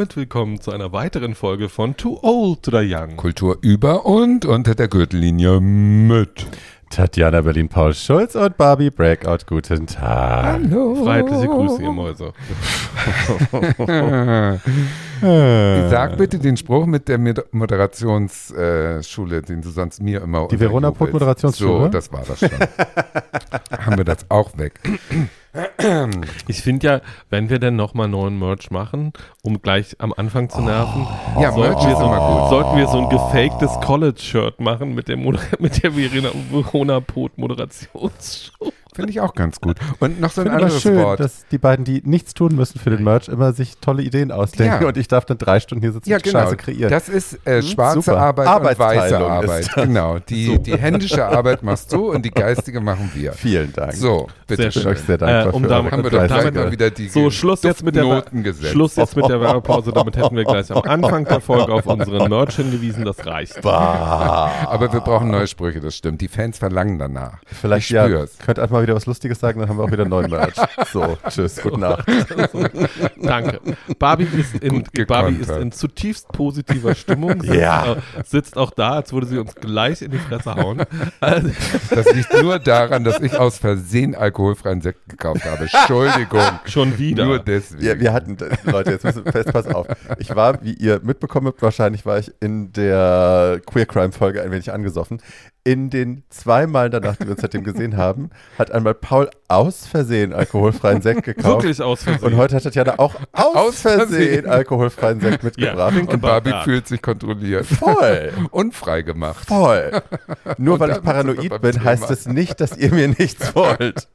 damit willkommen zu einer weiteren Folge von Too Old to the Young. Kultur über und unter der Gürtellinie mit. Tatjana Berlin-Paul Schulz und Barbie Breakout. Guten Tag. Hallo. Freundliche Grüße, ihr Mäuse. Sag bitte den Spruch mit der Mod- Moderationsschule, den du sonst mir immer Die Verona unterjubelst. Pot Moderationsschule? So, das war das schon. Haben wir das auch weg. Ich finde ja, wenn wir denn nochmal neuen Merch machen, um gleich am Anfang zu nerven, Ja, sollten, wir so, immer gut. sollten wir so ein gefaktes College-Shirt machen mit der, Moder mit der Verena Verona Pot Moderationsshow. Finde ich auch ganz gut. Und noch so ein anderes schön, Wort. dass die beiden, die nichts tun müssen für den Merch, immer sich tolle Ideen ausdenken Ja. und ich darf dann drei Stunden hier sitzen Ja, und genau. Scheiße kreieren. Das ist äh, schwarze Super. Arbeit und weiße Arbeit. Genau. Die, die händische Arbeit machst du und die geistige machen wir. Vielen Dank. So, bitte Sehr schön. euch sehr dankbar Äh, um für damit- Haben wir doch damit- Fleißige- mal wieder die So, Schluss jetzt mit der. Schluss jetzt mit der Werbepause, damit hätten wir gleich am Anfang der Folge auf unseren Merch hingewiesen, das reicht. Aber wir brauchen neue Sprüche, das stimmt. Die Fans verlangen danach. Vielleicht ich ja, spür's. könnt einfach mal wieder was Lustiges sagen, dann haben wir auch wieder einen neuen Merch. So, tschüss, gute Nacht. Danke. Barbie ist in, Barbie ist in zutiefst positiver Stimmung. Sitzt, Ja. äh, sitzt auch da, als würde sie uns gleich in die Fresse hauen. Das liegt nur daran, dass ich aus Versehen alkoholfreien Sekt gekauft habe. Entschuldigung. schon wieder. Nur deswegen. Ja, wir hatten, Leute, jetzt müssen fest, pass auf. Ich war, wie ihr mitbekommen habt, wahrscheinlich war ich in der Queer Crime Folge ein wenig angesoffen. In den zwei Malen danach, die wir uns seitdem gesehen haben, hat einmal Paul aus Versehen alkoholfreien Sekt gekauft. Wirklich aus Versehen. Und heute hat Tatjana auch aus, Aus Versehen, Versehen. alkoholfreien Sekt mitgebracht. think und Barbie that. fühlt sich kontrolliert. Voll, Unfrei gemacht. voll. Nur Und weil ich paranoid bin, Thema. heißt es nicht, dass ihr mir nichts wollt.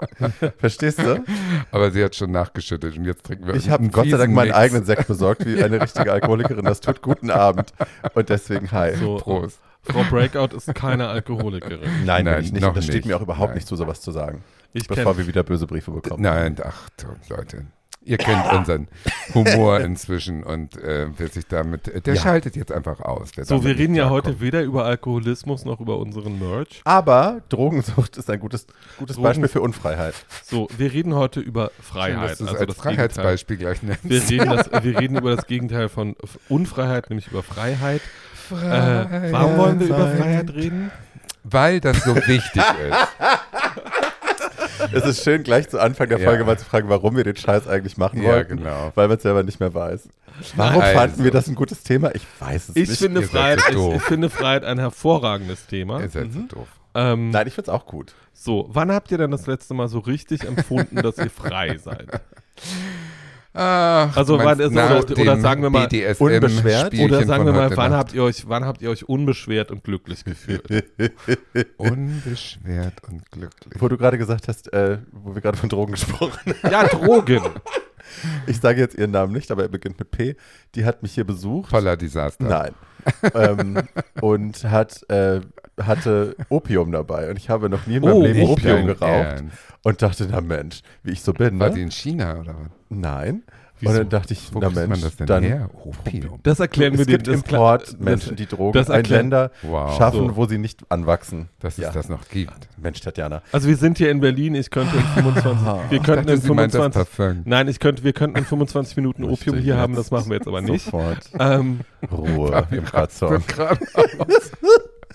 Verstehst du? Aber sie hat schon nachgeschüttet und jetzt trinken wir Ich habe Gott sei Dank meinen Mix. eigenen Sekt besorgt, wie eine richtige Alkoholikerin das tut. Guten Abend. Und deswegen hi. so, Prost. Frau Breakout ist keine Alkoholikerin. Nein, Nein, nicht. das steht nicht. mir auch überhaupt Nein. nicht zu, sowas zu sagen. Ich bevor kenn- wir wieder böse Briefe bekommen. Nein, ach, Leute. Ihr kennt unseren Humor inzwischen und äh, wer sich damit, äh, der Ja. schaltet jetzt einfach aus. So, wir reden ja heute weder über Alkoholismus noch über unseren Merch. Aber Drogensucht ist ein gutes, gutes Drogen- Beispiel für Unfreiheit. So, wir reden heute über Schön, Freiheit. dass du es also als das Gegenteil. Freiheitsbeispiel gleich nennst. Wir reden, das, wir reden über das Gegenteil von Unfreiheit, nämlich über Freiheit. Äh, warum wollen wir über. Freiheit reden? Weil das so wichtig ist. Es ist schön, gleich zu Anfang der Ja. Folge mal zu fragen, warum wir den Scheiß eigentlich machen Ja, wollten. genau. Weil man es selber nicht mehr weiß. Warum Also. fanden wir das ein gutes Thema? Ich weiß es Ich nicht. finde, Freiheit, so ich, ich finde Freiheit ein hervorragendes Thema. Ihr seid so doof. Ähm, Nein, ich finde es auch gut. so, wann habt ihr denn das letzte Mal so richtig empfunden, dass ihr frei seid? Ach, Also meinst ist nach oder- oder sagen wir mal, unbeschwert? BDSM-Spielchen Oder sagen wir mal, wann Nacht. habt ihr euch, wann habt ihr euch unbeschwert und glücklich gefühlt? Unbeschwert und glücklich. Wo du gerade gesagt hast, äh, wo wir gerade von Drogen gesprochen haben. ja, Drogen. Ich sage jetzt ihren Namen nicht, aber er beginnt mit P. Die hat mich hier besucht. Voller Desaster. Nein. ähm, und hat, äh, hatte Opium dabei. Und ich habe noch nie in meinem Oh, Leben Opium, Opium, geraucht. ernst? Und dachte, na Mensch, wie ich so bin, War ne? die in China oder was? Nein. Wieso? Und dann dachte ich, Wo na kriegt Mensch, man das denn dann her? Opium. Das erklären wir es dir. gibt das- Importmenschen, die Drogen das in erklären- Länder Wow. schaffen, So. wo sie nicht anwachsen. Dass Ja. es das noch gibt. Mensch, Tatjana. Also wir sind hier in Berlin, ich könnte in 25, wir Ich könnten dachte, in sie meint das 25, Parfum. nein, ich könnte, wir könnten in 25 Minuten Möchte Opium hier haben, das machen wir jetzt aber nicht. Sofort Ähm, Ruhe im Kratzer.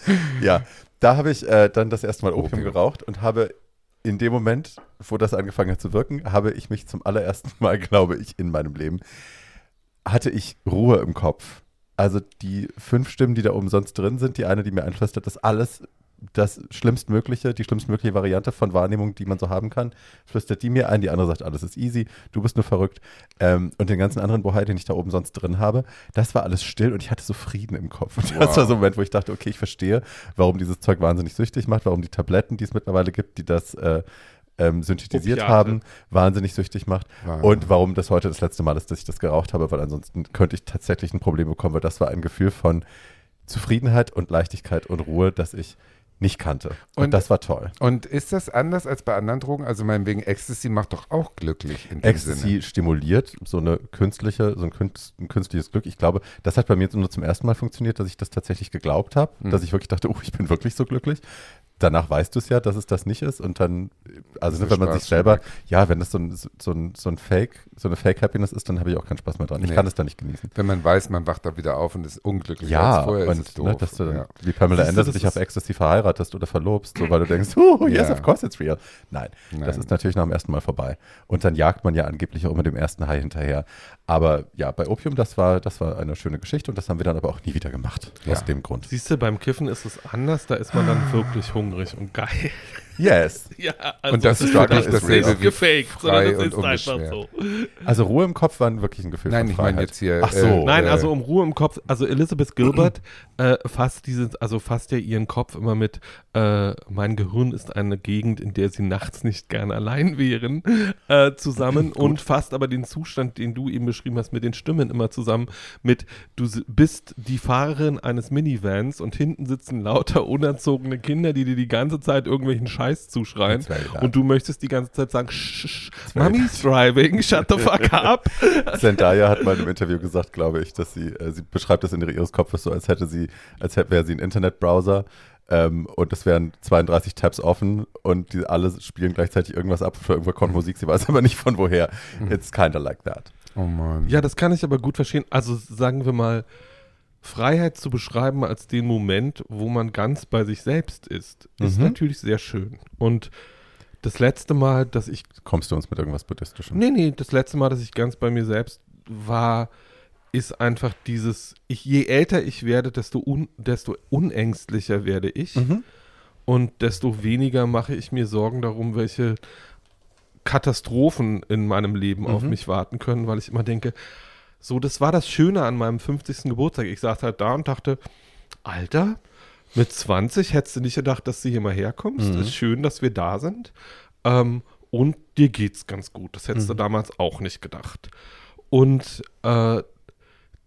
Ja, da habe ich äh, dann das erste Mal Opium, Opium. geraucht und habe in dem Moment, wo das angefangen hat zu wirken, habe ich mich zum allerersten Mal, glaube ich, in meinem Leben, hatte ich Ruhe im Kopf. Also die fünf Stimmen, die da oben sonst drin sind, die eine, die mir einflüstert, das alles das schlimmstmögliche, die schlimmstmögliche Variante von Wahrnehmung, die man so haben kann, flüstert die mir ein, die andere sagt, alles ist easy, du bist nur verrückt. Ähm, und den ganzen anderen Bohai, den ich da oben sonst drin habe, das war alles still und ich hatte so Frieden im Kopf. Und das Wow. war so ein Moment, wo ich dachte, okay, ich verstehe, warum dieses Zeug wahnsinnig süchtig macht, warum die Tabletten, die es mittlerweile gibt, die das äh, ähm, synthetisiert Opiate. haben, wahnsinnig süchtig macht. Wow. Und warum das heute das letzte Mal ist, dass ich das geraucht habe, weil ansonsten könnte ich tatsächlich ein Problem bekommen, weil das war ein Gefühl von Zufriedenheit und Leichtigkeit und Ruhe, das ich nicht kannte. Und, Und- das war toll. Und ist das anders als bei anderen Drogen? Also meinetwegen Ecstasy macht doch auch glücklich in dem Ecstasy Sinne. stimuliert so eine künstliche, so ein, künst, ein künstliches Glück. Ich glaube, das hat bei mir nur zum ersten Mal funktioniert, dass ich das tatsächlich geglaubt habe, Mhm. dass ich wirklich dachte, oh, ich bin wirklich so glücklich. Danach weißt du es ja, dass es das nicht ist und dann, also Das ne, wenn man sich selber, ja, wenn das so ein, so ein, so ein Fake, so eine Fake-Happiness ist, dann habe ich auch keinen Spaß mehr dran. Ich Nee. kann es da nicht genießen. Wenn man weiß, man wacht da wieder auf und ist unglücklich Ja, als vorher, und ist es ne, doof. dass du dann, ja. wie Pamela Anderson das dich auf Ecstasy verheiratest oder verlobst, so weil du denkst, oh, yes, Ja. of course it's real. Nein, das Nein. ist natürlich nach dem ersten Mal vorbei. Und dann jagt man ja angeblich auch immer dem ersten High hinterher. Aber ja, bei Opium, das war, das war eine schöne Geschichte und das haben wir dann aber auch nie wieder gemacht. Ja. Aus dem Grund. Siehst du, beim Kiffen ist es anders, da ist man dann wirklich hungrig und geil. Yes. Ja, also Und das ist wirklich is dasselbe wie gefaked, frei sondern das und ist einfach unbeschwert. so. Also Ruhe im Kopf war wirklich ein Gefühl Nein, von ich meine jetzt hier, Ach so. äh, Nein, äh, also um Ruhe im Kopf. Also Elizabeth Gilbert äh, fasst dieses, also fasst ja ihren Kopf immer mit, äh, mein Gehirn ist eine Gegend, in der sie nachts nicht gern allein wären, äh, zusammen und fasst aber den Zustand, den du eben beschrieben hast, mit den Stimmen immer zusammen mit, du s- bist die Fahrerin eines Minivans und hinten sitzen lauter unerzogene Kinder, die dir die ganze Zeit irgendwelchen Scheiß zuschreien very bad. und du möchtest die ganze Zeit sagen, "Sch- sch- Mommy's driving, shut the fuck up. Zendaya hat mal im Interview gesagt, glaube ich, dass sie, äh, sie beschreibt das in ihres Kopfes so, als hätte sie, als hätte, wäre sie ein Internetbrowser ähm, und es wären 32 Tabs offen und die alle spielen gleichzeitig irgendwas ab. Von irgendwo kommt Musik, sie weiß aber nicht von woher. It's kinda like that. Oh Mann. Ja, das kann ich aber gut verstehen. Also sagen wir mal, Freiheit zu beschreiben als den Moment, wo man ganz bei sich selbst ist, ist Mhm. natürlich sehr schön. Und das letzte Mal, dass ich, Kommst du uns mit irgendwas Buddhistischem? nee, nee, das letzte Mal, dass ich ganz bei mir selbst war, ist einfach dieses, ich, je älter ich werde, desto, un, desto unängstlicher werde ich. Mhm. Und desto weniger mache ich mir Sorgen darum, welche Katastrophen in meinem Leben auf Mhm. mich warten können, weil ich immer denke, so, das war das Schöne an meinem 50. Geburtstag. Ich saß halt da und dachte, Alter, mit 20 hättest du nicht gedacht, dass du hier mal herkommst. Mhm. Ist schön, dass wir da sind. Ähm, und dir geht's ganz gut. Das hättest du Mhm. damals auch nicht gedacht. Und äh,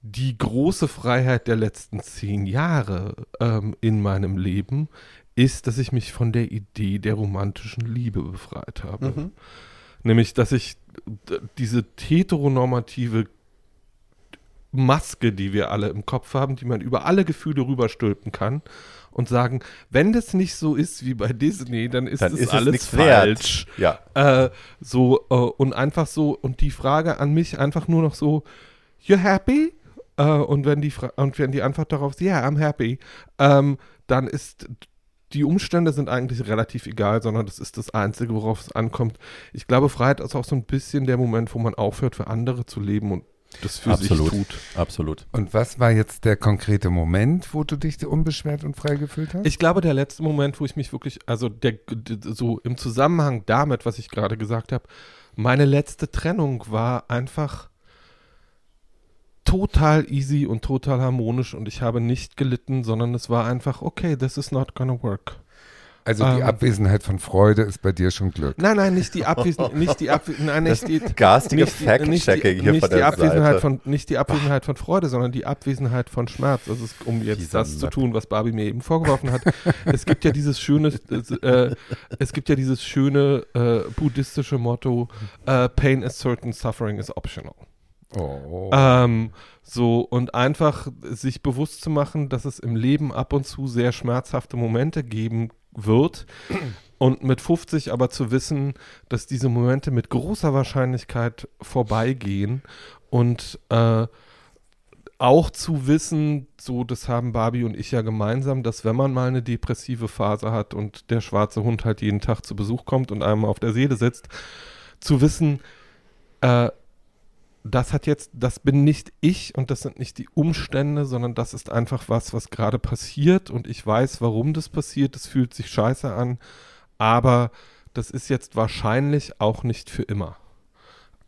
die große Freiheit der letzten zehn Jahre ähm, in meinem Leben ist, dass ich mich von der Idee der romantischen Liebe befreit habe. Mhm. Nämlich, dass ich diese heteronormative Maske, die wir alle im Kopf haben, die man über alle Gefühle rüberstülpen kann und sagen, wenn das nicht so ist wie bei Disney, dann ist Dann das ist es alles nichts wert. falsch. Ja. Äh, so, äh, und einfach so, und die Frage an mich einfach nur noch so, you happy? Äh, und wenn die Fra und wenn die Antwort darauf ist, yeah, I'm happy, ähm, dann ist die Umstände sind eigentlich relativ egal, sondern das ist das Einzige, worauf es ankommt. Ich glaube, Freiheit ist auch so ein bisschen der Moment, wo man aufhört, für andere zu leben und das für Absolut. sich tut. Absolut. Und was war jetzt der konkrete Moment, wo du dich unbeschwert und frei gefühlt hast? Ich glaube, der letzte Moment, wo ich mich wirklich, also der, so im Zusammenhang damit, was ich gerade gesagt habe, meine letzte Trennung war einfach total easy und total harmonisch und ich habe nicht gelitten, sondern es war einfach, okay, this is not gonna work. Also die ähm, Abwesenheit von Freude ist bei dir schon Glück. Nein, nein, nicht die Abwesenheit, nicht die Abwesenheit, nein, Das nicht die, garstige nicht die, nicht die, Fact-Checking hier nicht von die der Abwesenheit Seite. von nicht die Abwesenheit von Freude, sondern die Abwesenheit von Schmerz. Also es, um jetzt Dieser das zu Nerd. tun, was Barbie mir eben vorgeworfen hat. es gibt ja dieses schöne, äh, es gibt ja dieses schöne äh, buddhistische Motto: äh, Pain is certain, suffering is optional. Oh. Ähm, so und einfach sich bewusst zu machen, dass es im Leben ab und zu sehr schmerzhafte Momente geben wird. Und mit 50 aber zu wissen, dass diese Momente mit großer Wahrscheinlichkeit vorbeigehen und äh, auch zu wissen, so das haben Barbie und ich ja gemeinsam, dass wenn man mal eine depressive Phase hat und der schwarze Hund halt jeden Tag zu Besuch kommt und einem auf der Seele sitzt, zu wissen, äh, das hat jetzt, das bin nicht ich und das sind nicht die Umstände, sondern das ist einfach was, was gerade passiert und ich weiß, warum das passiert. Es fühlt sich scheiße an, aber das ist jetzt wahrscheinlich auch nicht für immer.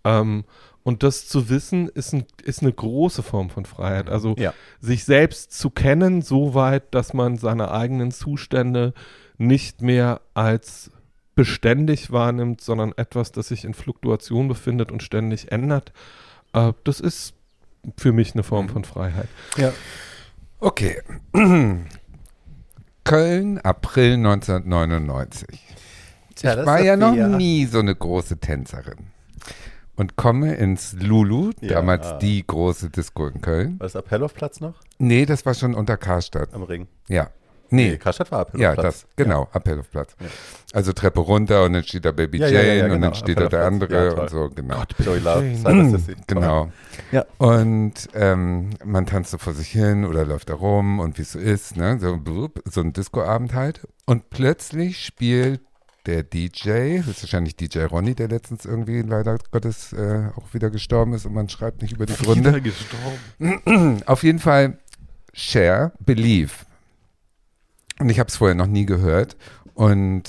Ähm, und das zu wissen, ist, ein, ist eine große Form von Freiheit. Also Ja. sich selbst zu kennen, so weit, dass man seine eigenen Zustände nicht mehr als beständig wahrnimmt, sondern etwas, das sich in Fluktuation befindet und ständig ändert. Äh, das ist für mich eine Form von Freiheit. Okay. Köln, April 1999. Ich war ja noch nie so eine große Tänzerin. Und komme ins Lulu, Ja. damals die große Disco in Köln. War das Appellhofplatz noch? Nee, das war schon unter Karstadt. Am Ring. Ja. Nee, nee Karstadt war Appellhofplatz. Ja, das, genau, ja. Appellhofplatz. Ja. Also Treppe runter und dann steht da Baby ja, Jane genau. und dann steht da der andere und so, genau. Gott, Joey Love, Genau. Ja. Und ähm, man tanzt so vor sich hin oder läuft da rum und wie es so ist, ne? So, so ein Discoabend halt. Und plötzlich spielt der DJ, das ist wahrscheinlich DJ Ronny, der letztens irgendwie leider Gottes äh, auch wieder gestorben ist und man schreibt nicht über die Gründe. Wieder gestorben. Auf jeden Fall Share, Believe. Und ich habe es vorher noch nie gehört. Und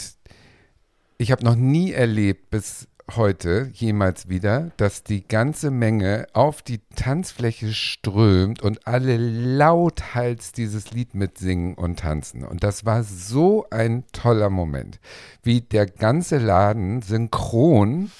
ich habe noch nie erlebt bis heute jemals wieder, dass die ganze Menge auf die Tanzfläche strömt und alle lauthals dieses Lied mitsingen und tanzen. Und das war so ein toller Moment, wie der ganze Laden synchron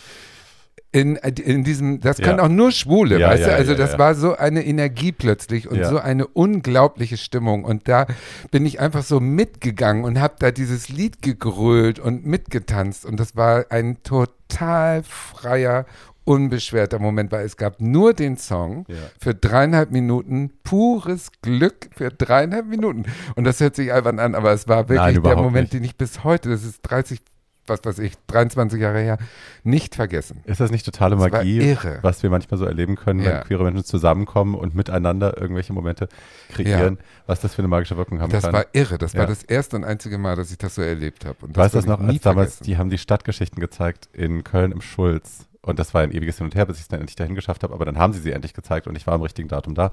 in, in diesem, das können auch nur Schwule, ja, weißt ja, du? Also das war so eine Energie plötzlich und so eine unglaubliche Stimmung. Und da bin ich einfach so mitgegangen und habe da dieses Lied gegrölt und mitgetanzt. Und das war ein total freier, unbeschwerter Moment, weil es gab nur den Song ja. für dreieinhalb Minuten, pures Glück für dreieinhalb Minuten. Und das hört sich albern an, aber es war wirklich Nein, der Moment, nicht. den ich bis heute, das ist 30, was weiß ich, 23 Jahre her, nicht vergessen. Ist das nicht totale das Magie, was wir manchmal so erleben können, ja. wenn queere Menschen zusammenkommen und miteinander irgendwelche Momente kreieren, ja. was das für eine magische Wirkung haben das kann? Das war irre. Das ja. war das erste und einzige Mal, dass ich das so erlebt habe. Weißt du das noch, als damals, die haben die Stadtgeschichten gezeigt in Köln im Schulz. Und das war ein ewiges Hin und Her, bis ich es dann endlich dahin geschafft habe. Aber dann haben sie sie endlich gezeigt und ich war am richtigen Datum da.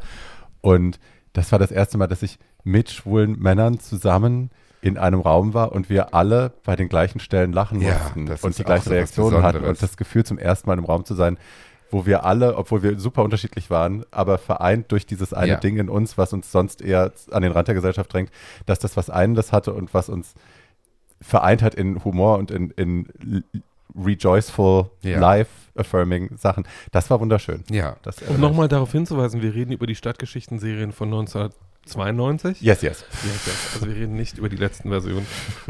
Und das war das erste Mal, dass ich mit schwulen Männern zusammen in einem Raum war und wir alle bei den gleichen Stellen lachen ja, mussten und die gleichen so Reaktionen hatten und das Gefühl zum ersten Mal im Raum zu sein, wo wir alle, obwohl wir super unterschiedlich waren, aber vereint durch dieses eine ja. Ding in uns, was uns sonst eher an den Rand der Gesellschaft drängt, dass das was Einendes hatte und was uns vereint hat in Humor und in, in rejoiceful, ja. life-affirming Sachen. Das war wunderschön. Ja. Das, um nochmal darauf hinzuweisen, wir reden über die Stadtgeschichten-Serien von 19 92? Yes, yes, yes, yes. Also wir reden nicht über die letzten Versionen.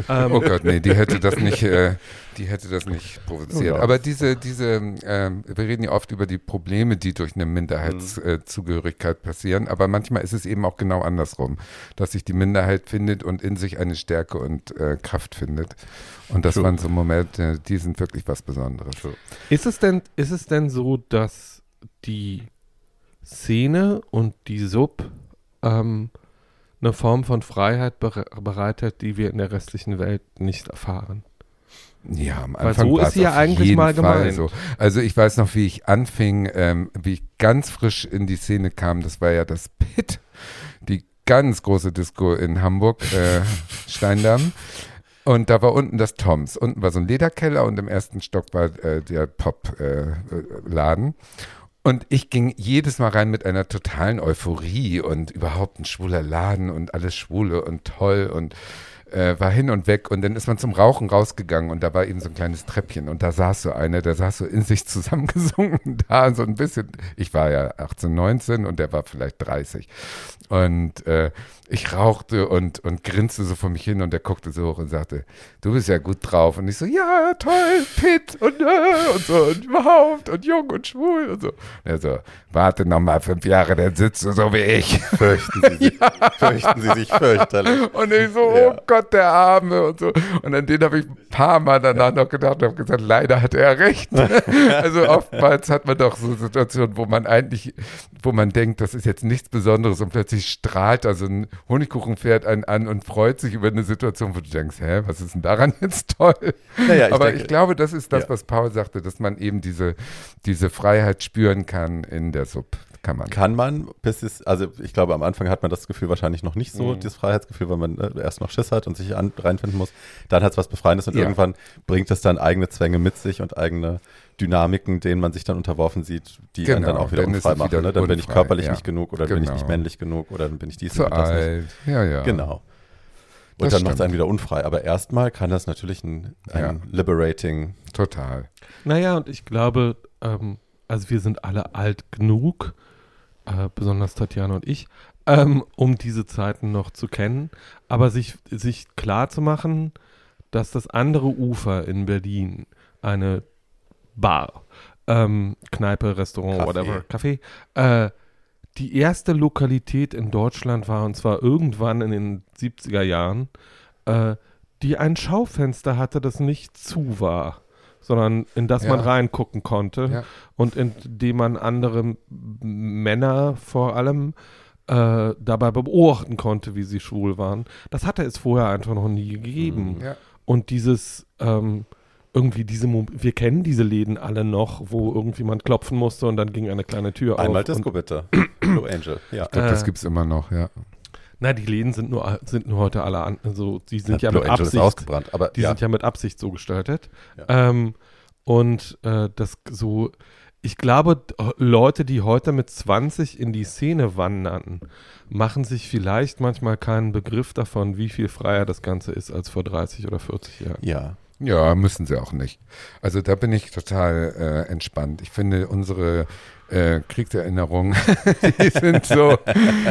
Ähm. Oh Gott, nee, die hätte das nicht, äh, die hätte das nicht provoziert. Oh Aber diese, diese, äh, wir reden ja oft über die Probleme, die durch eine Minderheitszugehörigkeit äh, passieren. Aber manchmal ist es eben auch genau andersrum, dass sich die Minderheit findet und in sich eine Stärke und äh, Kraft findet. Und das True. waren so Momente, die sind wirklich was Besonderes. True. Ist es denn, ist es denn so, dass die Szene und die Sub ähm, eine Form von Freiheit bereitet, die wir in der restlichen Welt nicht erfahren. Ja, am Anfang Weil so ist sie ja eigentlich mal gemeint. So. Also ich weiß noch, wie ich anfing, ähm, wie ich ganz frisch in die Szene kam. Das war ja das Pit, die ganz große Disco in Hamburg, äh, Steindamm. Und da war unten das Toms. Unten war so ein Lederkeller und im ersten Stock war äh, der Pop-Laden. Äh, und ich ging jedes Mal rein mit einer totalen Euphorie und überhaupt ein schwuler Laden und alles Schwule und toll und äh, war hin und weg. Und dann ist man zum Rauchen rausgegangen und da war eben so ein kleines Treppchen. Und da saß so einer, der saß so in sich zusammengesunken da, so ein bisschen, ich war ja 18, 19 und der war vielleicht 30 und äh, ich rauchte und, und grinste so vor mich hin und der guckte so hoch und sagte, du bist ja gut drauf. Und ich so, ja, toll, Pitt und, äh, und so und überhaupt und jung und schwul und so. Und er so, warte noch mal fünf Jahre, dann sitzt du so wie ich. Fürchten Sie sich, ja. fürchten Sie sich fürchterlich. Und ich so, oh Gott, der Arme und so. Und an den habe ich ein paar Mal danach noch gedacht und habe gesagt, leider hat er recht. also oftmals hat man doch so Situationen, wo man eigentlich, wo man denkt, das ist jetzt nichts Besonderes und plötzlich strahlt da so ein Honigkuchenpferd einen an und freut sich über eine Situation, wo du denkst, hä, was ist denn daran jetzt toll? Naja, ich Aber denke, ich glaube, das ist das, ja. was Paul sagte, dass man eben diese, diese Freiheit spüren kann in der Sub. Kann man. Kann man, bis es, also ich glaube, am Anfang hat man das Gefühl wahrscheinlich noch nicht so, mhm. dieses Freiheitsgefühl, weil man äh, erst noch Schiss hat und sich an, reinfinden muss. Dann hat es was Befreiendes und ja. irgendwann bringt es dann eigene Zwänge mit sich und eigene Dynamiken, denen man sich dann unterworfen sieht, die genau, einen dann auch wieder unfrei machen. Ne? Dann unfrei, bin ich körperlich ja. nicht genug oder genau. bin ich nicht genau. männlich genug oder dann bin ich dies Zu und das alt. nicht. Ja, ja. Genau. Und das dann macht es einen wieder unfrei. Aber erstmal kann das natürlich ein, ein ja. liberating. Total. Naja, und ich glaube, ähm, also wir sind alle alt genug, äh, besonders Tatjana und ich, ähm, um diese Zeiten noch zu kennen. Aber sich, sich klar zu machen, dass das andere Ufer in Berlin eine Bar, ähm, Kneipe, Restaurant, Café. whatever, Café, äh, die erste Lokalität in Deutschland war, und zwar irgendwann in den 70er Jahren, äh, die ein Schaufenster hatte, das nicht zu war, sondern in das ja. man reingucken konnte ja. und in dem man andere Männer vor allem äh, dabei beobachten konnte, wie sie schwul waren. Das hatte es vorher einfach noch nie gegeben. Mhm. Ja. Und dieses ähm, irgendwie diese, wir kennen diese Läden alle noch, wo irgendjemand klopfen musste und dann ging eine kleine Tür Einmal auf. Einmal Disco bitte. Blue Angel, ja. Ich glaube, das äh, gibt es immer noch, ja. Na, die Läden sind nur, sind nur heute alle an, also die sind ja, ja mit Absicht, ausgebrannt, aber die ja. sind ja mit Absicht so gestaltet. Ja. Ähm, und äh, das so, ich glaube, Leute, die heute mit 20 in die Szene wandern, machen sich vielleicht manchmal keinen Begriff davon, wie viel freier das Ganze ist als vor 30 oder 40 Jahren. Ja, ja, müssen sie auch nicht. Also da bin ich total äh, entspannt. Ich finde unsere äh, Kriegserinnerungen, die sind so,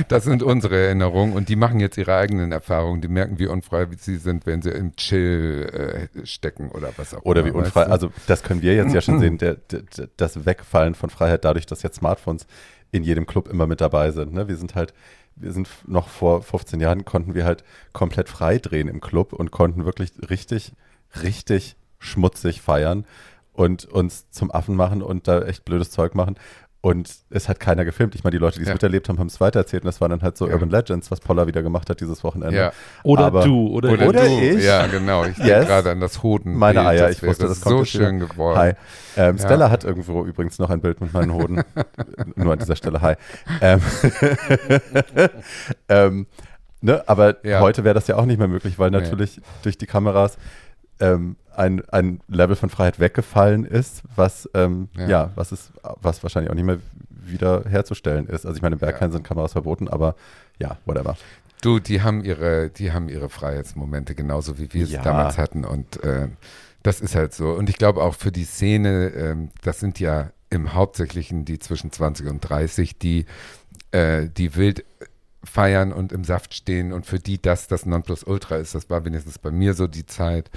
das sind unsere Erinnerungen und die machen jetzt ihre eigenen Erfahrungen. Die merken, wie unfrei sie sind, wenn sie im Chill äh, stecken oder was auch Oder immer, wie unfrei, also das können wir jetzt ja schon sehen, der, der, das Wegfallen von Freiheit dadurch, dass jetzt Smartphones in jedem Club immer mit dabei sind. Ne? Wir sind halt wir sind noch vor 15 Jahren, konnten wir halt komplett frei drehen im Club und konnten wirklich richtig richtig schmutzig feiern und uns zum Affen machen und da echt blödes Zeug machen. Und es hat keiner gefilmt. Ich meine, die Leute, die es ja. miterlebt haben, haben es weitererzählt. Und das waren dann halt so ja. Urban Legends, was Paula wieder gemacht hat dieses Wochenende. Ja. Oder Aber, du. Oder, oder, oder du. ich. Ja, genau. Ich yes. denke gerade an das Hoden. Meine Eier. Ich wusste, das, das so schön wieder. geworden. Hi. Ähm, Stella hat irgendwo übrigens noch ein Bild mit meinen Hoden. Nur an dieser Stelle. Hi. Ähm, ähm, ne? Aber heute wäre das ja auch nicht mehr möglich, weil natürlich nee. durch die Kameras ähm, ein, ein Level von Freiheit weggefallen ist, was ähm, ja. ja. was ist, was wahrscheinlich auch nicht mehr wieder herzustellen ist. Also ich meine, im Berghain ja. sind Kameras verboten, aber ja, whatever. Du, die haben ihre, die haben ihre Freiheitsmomente, genauso wie wir es ja. damals hatten. Und äh, das ist halt so. Und ich glaube auch für die Szene, äh, das sind ja im Hauptsächlichen die zwischen 20 und 30, die, äh, die wild feiern und im Saft stehen und für die das das Nonplusultra ist. Das war wenigstens bei mir so die Zeit.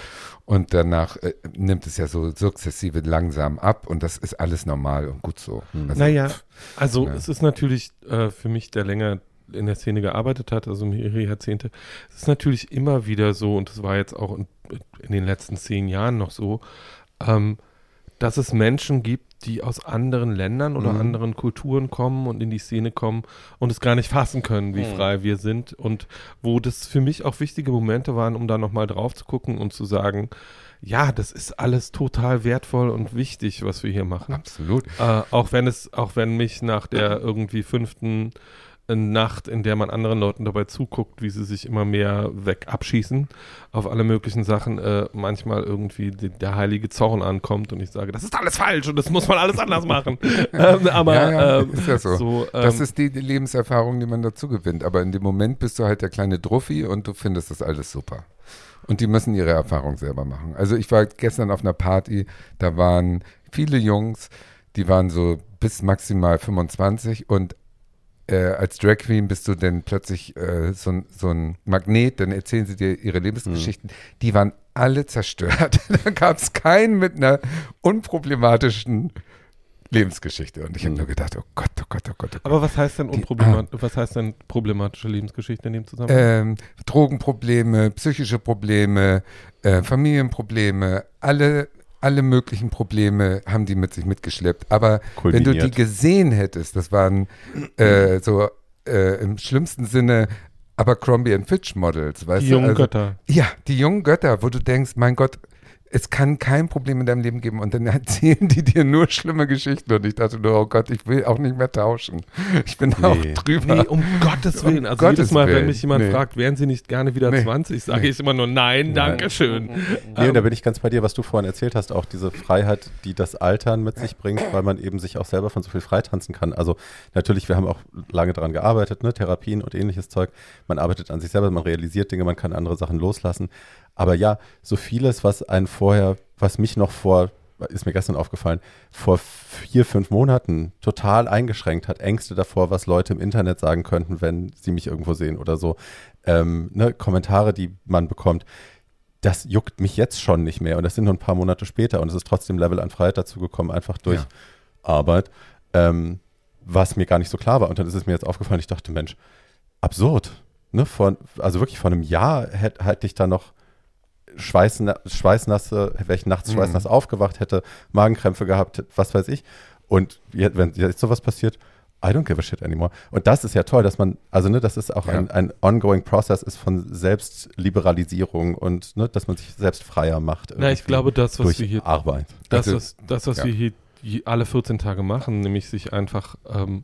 Und danach äh, nimmt es ja so sukzessive langsam ab und das ist alles normal und gut so. Mhm. Also, naja, also ja. es ist natürlich äh, für mich, der länger in der Szene gearbeitet hat, also mehrere Jahrzehnte, es ist natürlich immer wieder so und es war jetzt auch in, in, den letzten zehn Jahren noch so, ähm, dass es Menschen gibt, die aus anderen Ländern oder mhm. anderen Kulturen kommen und in die Szene kommen und es gar nicht fassen können, wie mhm. frei wir sind und wo das für mich auch wichtige Momente waren, um da nochmal drauf zu gucken und zu sagen, ja, das ist alles total wertvoll und wichtig, was wir hier machen. Absolut. Äh, auch wenn es, auch wenn mich nach der irgendwie fünften Nacht, in der man anderen Leuten dabei zuguckt, wie sie sich immer mehr weg abschießen auf alle möglichen Sachen, äh, manchmal irgendwie die, der heilige Zorn ankommt und ich sage, das ist alles falsch und das muss man alles anders machen. ähm, aber ja, ja, ähm, ist ja so. so ähm, das ist die, die, Lebenserfahrung, die man dazu gewinnt. Aber in dem Moment bist du halt der kleine Druffi und du findest das alles super. Und die müssen ihre Erfahrung selber machen. Also ich war gestern auf einer Party, da waren viele Jungs, die waren so bis maximal 25 und äh, als Drag Queen bist du dann plötzlich äh, so, so, ein Magnet, dann erzählen sie dir ihre Lebensgeschichten. Mhm. Die waren alle zerstört. da gab es keinen mit einer unproblematischen Lebensgeschichte. Und ich habe mhm. nur gedacht, oh Gott, oh Gott, oh Gott, oh Gott. Aber was heißt denn, unproblemat ah, was heißt denn problematische Lebensgeschichte in dem Zusammenhang? Ähm, Drogenprobleme, psychische Probleme, äh, Familienprobleme, alle alle möglichen Probleme haben die mit sich mitgeschleppt. Aber wenn du die gesehen hättest, das waren äh, so äh, im schlimmsten Sinne Abercrombie and Fitch Models, weißt die du? jungen also, Götter. Ja, die jungen Götter, wo du denkst, mein Gott, es kann kein Problem in deinem Leben geben und dann erzählen die dir nur schlimme Geschichten und ich dachte nur, oh Gott, ich will auch nicht mehr tauschen. Ich bin nee. auch drüber. Nee, um Gottes Willen. Also um jedes Mal, Willen. wenn mich jemand nee. fragt, wären Sie nicht gerne wieder nee. 20, sage ich immer nur nein, danke schön. Nee, ähm, da bin ich ganz bei dir, was du vorhin erzählt hast, auch diese Freiheit, die das Altern mit sich bringt, weil man eben sich auch selber von so viel freitanzen kann. Also natürlich, wir haben auch lange daran gearbeitet, ne? Therapien und ähnliches Zeug. Man arbeitet an sich selber, man realisiert Dinge, man kann andere Sachen loslassen. Aber ja, so vieles, was einen vorher, was mich noch vor, ist mir gestern aufgefallen, vor vier, fünf Monaten total eingeschränkt hat. Ängste davor, was Leute im Internet sagen könnten, wenn sie mich irgendwo sehen oder so. Ähm, ne, Kommentare, die man bekommt. Das juckt mich jetzt schon nicht mehr. Und das sind nur ein paar Monate später. Und es ist trotzdem Level an Freiheit dazu gekommen, einfach durch ja. Arbeit. Ähm, was mir gar nicht so klar war. Und dann ist es mir jetzt aufgefallen, ich dachte, Mensch, absurd. Ne? Vor, also wirklich vor einem Jahr hätte, hätte ich da noch Schweißna schweißnasse, wäre ich nachts mhm. schweißnass aufgewacht, hätte Magenkrämpfe gehabt, was weiß ich. Und jetzt, wenn jetzt sowas passiert, I don't give a shit anymore. Und das ist ja toll, dass man, also ne, dass es auch ja. ein, ein ongoing Process ist von Selbstliberalisierung und ne, dass man sich selbst freier macht. Na, ich glaube, das, was wir hier, Arbeit. Das, also, was, das, was ja. wir hier alle 14 Tage machen, nämlich sich einfach ähm,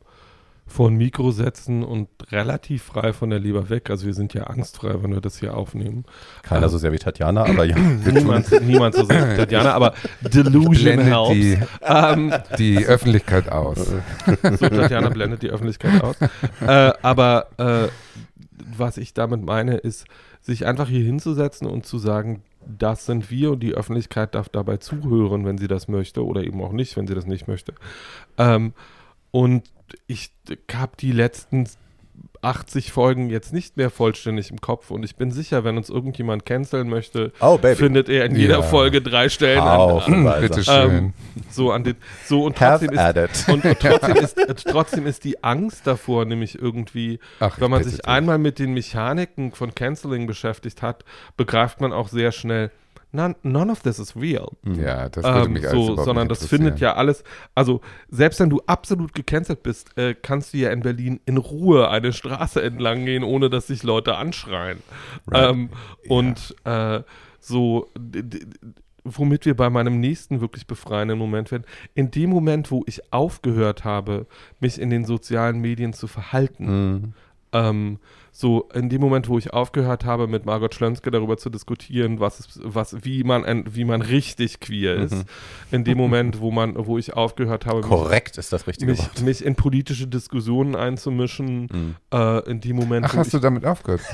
vor ein Mikro setzen und relativ frei von der Leber weg. Also wir sind ja angstfrei, wenn wir das hier aufnehmen. Keiner ähm, so sehr wie Tatjana, aber ja. niemand, niemand so sehr wie Tatjana, aber Delusion helps. Die, ähm, die Öffentlichkeit aus. so, Tatjana blendet die Öffentlichkeit aus. Äh, aber äh, was ich damit meine, ist, sich einfach hier hinzusetzen und zu sagen, das sind wir und die Öffentlichkeit darf dabei zuhören, wenn sie das möchte oder eben auch nicht, wenn sie das nicht möchte. Ähm, und ich habe die letzten 80 Folgen jetzt nicht mehr vollständig im Kopf und ich bin sicher, wenn uns irgendjemand canceln möchte, oh, findet er in jeder ja. Folge drei Stellen Auf, an, an Bitte schön. Ähm, so an den, so und trotzdem ist, und, und trotzdem, ist, trotzdem ist die Angst davor nämlich irgendwie, Ach, wenn man sich einmal mit den Mechaniken von Canceling beschäftigt hat, begreift man auch sehr schnell, none, none of this is real. Ja, das würde ähm, mich alles so, Sondern das findet ja alles, also selbst wenn du absolut gecancelt bist, äh, kannst du ja in Berlin in Ruhe eine Straße entlang gehen, ohne dass sich Leute anschreien. Right. Ähm, ja. Und äh, so, womit wir bei meinem nächsten wirklich befreienden Moment werden, in dem Moment, wo ich aufgehört habe, mich in den sozialen Medien zu verhalten, mm. ähm, so in dem Moment, wo ich aufgehört habe, mit Margot Schlönske darüber zu diskutieren, was, ist, was wie man ein, wie man richtig queer ist, mhm. in dem Moment, wo man, wo ich aufgehört habe, korrekt mich, ist das richtige mich, Wort. mich in politische Diskussionen einzumischen, mhm. äh, in dem Moment. Ach, hast ich, du damit aufgehört?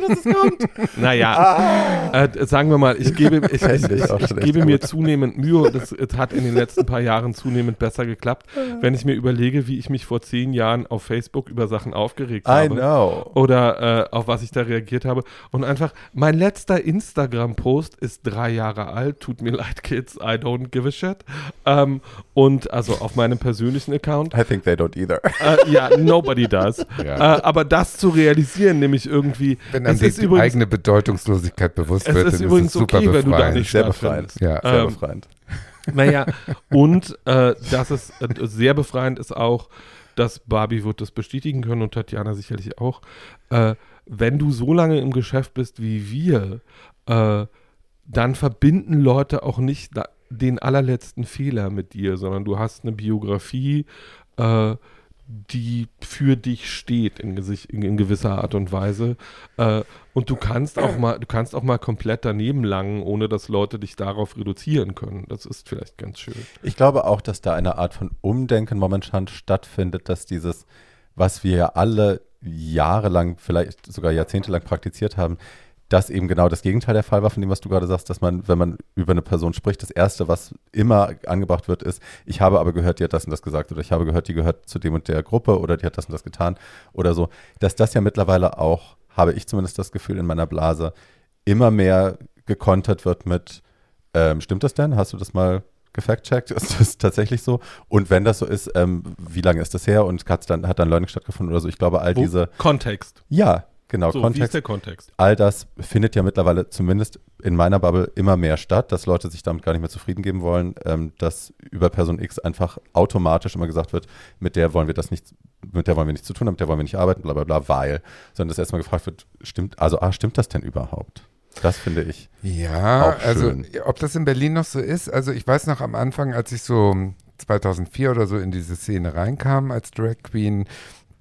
wusste, dass es kommt. Naja, ah. äh, sagen wir mal, ich gebe, ich, ich, ich gebe mir zunehmend Mühe. Das, das hat in den letzten paar Jahren zunehmend besser geklappt, wenn ich mir überlege, wie ich mich vor zehn Jahren auf Facebook über Sachen aufgeregt habe. I know oder äh, auf was ich da reagiert habe. Und einfach, mein letzter Instagram-Post ist drei Jahre alt. Tut mir leid, Kids, I don't give a shit. Ähm, und also auf meinem persönlichen Account. I think they don't either. Äh, ja, nobody does. Ja. Äh, aber das zu realisieren, nämlich irgendwie. Wenn einem die, übrigens, eigene Bedeutungslosigkeit bewusst wird, ist dann übrigens ist es super okay, befreiend. wenn du da nicht Sehr befreiend. Ja. Sehr ähm, befreiend. Naja, und äh, das ist äh, sehr befreiend ist auch, dass Barbie wird das bestätigen können und Tatjana sicherlich auch. Äh, wenn du so lange im Geschäft bist wie wir, äh, dann verbinden Leute auch nicht den allerletzten Fehler mit dir, sondern du hast eine Biografie, äh, die für dich steht in, in, in gewisser Art und Weise. Äh, und du kannst auch mal, du kannst auch mal komplett daneben langen, ohne dass Leute dich darauf reduzieren können. Das ist vielleicht ganz schön. Ich glaube auch, dass da eine Art von Umdenken momentan stattfindet, dass dieses, was wir ja alle jahrelang, vielleicht sogar jahrzehntelang praktiziert haben, dass eben genau das Gegenteil der Fall war von dem, was du gerade sagst, dass man, wenn man über eine Person spricht, das Erste, was immer angebracht wird, ist, ich habe aber gehört, die hat das und das gesagt oder ich habe gehört, die gehört zu dem und der Gruppe oder die hat das und das getan oder so. Dass das ja mittlerweile auch, habe ich zumindest das Gefühl in meiner Blase, immer mehr gekontert wird mit, ähm, stimmt das denn? Hast du das mal gefact-checkt? Ist das tatsächlich so? Und wenn das so ist, ähm, wie lange ist das her und hat dann, hat dann Learning stattgefunden oder so? Ich glaube, all Wo? diese. Kontext. Ja, Genau, so, Kontext. Wie ist der Kontext? All das findet ja mittlerweile zumindest in meiner Bubble immer mehr statt, dass Leute sich damit gar nicht mehr zufrieden geben wollen, ähm, dass über Person X einfach automatisch immer gesagt wird, mit der wollen wir das nicht, mit der wollen wir nichts zu tun haben, mit der wollen wir nicht arbeiten, bla bla bla, weil, sondern dass erstmal gefragt wird, stimmt, also ah, stimmt das denn überhaupt? Das finde ich. Ja, also ob das in Berlin noch so ist, also ich weiß noch am Anfang, als ich so 2004 oder so in diese Szene reinkam als Drag Queen,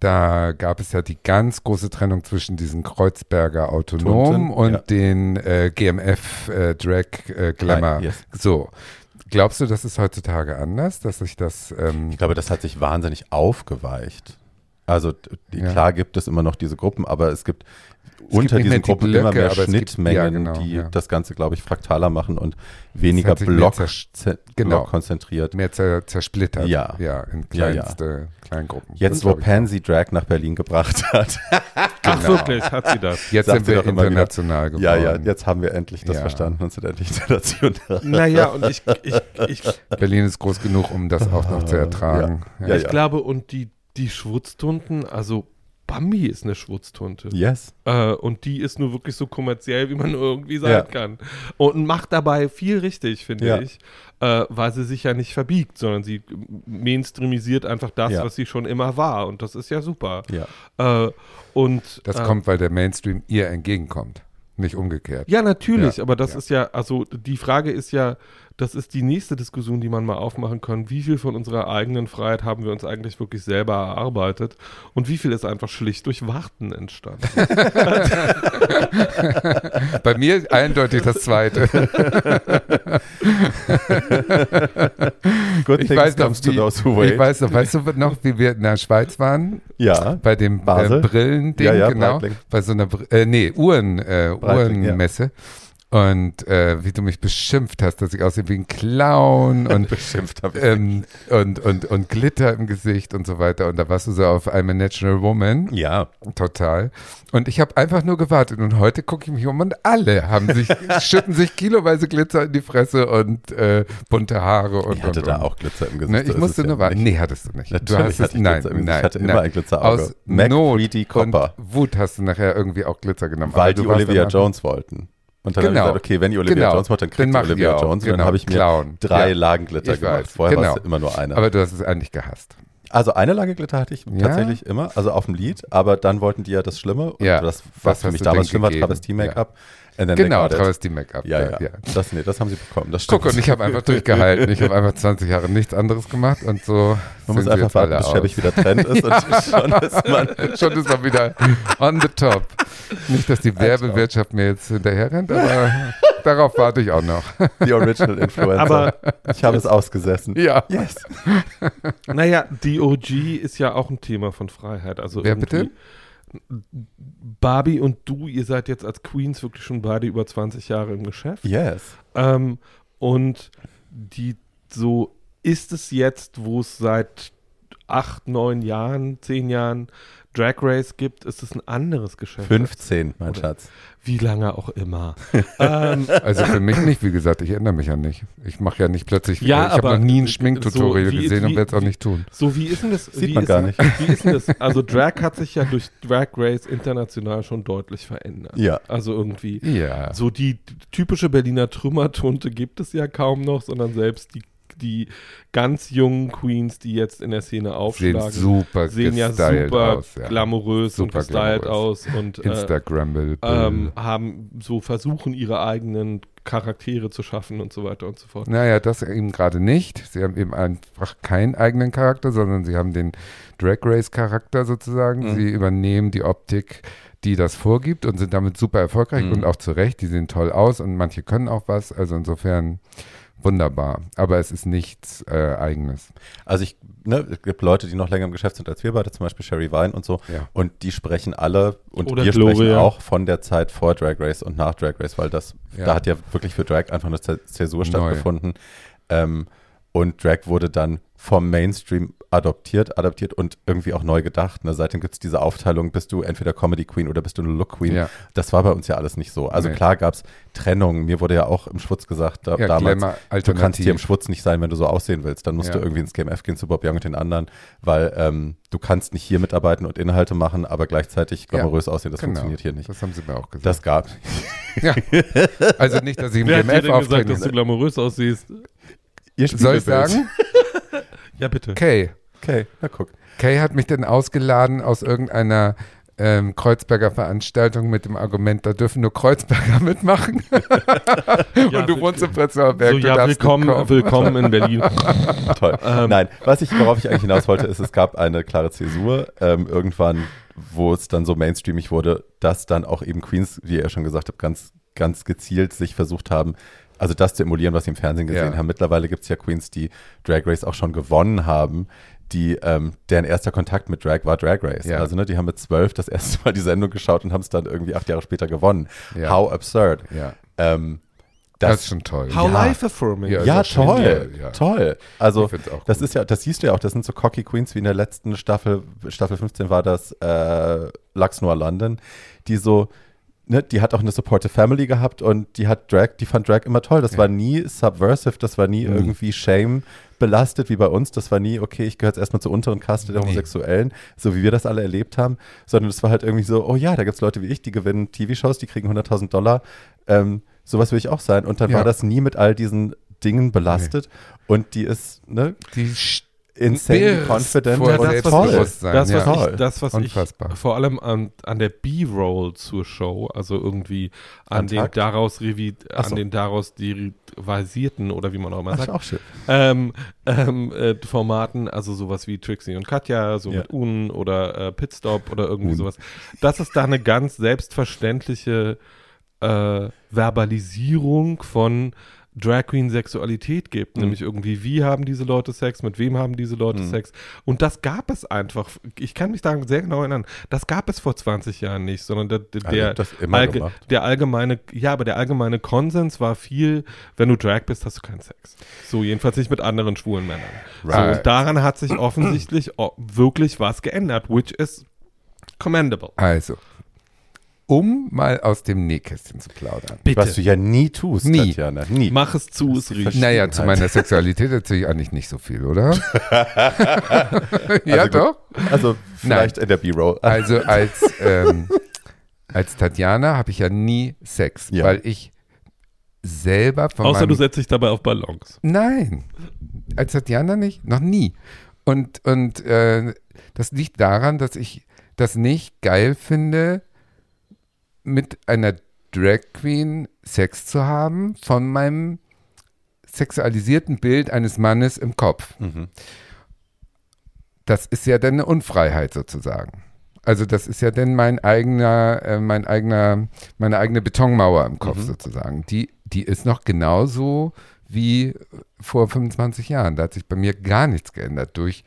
da gab es ja die ganz große Trennung zwischen diesen Kreuzberger Autonomen und ja. den äh, GMF äh, Drag äh, Glamour. Yes. So. Glaubst du, das ist heutzutage anders, dass sich das. Ähm ich glaube, das hat sich wahnsinnig aufgeweicht. Also ja. klar gibt es immer noch diese Gruppen, aber es gibt unter diesen Gruppen die Blöcke, immer mehr Schnittmengen, ja, genau, die ja. das Ganze, glaube ich, fraktaler machen und weniger Block, genau, Block konzentriert. Mehr zer zersplittert. Ja. Ja, in kleinste Kleingruppen. Jetzt, wo Pansy Drag nach Berlin gebracht hat. Ach, genau. wirklich, hat sie das. Jetzt Sagt sind wir international geworden. Ja, ja, jetzt haben wir endlich das verstanden und sind endlich international. Naja, und ich, ich, ich Berlin ist groß genug, um das auch noch zu ertragen. Ja. Ich glaube, und die, die Schwutztunden, also Bambi ist eine Schwutztunte. Yes. Äh, und die ist nur wirklich so kommerziell, wie man nur irgendwie sein ja. kann. Und macht dabei viel richtig, finde ja. ich. Äh, weil sie sich ja nicht verbiegt, sondern sie mainstreamisiert einfach das, ja. was sie schon immer war. Und das ist ja super. Ja. Äh, und, das äh, kommt, weil der Mainstream ihr entgegenkommt. Nicht umgekehrt. Ja, natürlich, aber das ist ja, also die Frage ist ja, das ist die nächste Diskussion, die man mal aufmachen kann. Wie viel von unserer eigenen Freiheit haben wir uns eigentlich wirklich selber erarbeitet und wie viel ist einfach schlicht durch Warten entstanden? Bei mir eindeutig das Zweite. Good ich weiß noch, wie, ich weiß noch, weißt du noch, wie wir in der Schweiz waren? Ja. Bei dem äh, Brillending, ja, ja, genau. Breitling. Bei so einer, äh, nee, Uhren, äh, Uhrenmesse. Ja. Und äh, wie du mich beschimpft hast, dass ich aussehe wie ein Clown und, beschimpft ähm, und, und, und Glitter im Gesicht und so weiter. Und da warst du so auf I'm a Natural Woman. Ja. Total. Und ich habe einfach nur gewartet. Und heute gucke ich mich um und alle haben sich, schütten sich kiloweise Glitzer in die Fresse und äh, bunte Haare. Und, ich hatte und, da und. auch Glitzer im Gesicht. Ne, ich musste nur ja warten. Nee, hattest du nicht. Natürlich du hast es, nein, nein, ich hatte nein. immer ein Glitzerauge. Aus Mac Not und Wut hast du nachher irgendwie auch Glitzer genommen. Weil die Olivia Jones wollten. Und dann genau. habe ich gesagt, okay, wenn ihr Olivia genau. Jones macht, dann kriegt ihr Olivia Jones. Genau. Und dann habe ich mir Clown. drei ja. Lagen Glitter ich gemacht. Weiß. Vorher genau. war es immer nur eine. Aber du hast es eigentlich gehasst. Also eine Lage Glitter hatte ich ja? tatsächlich immer, also auf dem Lied, aber dann wollten die ja das Schlimme. Und ja. das, was für mich damals schlimm war, Travestie-Make-up. Genau, Travestie-Make-up. Ja, ja, ja. Das, nee, das haben sie bekommen. Das Guck, und ich habe einfach durchgehalten. Ich habe einfach 20 Jahre nichts anderes gemacht und so. Man muss einfach warten, bis Schäbig wieder Trend ist und schon ist man. schon ist man wieder on the top. Nicht, dass die Werbewirtschaft mir jetzt hinterher rennt, aber darauf warte ich auch noch. Die Original Influencer. Aber ich habe es ausgesessen. Ja. Yes. Naja, die OG ist ja auch ein Thema von Freiheit. Also Wer bitte? Barbie und du, ihr seid jetzt als Queens wirklich schon beide über 20 Jahre im Geschäft. Yes. Ähm, und die so ist es jetzt, wo es seit acht, neun Jahren, zehn Jahren Drag Race gibt, ist es ein anderes Geschäft. 15, mein Oder Schatz. Wie lange auch immer. ähm, also für mich nicht, wie gesagt, ich ändere mich ja nicht. Ich mache ja nicht plötzlich, ja, ich habe noch nie ein Schminktutorial so gesehen wie, und werde es auch nicht tun. So, wie ist denn das? Sieht man gar nicht. Wie ist denn das? Also Drag hat sich ja durch Drag Race international schon deutlich verändert. Ja. Also irgendwie. Ja. So die typische Berliner Trümmertunte gibt es ja kaum noch, sondern selbst die die ganz jungen Queens, die jetzt in der Szene aufschlagen, sehen, super sehen ja super aus, ja. glamourös super und gestylt aus und äh, Instagram ähm, haben so versuchen ihre eigenen Charaktere zu schaffen und so weiter und so fort. Naja, das eben gerade nicht. Sie haben eben einfach keinen eigenen Charakter, sondern sie haben den Drag Race Charakter sozusagen. Mhm. Sie übernehmen die Optik die das vorgibt und sind damit super erfolgreich mhm. und auch zu Recht. Die sehen toll aus und manche können auch was. Also insofern wunderbar. Aber es ist nichts äh, Eigenes. Also ich, ne, es gibt Leute, die noch länger im Geschäft sind als wir beide, zum Beispiel Sherry Vine und so. Ja. Und die sprechen alle und Oder wir Gloria. sprechen auch von der Zeit vor Drag Race und nach Drag Race, weil das, Ja. da hat ja wirklich für Drag einfach eine Zäsur stattgefunden. Ähm, und Drag wurde dann vom Mainstream adoptiert, adaptiert und irgendwie auch neu gedacht. Ne? Seitdem gibt es diese Aufteilung, bist du entweder Comedy Queen oder bist du eine Look Queen. Ja. Das war bei uns ja alles nicht so. Also Nee. klar gab es Trennungen. Mir wurde ja auch im Schwutz gesagt, da, Ja, damals, du kannst hier im. Schwutz nicht sein, wenn du so aussehen willst. Dann musst Ja. du irgendwie ins GMF gehen zu Bob Young und den anderen, weil ähm, du kannst nicht hier mitarbeiten und Inhalte machen, aber gleichzeitig glamourös aussehen. Das Genau. funktioniert hier nicht. Das haben sie mir auch gesagt. Das gab. ja. Also nicht, dass ich im Wer hat dir GMF denn gesagt, dass du glamourös aussiehst? Ihr Soll ich sagen? Ja, bitte. Kay. Okay, na guck. Kay hat mich dann ausgeladen aus irgendeiner ähm, Kreuzberger Veranstaltung mit dem Argument, da dürfen nur Kreuzberger mitmachen. Ja, Und du wohnst im Prenzlauer Berg, so, du ja, darfst willkommen, kommen. willkommen in Berlin. Toll. Ähm, Nein, was ich, worauf ich eigentlich hinaus wollte, ist, es gab eine klare Zäsur ähm, irgendwann, wo es dann so mainstreamig wurde, dass dann auch eben Queens, wie ihr schon gesagt habt, ganz, ganz gezielt sich versucht haben, also das zu emulieren, was sie im Fernsehen gesehen Ja. haben. Mittlerweile gibt es ja Queens, die Drag Race auch schon gewonnen haben, die, ähm, deren erster Kontakt mit Drag war Drag Race. Ja. Also, ne, die haben mit zwölf das erste Mal die Sendung geschaut und haben es dann irgendwie acht Jahre später gewonnen. Ja. How absurd. Ja. Ähm, das, das, ist schon toll. How ja. life affirming. Ja, ja toll. Ja. Toll. Also, das ist ja, das siehst du ja auch, das sind so cocky Queens wie in der letzten Staffel, Staffel 15 war das äh, Lux Noir London, die so, ne, die hat auch eine supportive Family gehabt und die hat Drag, die fand Drag immer toll. Das war nie subversive, das war nie mhm. irgendwie Shame belastet wie bei uns. Das war nie, okay, ich gehöre jetzt erstmal zur unteren Kaste der Homosexuellen, nee. so wie wir das alle erlebt haben, sondern es war halt irgendwie so, oh ja, da gibt es Leute wie ich, die gewinnen TV-Shows, die kriegen 100.000 Dollar. Ähm, sowas will ich auch sein. Und dann ja. war das nie mit all diesen Dingen belastet. Nee. Und die ist, ne? Die insane confident. Ja, das, was, das, ja. was ich, das, was ich vor allem an, an der B-Roll zur Show, also irgendwie an, an den Tag? daraus revi so. an den daraus derivasierten oder wie man auch immer sagt, auch schön. Ähm, ähm, äh, Formaten, also sowas wie Trixie und Katja, so ja. mit Un oder äh, Pitstop oder irgendwie Un. sowas. Das ist da eine ganz selbstverständliche äh, Verbalisierung von Drag Queen Sexualität gibt, mhm. nämlich irgendwie, wie haben diese Leute Sex, mit wem haben diese Leute mhm. Sex. Und das gab es einfach, ich kann mich da sehr genau erinnern, das gab es vor 20 Jahren nicht, sondern der, der, der, allge, der allgemeine, ja, aber der allgemeine Konsens war viel, wenn du Drag bist, hast du keinen Sex. So, jedenfalls nicht mit anderen schwulen Männern. Right. So, und daran hat sich offensichtlich wirklich was geändert, which is commendable. Also, um mal aus dem Nähkästchen zu plaudern. Bitte. Was du ja nie tust, nie. Tatjana. Nie. Mach es zu, es riecht. Naja, zu meiner Sexualität erzähle ich eigentlich nicht so viel, oder? ja, also doch. Also vielleicht Nein. in der B-Roll. also als, ähm, als Tatjana habe ich ja nie Sex, ja. weil ich selber von Außer du setzt dich dabei auf Ballons. Nein, als Tatjana nicht, noch nie. Und, und äh, das liegt daran, dass ich das nicht geil finde, mit einer Drag Queen Sex zu haben von meinem sexualisierten Bild eines Mannes im Kopf. Mhm. Das ist ja dann eine Unfreiheit sozusagen. Also das ist ja dann mein eigener, äh, mein eigener, meine eigene Betonmauer im Kopf mhm. sozusagen. Die, die ist noch genauso wie vor 25 Jahren. Da hat sich bei mir gar nichts geändert durch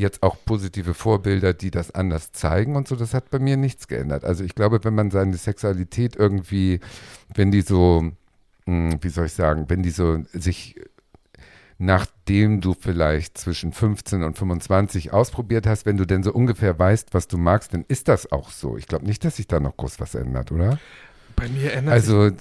jetzt auch positive Vorbilder, die das anders zeigen und so, das hat bei mir nichts geändert. Also ich glaube, wenn man seine Sexualität irgendwie, wenn die so, hm, wie soll ich sagen, wenn die so sich nachdem du vielleicht zwischen 15 und 25 ausprobiert hast, wenn du denn so ungefähr weißt, was du magst, dann ist das auch so. Ich glaube nicht, dass sich da noch groß was ändert, oder? Bei mir ändert also, sich.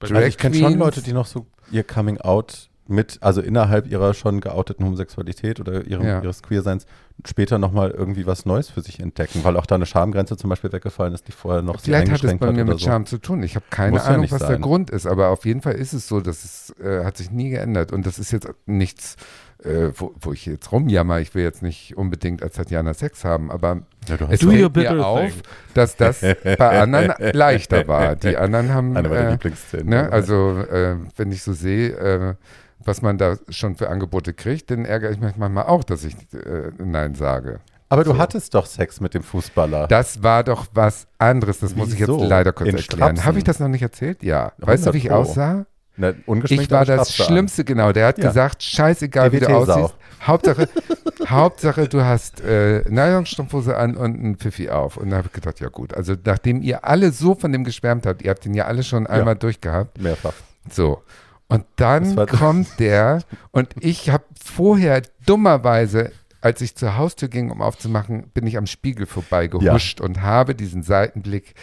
Also ich kenne schon Leute, die noch so ihr Coming Out mit, also innerhalb ihrer schon geouteten Homosexualität oder ihrem, ja. ihres Queerseins später nochmal irgendwie was Neues für sich entdecken, weil auch da eine Schamgrenze zum Beispiel weggefallen ist, die vorher noch Vielleicht hat es bei mir mit so. Scham zu tun. Ich habe keine Muss Ahnung, ja was sein. der Grund ist, aber auf jeden Fall ist es so, dass es äh, hat sich nie geändert und das ist jetzt nichts, äh, wo, wo, ich jetzt rumjammer. Ich will jetzt nicht unbedingt als Tatjana Sex haben, aber ja, es fällt mir auf, dass das bei anderen leichter war. Die anderen haben, Eine meiner äh, Lieblingsszenen. Ne, also äh, wenn ich so sehe, äh, was man da schon für Angebote kriegt, dann ärgere ich mich manchmal auch, dass ich äh, Nein sage. Aber du so. hattest doch Sex mit dem Fußballer. Das war doch was anderes. Das Wieso? muss ich jetzt leider kurz In erklären. Habe ich das noch nicht erzählt? Ja. Weißt du, wie ich aussah? Na, ich war das Schlimmste, genau. Der hat ja. gesagt, scheißegal, wie du aussiehst. Hauptsache, Hauptsache, du hast äh, Nylonstrumpfhose an und ein Pfiffi auf. Und da habe ich gedacht, ja gut. Also nachdem ihr alle so von dem geschwärmt habt, ihr habt den ja alle schon einmal ja. durchgehabt. Mehrfach. So. Und dann kommt der und ich habe vorher dummerweise, als ich zur Haustür ging, um aufzumachen, bin ich am Spiegel vorbeigehuscht ja. und habe diesen Seitenblick,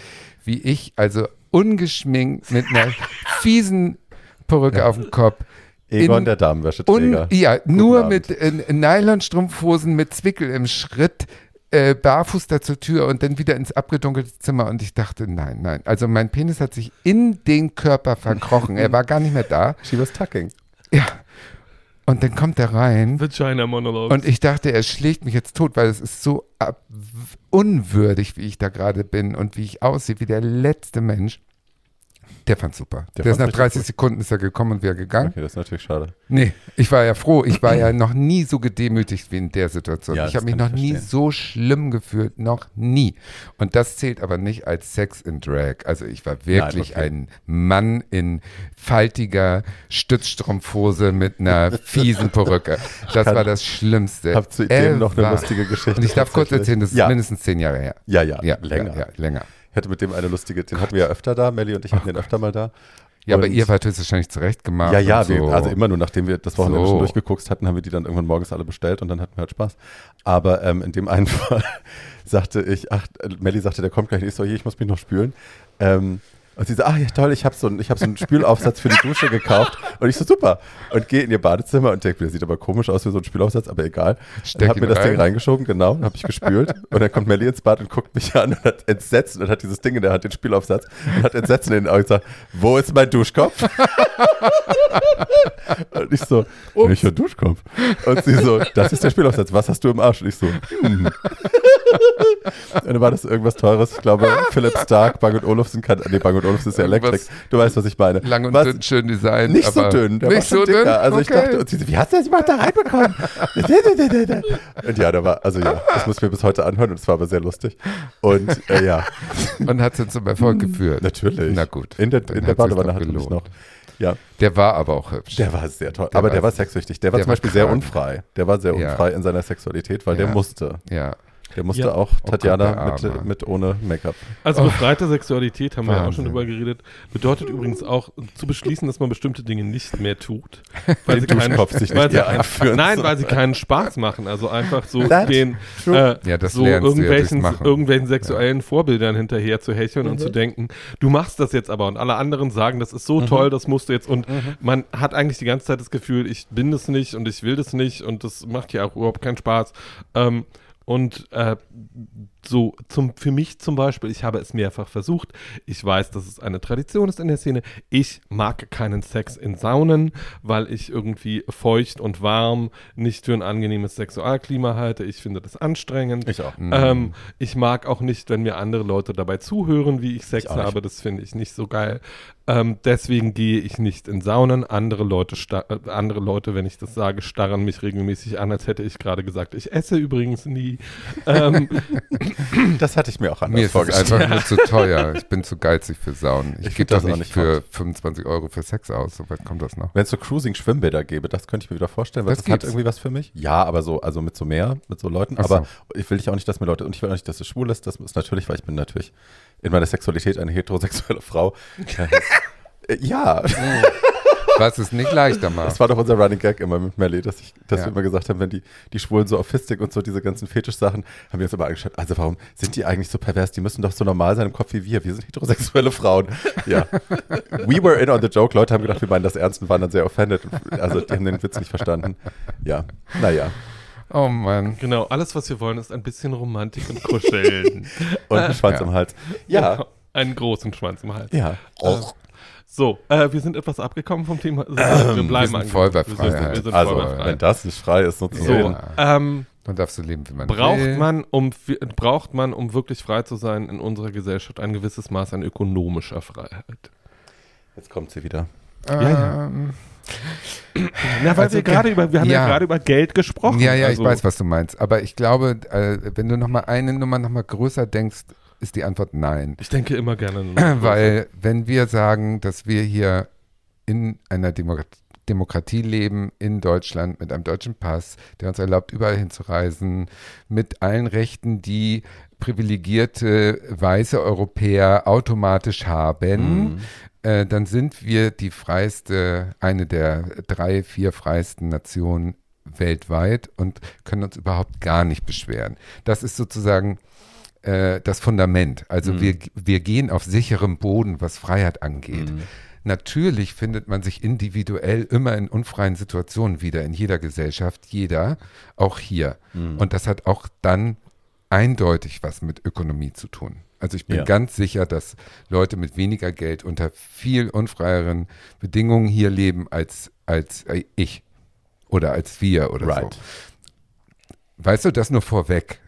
wie ich, also ungeschminkt mit einer fiesen Perücke ja. auf dem Kopf. Egon in, der Damenwäscheträger. ja, Guten nur Abend. mit äh, Nylonstrumpfhosen mit Zwickel im Schritt äh, barfuß da zur Tür und dann wieder ins abgedunkelte Zimmer und ich dachte, nein, nein. Also mein Penis hat sich in den Körper verkrochen. er war gar nicht mehr da. She was tucking. Ja. Und dann kommt er rein. Vagina Monolog. Und ich dachte, er schlägt mich jetzt tot, weil es ist so unwürdig, wie ich da gerade bin und wie ich aussehe, wie der letzte Mensch. Der fand super. Der, der ist nach 30 gut. Sekunden ist er gekommen und wäre gegangen. Okay, das ist natürlich schade. Nee, ich war ja froh. Ich war ja noch nie so gedemütigt wie in der Situation. Ja, ich habe mich noch nie so schlimm gefühlt. Noch nie. Und das zählt aber nicht als Sex in Drag. Also ich war wirklich Nein, okay. ein Mann in faltiger Stützstrumpfhose mit einer fiesen Perücke. Das war das Schlimmste. Hab zu dem noch eine lustige Geschichte. Und ich darf kurz erzählen, das ist ja. mindestens zehn Jahre her. Ja, ja, ja länger. Ja, länger. Ich hatte mit dem eine lustige, den hatten wir ja öfter da, Melly und ich hatten den öfter mal da. Ja, und aber ihr wart höchstwahrscheinlich zurecht gemacht. Ja, ja, so. wir, also immer nur, nachdem wir das Wochenende so. schon durchgeguckt hatten, haben wir die dann irgendwann morgens alle bestellt und dann hatten wir halt Spaß. Aber ähm, in dem einen Fall sagte ich, ach, Melly sagte, der kommt gleich. Ich so, hier, ich muss mich noch spülen. Ähm, und sie so, ach ja toll, ich habe so, ein, hab so einen Spülaufsatz für die Dusche gekauft. Und ich so, super. Und gehe in ihr Badezimmer und denke, der sieht aber komisch aus wie so ein Spülaufsatz, aber egal. Steck hab mir das rein. Ding reingeschoben, genau, habe ich gespült. und dann kommt Melly ins Bad und guckt mich an und hat Entsetzen und hat dieses Ding in der Hand, den Spülaufsatz, und hat Entsetzen in den Augen und sagt, wo ist mein Duschkopf? und ich so, Ups. welcher Duschkopf? Und sie so, das ist der Spülaufsatz, was hast du im Arsch? Und ich so, hm. und dann war das irgendwas Teures, ich glaube, Philipp Stark, Bang Olufsen kann, nee, Bang Olufsen ist ja Elektrik. Du weißt, was ich meine. Lang und was, dünn, schön Design. Nicht so dünn, der nicht so dünn? Also okay. ich dachte, sie wie hast du das überhaupt da reinbekommen? und ja, da war, also ja, das muss ich mir bis heute anhören und es war aber sehr lustig. Und äh, ja. Und hat sie zum Erfolg geführt. Natürlich. Na gut. In der, in der Badewanne hat mich noch. Ja. Der war aber auch hübsch. Der war sehr toll. Der aber war der war sexsüchtig. Der war der zum Beispiel sehr unfrei. Der war sehr unfrei ja. in seiner Sexualität, weil ja. der musste. Ja. Der musste ja. auch oh Tatjana oh mit, mit, ohne Make-up. Also oh. befreite Sexualität, haben Wahnsinn. wir ja auch schon drüber geredet, bedeutet übrigens auch zu beschließen, dass man bestimmte Dinge nicht mehr tut. Weil sie keinen, weil sie ein, Nein, weil sie keinen Spaß machen. Also einfach so den äh, ja, so irgendwelchen, irgendwelchen sexuellen ja. Vorbildern hinterher zu hecheln mhm. und zu denken, du machst das jetzt aber und alle anderen sagen, das ist so mhm. toll, das musst du jetzt und mhm. man hat eigentlich die ganze Zeit das Gefühl, ich bin das nicht und ich will das nicht und das macht ja auch überhaupt keinen Spaß. Ähm, und äh, so zum, für mich zum Beispiel, ich habe es mehrfach versucht. Ich weiß, dass es eine Tradition ist in der Szene. Ich mag keinen Sex in Saunen, weil ich irgendwie feucht und warm nicht für ein angenehmes Sexualklima halte. Ich finde das anstrengend. Ich auch. Ähm, mhm. ich mag auch nicht, wenn mir andere Leute dabei zuhören, wie ich Sex ich habe. Das finde ich nicht so geil. Ähm, deswegen gehe ich nicht in Saunen. Andere Leute, äh, andere Leute, wenn ich das sage, starren mich regelmäßig an, als hätte ich gerade gesagt, ich esse übrigens nie. ähm, das hatte ich mir auch anders mir vorgestellt. Mir ist einfach nur zu teuer. Ich bin zu geizig für Saunen. Ich, ich gebe doch nicht, nicht für 25 Euro für Sex aus. So weit kommt das noch. Wenn es so Cruising-Schwimmbäder gäbe, das könnte ich mir wieder vorstellen, weil das, das hat irgendwie was für mich. Ja, aber so, also mit so mehr, mit so Leuten. Ach aber so. ich will dich auch nicht, dass mir Leute, und ich will auch nicht, dass es schwul ist. Das ist natürlich, weil ich bin natürlich in meiner Sexualität eine heterosexuelle Frau. ja. Oh. Was es nicht leichter macht. Das war doch unser Running Gag immer mit Melly, dass, ich, dass ja. wir immer gesagt haben, wenn die, die Schwulen so auf Fistik und so diese ganzen Fetischsachen, haben wir uns immer angeschaut, also warum sind die eigentlich so pervers? Die müssen doch so normal sein im Kopf wie wir. Wir sind heterosexuelle Frauen. Ja. We were in on the joke. Leute haben gedacht, wir meinen das ernst und waren dann sehr offended. Also die haben den Witz nicht verstanden. Ja, naja. Oh Mann. Genau, alles, was wir wollen, ist ein bisschen Romantik und Kuscheln. und ein Schwanz ja. im Hals. Ja. Einen großen Schwanz im Hals. Ja. Oh. So, äh, wir sind etwas abgekommen vom Thema. wir bleiben wir sind voll bei Freiheit. Wir sind, wir also, voll bei Freiheit. wenn das nicht frei ist, sozusagen. So, ähm, dann darfst du leben, wie man braucht will. Man, um, braucht man, um wirklich frei zu sein, in unserer Gesellschaft ein gewisses Maß an ökonomischer Freiheit. Jetzt kommt sie wieder. Ähm, ja, ja. Na, weil also, wir gerade über, wir haben ja, ja gerade über Geld gesprochen. Ja, ja, also. ich weiß, was du meinst. Aber ich glaube, äh, wenn du noch mal eine Nummer noch mal größer denkst, ist die Antwort nein. Ich denke immer gerne. Weil wenn wir sagen, dass wir hier in einer Demokratie Demokratie leben in Deutschland mit einem deutschen Pass, der uns erlaubt, überall hinzureisen, mit allen Rechten, die privilegierte weiße Europäer automatisch haben, mhm. äh, dann sind wir die freiste, eine der drei, vier freisten Nationen weltweit und können uns überhaupt gar nicht beschweren. Das ist sozusagen äh, das Fundament. Also mhm. wir, wir gehen auf sicherem Boden, was Freiheit angeht. Mhm. Natürlich findet man sich individuell immer in unfreien Situationen wieder, in jeder Gesellschaft, jeder, auch hier. Mhm. Und das hat auch dann eindeutig was mit Ökonomie zu tun. Also ich bin ja. ganz sicher, dass Leute mit weniger Geld unter viel unfreieren Bedingungen hier leben als, als äh, ich oder als wir oder right. so. Weißt du, das nur vorweg.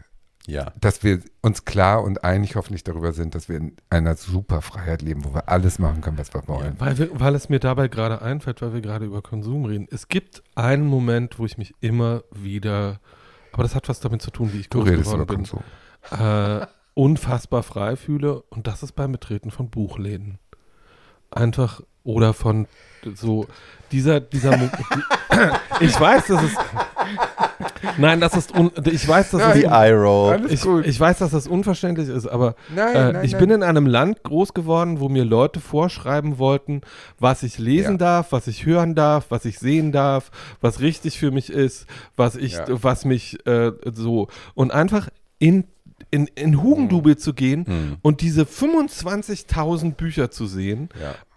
Ja. dass wir uns klar und einig hoffentlich darüber sind, dass wir in einer super Freiheit leben, wo wir alles machen können, was wir wollen. Ja, weil, wir, weil es mir dabei gerade einfällt, weil wir gerade über Konsum reden. Es gibt einen Moment, wo ich mich immer wieder, aber das hat was damit zu tun, wie ich du groß geworden bin, äh, unfassbar frei fühle und das ist beim Betreten von Buchläden. Einfach oder von so dieser dieser die, ich weiß, dass es Nein, das ist un, ich weiß, dass es, Eye Roll. Ich, ich, weiß, dass das unverständlich ist, aber nein, äh, nein, ich nein. bin in einem Land groß geworden, wo mir Leute vorschreiben wollten, was ich lesen ja. darf, was ich hören darf, was ich sehen darf, was richtig für mich ist, was ich, ja. was mich äh, so und einfach in in, in Hugendubel mhm. zu gehen mhm. und diese 25.000 Bücher zu sehen,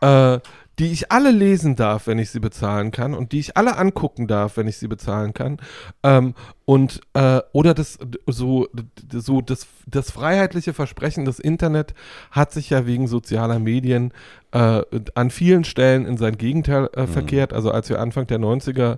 ja. äh, die ich alle lesen darf, wenn ich sie bezahlen kann und die ich alle angucken darf, wenn ich sie bezahlen kann. Ähm, und äh, oder das so, so das, das freiheitliche Versprechen des Internet hat sich ja wegen sozialer Medien äh, an vielen Stellen in sein Gegenteil äh, mhm. verkehrt. Also als wir Anfang der 90er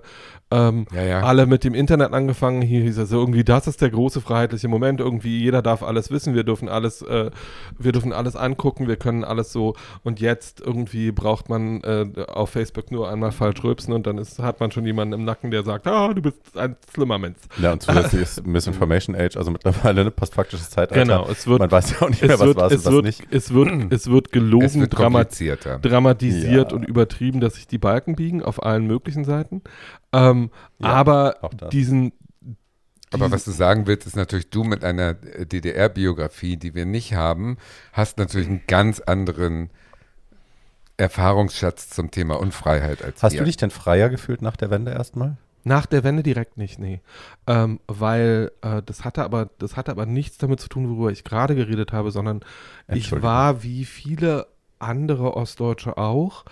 ähm, ja, ja. alle mit dem Internet angefangen, hier hieß es irgendwie, das ist der große freiheitliche Moment, irgendwie jeder darf alles wissen, wir dürfen alles, äh, wir dürfen alles angucken, wir können alles so und jetzt irgendwie braucht man äh, auf Facebook nur einmal falsch rülpsen und dann ist, hat man schon jemanden im Nacken, der sagt, ah, du bist ein schlimmer Mensch. Ja, und zusätzlich ist Misinformation Age, also mittlerweile eine postfaktisches Zeitalter. Genau, es wird, man weiß ja auch nicht mehr, was war und was wird, nicht. Es wird, es wird gelogen, es wird dramatisiert ja. und übertrieben, dass sich die Balken biegen auf allen möglichen Seiten. Ähm, ja, aber diesen, aber was du sagen willst, ist natürlich, du mit einer DDR-Biografie, die wir nicht haben, hast natürlich einen ganz anderen Erfahrungsschatz zum Thema Unfreiheit als Hast wir. du dich denn freier gefühlt nach der Wende erstmal? Nach der Wende direkt nicht, nee. Ähm, weil äh, das hatte aber, das hatte aber nichts damit zu tun, worüber ich gerade geredet habe, sondern ich war wie viele andere Ostdeutsche auch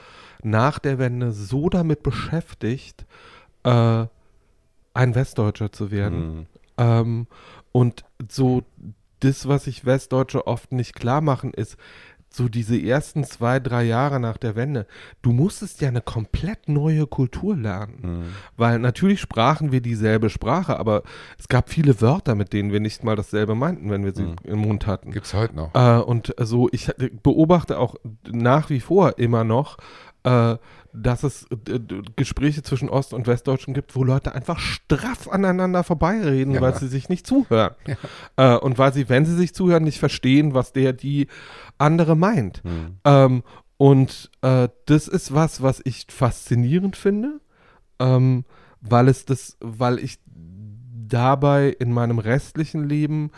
nach der Wende so damit beschäftigt, äh, ein Westdeutscher zu werden. Mhm. Ähm, und so das, was sich Westdeutsche oft nicht klar machen, ist, so diese ersten zwei, drei Jahre nach der Wende, du musstest ja eine komplett neue Kultur lernen. Mhm. Weil natürlich sprachen wir dieselbe Sprache, aber es gab viele Wörter, mit denen wir nicht mal dasselbe meinten, wenn wir sie mhm. im Mund hatten. Gibt es heute noch. Äh, und so, ich beobachte auch nach wie vor immer noch, äh, dass es äh, Gespräche zwischen Ost- und Westdeutschen gibt, wo Leute einfach straff aneinander vorbeireden, ja. weil sie sich nicht zuhören. Ja. Äh, und weil sie, wenn sie sich zuhören, nicht verstehen, was der die andere meint. Mhm. Ähm, und äh, das ist was, was ich faszinierend finde, ähm, weil es das, weil ich dabei in meinem restlichen Leben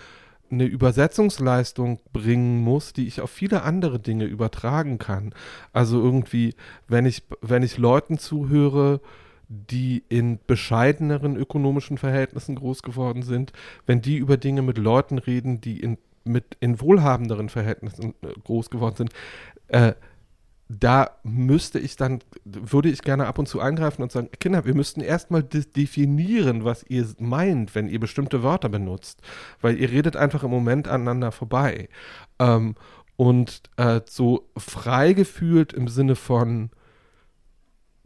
eine Übersetzungsleistung bringen muss, die ich auf viele andere Dinge übertragen kann. Also irgendwie, wenn ich, wenn ich Leuten zuhöre, die in bescheideneren ökonomischen Verhältnissen groß geworden sind, wenn die über Dinge mit Leuten reden, die in, mit, in wohlhabenderen Verhältnissen äh, groß geworden sind, äh, da müsste ich dann, würde ich gerne ab und zu eingreifen und sagen, Kinder, wir müssten erstmal definieren, was ihr meint, wenn ihr bestimmte Wörter benutzt, weil ihr redet einfach im Moment aneinander vorbei. Ähm, und äh, so frei gefühlt im Sinne von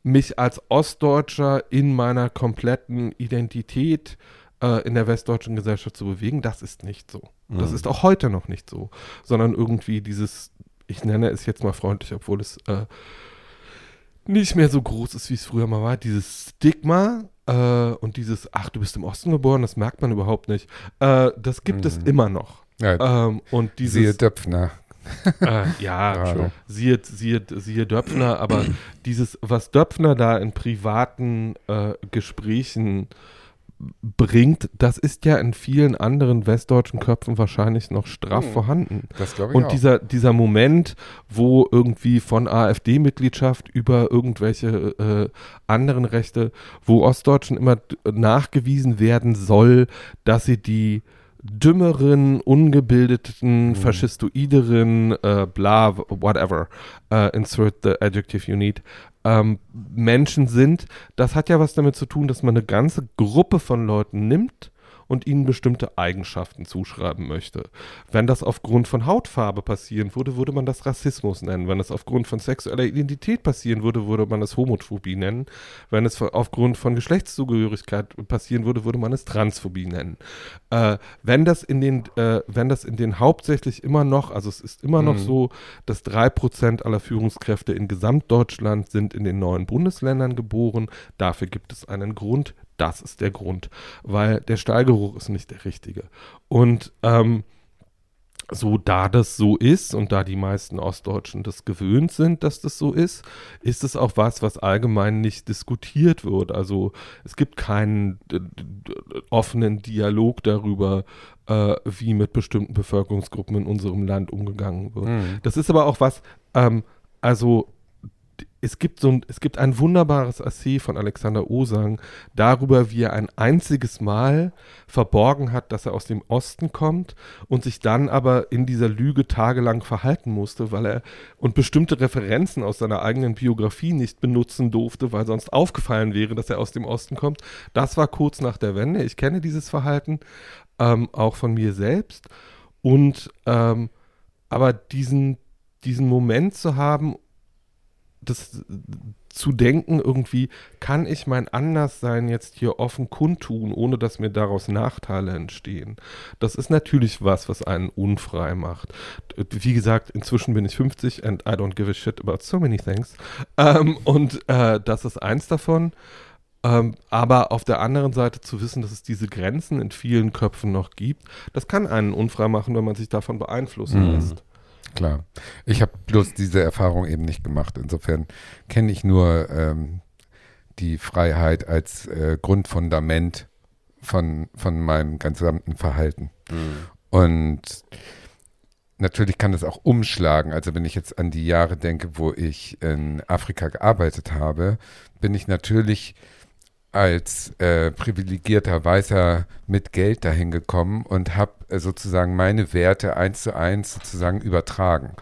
mich als Ostdeutscher in meiner kompletten Identität äh, in der westdeutschen Gesellschaft zu bewegen, das ist nicht so. Mhm. Das ist auch heute noch nicht so, sondern irgendwie dieses ich nenne es jetzt mal freundlich, obwohl es äh, nicht mehr so groß ist, wie es früher mal war, dieses Stigma äh, und dieses, ach, du bist im Osten geboren, das merkt man überhaupt nicht, äh, das gibt mhm. es immer noch. Ja, ähm, und dieses, siehe Döpfner. Äh, ja, siehe, siehe, siehe Döpfner, aber dieses, was Döpfner da in privaten äh, Gesprächen bringt, das ist ja in vielen anderen westdeutschen Köpfen wahrscheinlich noch straff hm, vorhanden. Das glaube ich Und auch. dieser dieser Moment, wo irgendwie von AfD-Mitgliedschaft über irgendwelche äh, anderen Rechte, wo Ostdeutschen immer nachgewiesen werden soll, dass sie die dümmeren, ungebildeten, mhm. faschistoideren, äh, bla, whatever, uh, insert the adjective you need, ähm, Menschen sind, das hat ja was damit zu tun, dass man eine ganze Gruppe von Leuten nimmt und ihnen bestimmte Eigenschaften zuschreiben möchte. Wenn das aufgrund von Hautfarbe passieren würde, würde man das Rassismus nennen. Wenn es aufgrund von sexueller Identität passieren würde, würde man es Homophobie nennen. Wenn es aufgrund von Geschlechtszugehörigkeit passieren würde, würde man es Transphobie nennen. Äh, wenn das in den, äh, wenn das in den hauptsächlich immer noch, also es ist immer mhm. noch so, dass drei Prozent aller Führungskräfte in Gesamtdeutschland sind in den neuen Bundesländern geboren. Dafür gibt es einen Grund. Das ist der Grund, weil der Stallgeruch ist nicht der richtige. Und ähm, so da das so ist und da die meisten Ostdeutschen das gewöhnt sind, dass das so ist, ist es auch was, was allgemein nicht diskutiert wird. Also es gibt keinen offenen Dialog darüber, äh, wie mit bestimmten Bevölkerungsgruppen in unserem Land umgegangen wird. Mhm. Das ist aber auch was, ähm, also es gibt so ein, es gibt ein wunderbares Essay von Alexander Osang darüber, wie er ein einziges Mal verborgen hat, dass er aus dem Osten kommt und sich dann aber in dieser Lüge tagelang verhalten musste, weil er und bestimmte Referenzen aus seiner eigenen Biografie nicht benutzen durfte, weil sonst aufgefallen wäre, dass er aus dem Osten kommt. Das war kurz nach der Wende. Ich kenne dieses Verhalten ähm, auch von mir selbst und ähm, aber diesen diesen Moment zu haben das zu denken, irgendwie, kann ich mein Anderssein jetzt hier offen kundtun, ohne dass mir daraus Nachteile entstehen? Das ist natürlich was, was einen unfrei macht. Wie gesagt, inzwischen bin ich 50 and I don't give a shit about so many things. Ähm, und äh, das ist eins davon. Ähm, aber auf der anderen Seite zu wissen, dass es diese Grenzen in vielen Köpfen noch gibt, das kann einen unfrei machen, wenn man sich davon beeinflussen mhm. lässt. Klar. Ich habe bloß diese Erfahrung eben nicht gemacht. Insofern kenne ich nur ähm, die Freiheit als äh, Grundfundament von, von meinem gesamten Verhalten. Mhm. Und natürlich kann das auch umschlagen. Also wenn ich jetzt an die Jahre denke, wo ich in Afrika gearbeitet habe, bin ich natürlich als äh, privilegierter Weißer mit Geld dahin gekommen und habe äh, sozusagen meine Werte eins zu eins sozusagen übertragen.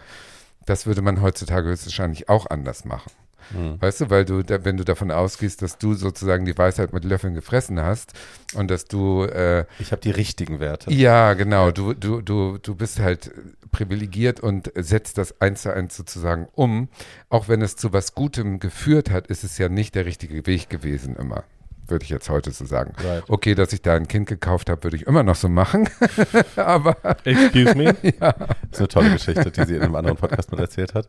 Das würde man heutzutage höchstwahrscheinlich auch anders machen. Hm. Weißt du, weil du, da, wenn du davon ausgehst, dass du sozusagen die Weisheit mit Löffeln gefressen hast und dass du. Äh, ich habe die richtigen Werte. Ja, genau. Du, du, du, du bist halt privilegiert und setzt das eins zu eins sozusagen um. Auch wenn es zu was Gutem geführt hat, ist es ja nicht der richtige Weg gewesen immer würde ich jetzt heute so sagen. Right. Okay, dass ich da ein Kind gekauft habe, würde ich immer noch so machen. Aber. Excuse me? ja. Das ist eine tolle Geschichte, die sie in einem anderen Podcast mal erzählt hat.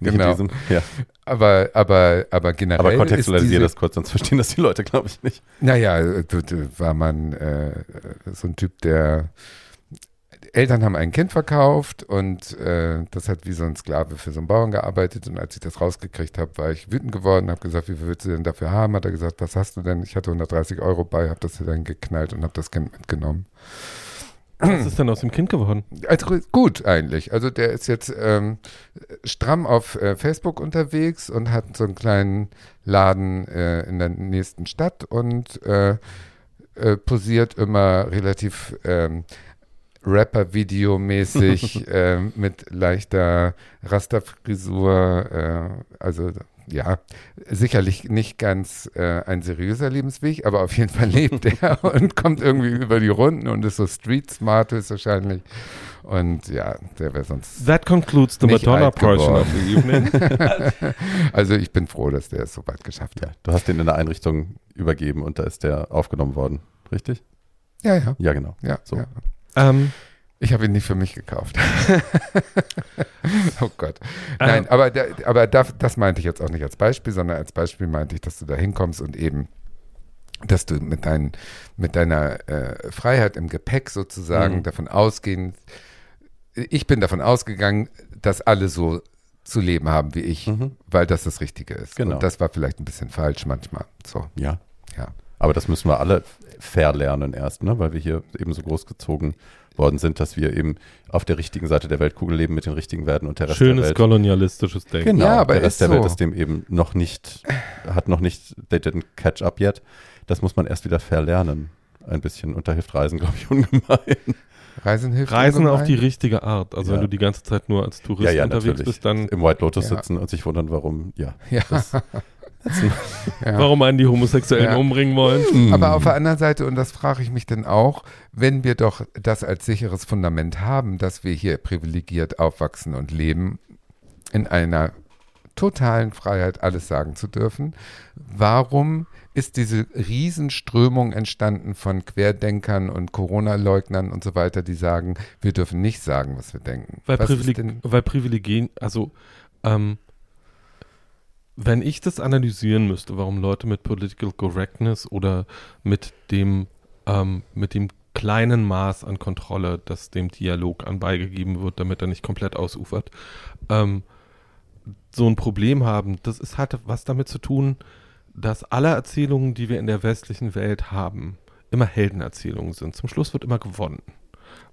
Nicht genau. Diesem, ja. Aber, aber, aber generell. Aber kontextualisiere das kurz, sonst verstehen das die Leute, glaube ich, nicht. Naja, war man äh, so ein Typ, der Eltern haben ein Kind verkauft und äh, das hat wie so ein Sklave für so einen Bauern gearbeitet. Und als ich das rausgekriegt habe, war ich wütend geworden, habe gesagt, wie viel willst du denn dafür haben? Hat er gesagt, was hast du denn? Ich hatte 130 Euro bei, habe das dann geknallt und habe das Kind mitgenommen. Was ist denn aus dem Kind geworden? Also gut eigentlich. Also der ist jetzt ähm, stramm auf äh, Facebook unterwegs und hat so einen kleinen Laden äh, in der nächsten Stadt und äh, äh posiert immer relativ ähm, Rapper-Video-mäßig äh, mit leichter Rasterfrisur. Äh, also ja, sicherlich nicht ganz äh, ein seriöser Lebensweg, aber auf jeden Fall lebt er und kommt irgendwie über die Runden und ist so street smart wahrscheinlich. Und ja, der wäre sonst. That concludes the Madonna portion of the evening. also ich bin froh, dass der es so weit geschafft hat. Ja, du hast den in der Einrichtung übergeben und da ist der aufgenommen worden, richtig? Ja, ja. Ja, genau. Ja, so. Ja. Ähm, ich habe ihn nicht für mich gekauft. oh Gott. Nein, ähm, aber, der, aber das, das meinte ich jetzt auch nicht als Beispiel, sondern als Beispiel meinte ich, dass du da hinkommst und eben, dass du mit, dein, mit deiner äh, Freiheit im Gepäck sozusagen mhm. davon ausgehen, ich bin davon ausgegangen, dass alle so zu leben haben wie ich, mhm. weil das das Richtige ist. Genau. Und das war vielleicht ein bisschen falsch manchmal. So. Ja. Ja. Aber das müssen wir alle verlernen erst, ne? weil wir hier eben so großgezogen worden sind, dass wir eben auf der richtigen Seite der Weltkugel leben mit den richtigen Werten und der Rest Schönes der Welt. kolonialistisches Denken. Genau, ja, aber der Rest der so. Welt ist dem eben noch nicht, hat noch nicht, they didn't catch up yet. Das muss man erst wieder verlernen. Ein bisschen. Und da hilft Reisen, glaube ich, ungemein. Reisen hilft Reisen auf die richtige Art. Also ja. wenn du die ganze Zeit nur als Tourist ja, ja, unterwegs natürlich. bist, dann im White Lotus sitzen und sich wundern, warum. Ja. ja. Das, ja. warum einen die Homosexuellen ja. umbringen wollen. Mhm. Aber auf der anderen Seite, und das frage ich mich dann auch, wenn wir doch das als sicheres Fundament haben, dass wir hier privilegiert aufwachsen und leben, in einer totalen Freiheit alles sagen zu dürfen, warum ist diese Riesenströmung entstanden von Querdenkern und Corona-Leugnern und so weiter, die sagen, wir dürfen nicht sagen, was wir denken. Weil, Privileg weil Privilegien, also ähm, wenn ich das analysieren müsste, warum Leute mit Political Correctness oder mit dem, ähm, mit dem kleinen Maß an Kontrolle, das dem Dialog anbeigegeben wird, damit er nicht komplett ausufert, ähm, so ein Problem haben, das ist halt was damit zu tun, dass alle Erzählungen, die wir in der westlichen Welt haben, immer Heldenerzählungen sind. Zum Schluss wird immer gewonnen.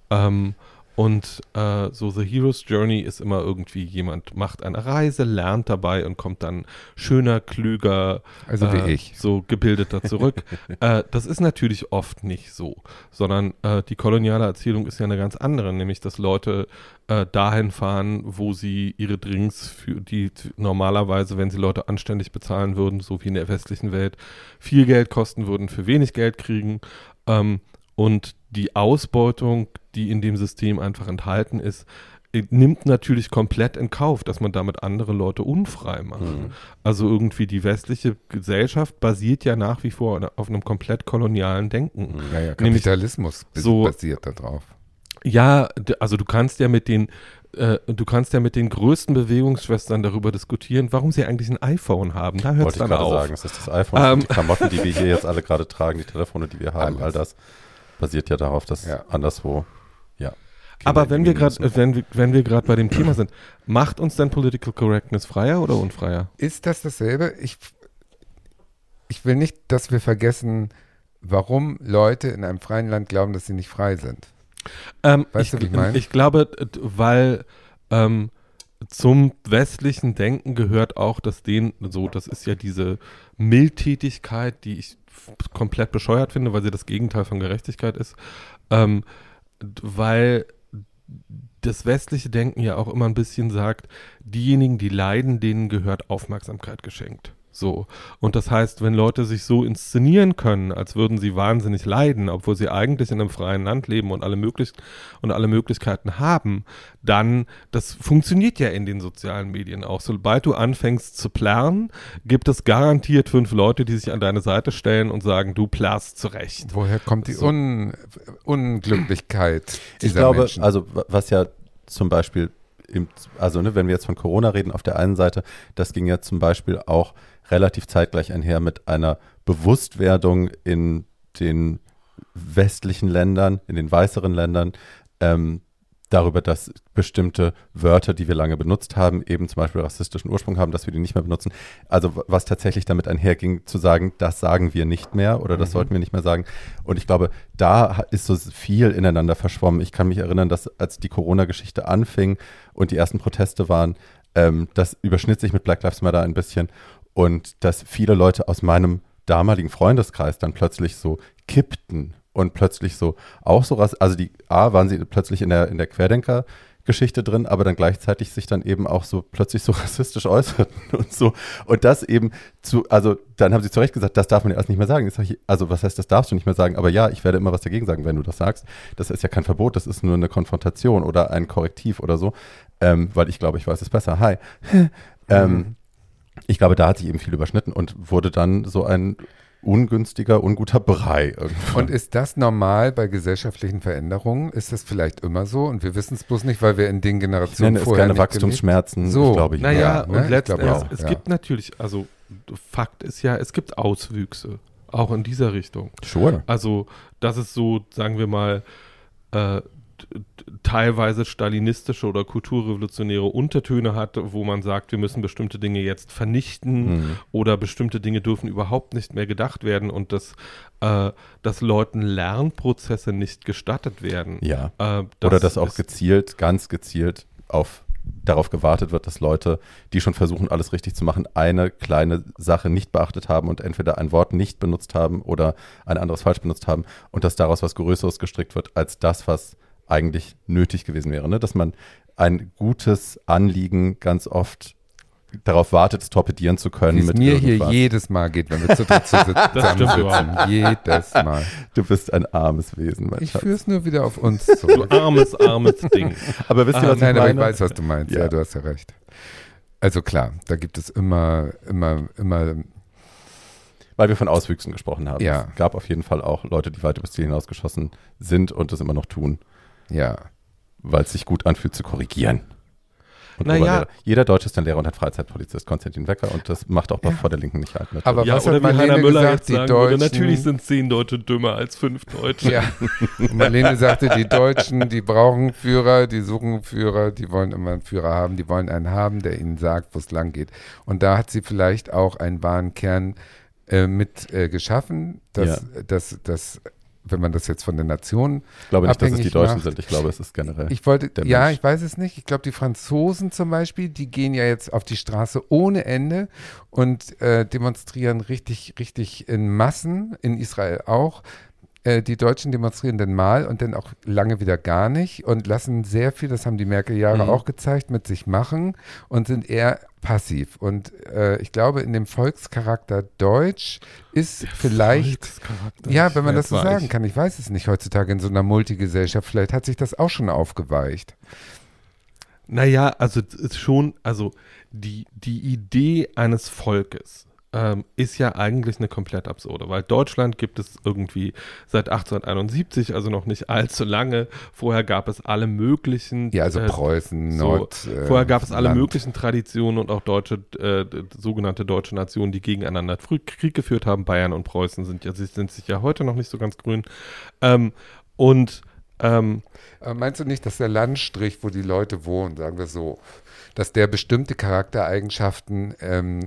Ähm, und äh, so The Hero's Journey ist immer irgendwie jemand macht eine Reise, lernt dabei und kommt dann schöner, klüger, also äh, wie ich, so gebildeter zurück. äh, das ist natürlich oft nicht so, sondern äh, die koloniale Erzählung ist ja eine ganz andere, nämlich dass Leute äh, dahin fahren, wo sie ihre Drinks für die normalerweise, wenn sie Leute anständig bezahlen würden, so wie in der westlichen Welt, viel Geld kosten würden, für wenig Geld kriegen. Ähm, und die Ausbeutung, die in dem System einfach enthalten ist, äh, nimmt natürlich komplett in Kauf, dass man damit andere Leute unfrei macht. Mhm. Also irgendwie die westliche Gesellschaft basiert ja nach wie vor auf einem komplett kolonialen Denken. Mhm. Ja, ja, Kapitalismus Nämlich so, basiert darauf. Ja, also du kannst ja mit den äh, du kannst ja mit den größten Bewegungsschwestern darüber diskutieren, warum sie eigentlich ein iPhone haben. Da hört es dann auf. Wollte ich gerade sagen, es ist das iPhone, ähm, die Klamotten, die wir hier jetzt alle gerade tragen, die Telefone, die wir haben, Alles. all das basiert ja darauf, dass ja. anderswo, ja. Kinder Aber wenn wir gerade, wenn wir, wenn wir gerade bei dem Thema sind, macht uns denn Political Correctness freier oder unfreier? Ist das dasselbe? Ich, ich will nicht, dass wir vergessen, warum Leute in einem freien Land glauben, dass sie nicht frei sind. Ähm, weißt ich, du, wie ich meine? Ich glaube, weil ähm, zum westlichen Denken gehört auch, dass denen so, das ist ja diese Mildtätigkeit, die ich komplett bescheuert finde, weil sie das Gegenteil von Gerechtigkeit ist, ähm, weil das westliche Denken ja auch immer ein bisschen sagt, diejenigen, die leiden, denen gehört Aufmerksamkeit geschenkt. So. Und das heißt, wenn Leute sich so inszenieren können, als würden sie wahnsinnig leiden, obwohl sie eigentlich in einem freien Land leben und alle, möglich und alle Möglichkeiten haben, dann, das funktioniert ja in den sozialen Medien auch. Sobald du anfängst zu plärren, gibt es garantiert fünf Leute, die sich an deine Seite stellen und sagen, du plärst zurecht. Woher kommt die so. Un Unglücklichkeit dieser Ich glaube, Menschen? also was ja zum Beispiel im, also ne, wenn wir jetzt von Corona reden, auf der einen Seite, das ging ja zum Beispiel auch relativ zeitgleich einher mit einer Bewusstwerdung in den westlichen Ländern, in den weißeren Ländern, ähm, darüber, dass bestimmte Wörter, die wir lange benutzt haben, eben zum Beispiel rassistischen Ursprung haben, dass wir die nicht mehr benutzen. Also was tatsächlich damit einherging, zu sagen, das sagen wir nicht mehr oder das mhm. sollten wir nicht mehr sagen. Und ich glaube, da ist so viel ineinander verschwommen. Ich kann mich erinnern, dass als die Corona-Geschichte anfing und die ersten Proteste waren, ähm, das überschnitt sich mit Black Lives Matter ein bisschen und dass viele Leute aus meinem damaligen Freundeskreis dann plötzlich so kippten und plötzlich so auch so, also die A waren sie plötzlich in der, in der Querdenker- Geschichte drin, aber dann gleichzeitig sich dann eben auch so plötzlich so rassistisch äußerten und so. Und das eben zu, also dann haben sie zu Recht gesagt, das darf man ja erst nicht mehr sagen. Also was heißt, das darfst du nicht mehr sagen? Aber ja, ich werde immer was dagegen sagen, wenn du das sagst. Das ist ja kein Verbot, das ist nur eine Konfrontation oder ein Korrektiv oder so, ähm, weil ich glaube, ich weiß es besser. Hi. ähm, mhm ich glaube, da hat sich eben viel überschnitten und wurde dann so ein ungünstiger, unguter Brei. Irgendwann. Und ist das normal bei gesellschaftlichen Veränderungen? Ist das vielleicht immer so? Und wir wissen es bloß nicht, weil wir in den Generationen ich nenne vorher es keine Wachstumsschmerzen, so, glaube ich. Naja, ja, und ne? letztlich, es, es ja. gibt natürlich, also Fakt ist ja, es gibt Auswüchse, auch in dieser Richtung. Sure. Also, das ist so, sagen wir mal, äh, teilweise stalinistische oder kulturrevolutionäre Untertöne hat, wo man sagt, wir müssen bestimmte Dinge jetzt vernichten mhm. oder bestimmte Dinge dürfen überhaupt nicht mehr gedacht werden und dass, äh, dass Leuten Lernprozesse nicht gestattet werden. Ja. Äh, das oder dass auch gezielt, ganz gezielt auf darauf gewartet wird, dass Leute, die schon versuchen, alles richtig zu machen, eine kleine Sache nicht beachtet haben und entweder ein Wort nicht benutzt haben oder ein anderes falsch benutzt haben und dass daraus was Größeres gestrickt wird als das, was eigentlich nötig gewesen wäre. Ne? Dass man ein gutes Anliegen ganz oft darauf wartet, es torpedieren zu können. Wie es mir irgendwas. hier jedes Mal geht, wenn wir zu dritt zusammensitzen. jedes Mal. Du bist ein armes Wesen, mein Ich führe es nur wieder auf uns zu. Du armes, armes Ding. Aber wisst ihr, ah, was nein, ich meine? aber ich weiß, was du meinst. Ja. ja, du hast ja recht. Also klar, da gibt es immer, immer, immer weil wir von Auswüchsen gesprochen haben. Ja. Es gab auf jeden Fall auch Leute, die weit übers Ziel hinausgeschossen sind und das immer noch tun. Ja. Weil es sich gut anfühlt zu korrigieren. Und naja. Jeder Deutsche ist ein Lehrer und hat Freizeitpolizist, Konstantin Wecker, und das macht auch ja. vor der Linken nicht halt mit. Aber ja, was oder hat Marlene wie Müller gesagt, jetzt die Deutschen, natürlich sind zehn Deutsche dümmer als fünf Deutsche. Ja. Marlene sagte, die Deutschen, die brauchen Führer, die suchen Führer, die wollen immer einen Führer haben, die wollen einen haben, der ihnen sagt, wo es lang geht. Und da hat sie vielleicht auch einen wahren Kern äh, mit äh, geschaffen, dass, ja. dass, dass wenn man das jetzt von den Nationen. Ich glaube nicht, dass es die Deutschen macht. sind. Ich glaube, es ist generell. Ich wollte, ja, Mensch. ich weiß es nicht. Ich glaube, die Franzosen zum Beispiel, die gehen ja jetzt auf die Straße ohne Ende und äh, demonstrieren richtig, richtig in Massen, in Israel auch. Äh, die Deutschen demonstrieren dann mal und dann auch lange wieder gar nicht und lassen sehr viel, das haben die Merkel-Jahre mhm. auch gezeigt, mit sich machen und sind eher passiv. Und äh, ich glaube, in dem Volkscharakter Deutsch ist Der vielleicht, ja, wenn man das so sagen kann, ich weiß es nicht heutzutage in so einer Multigesellschaft, vielleicht hat sich das auch schon aufgeweicht. Naja, also schon, also die, die Idee eines Volkes ähm, ist ja eigentlich eine komplett absurde, weil Deutschland gibt es irgendwie seit 1871, also noch nicht allzu lange. Vorher gab es alle möglichen. Ja, also äh, Preußen, so, Nord. Äh, vorher gab es alle Land. möglichen Traditionen und auch deutsche, äh, sogenannte deutsche Nationen, die gegeneinander Krieg geführt haben. Bayern und Preußen sind ja, sind sich ja heute noch nicht so ganz grün. Ähm, und ähm, meinst du nicht, dass der Landstrich, wo die Leute wohnen, sagen wir so, dass der bestimmte Charaktereigenschaften ähm,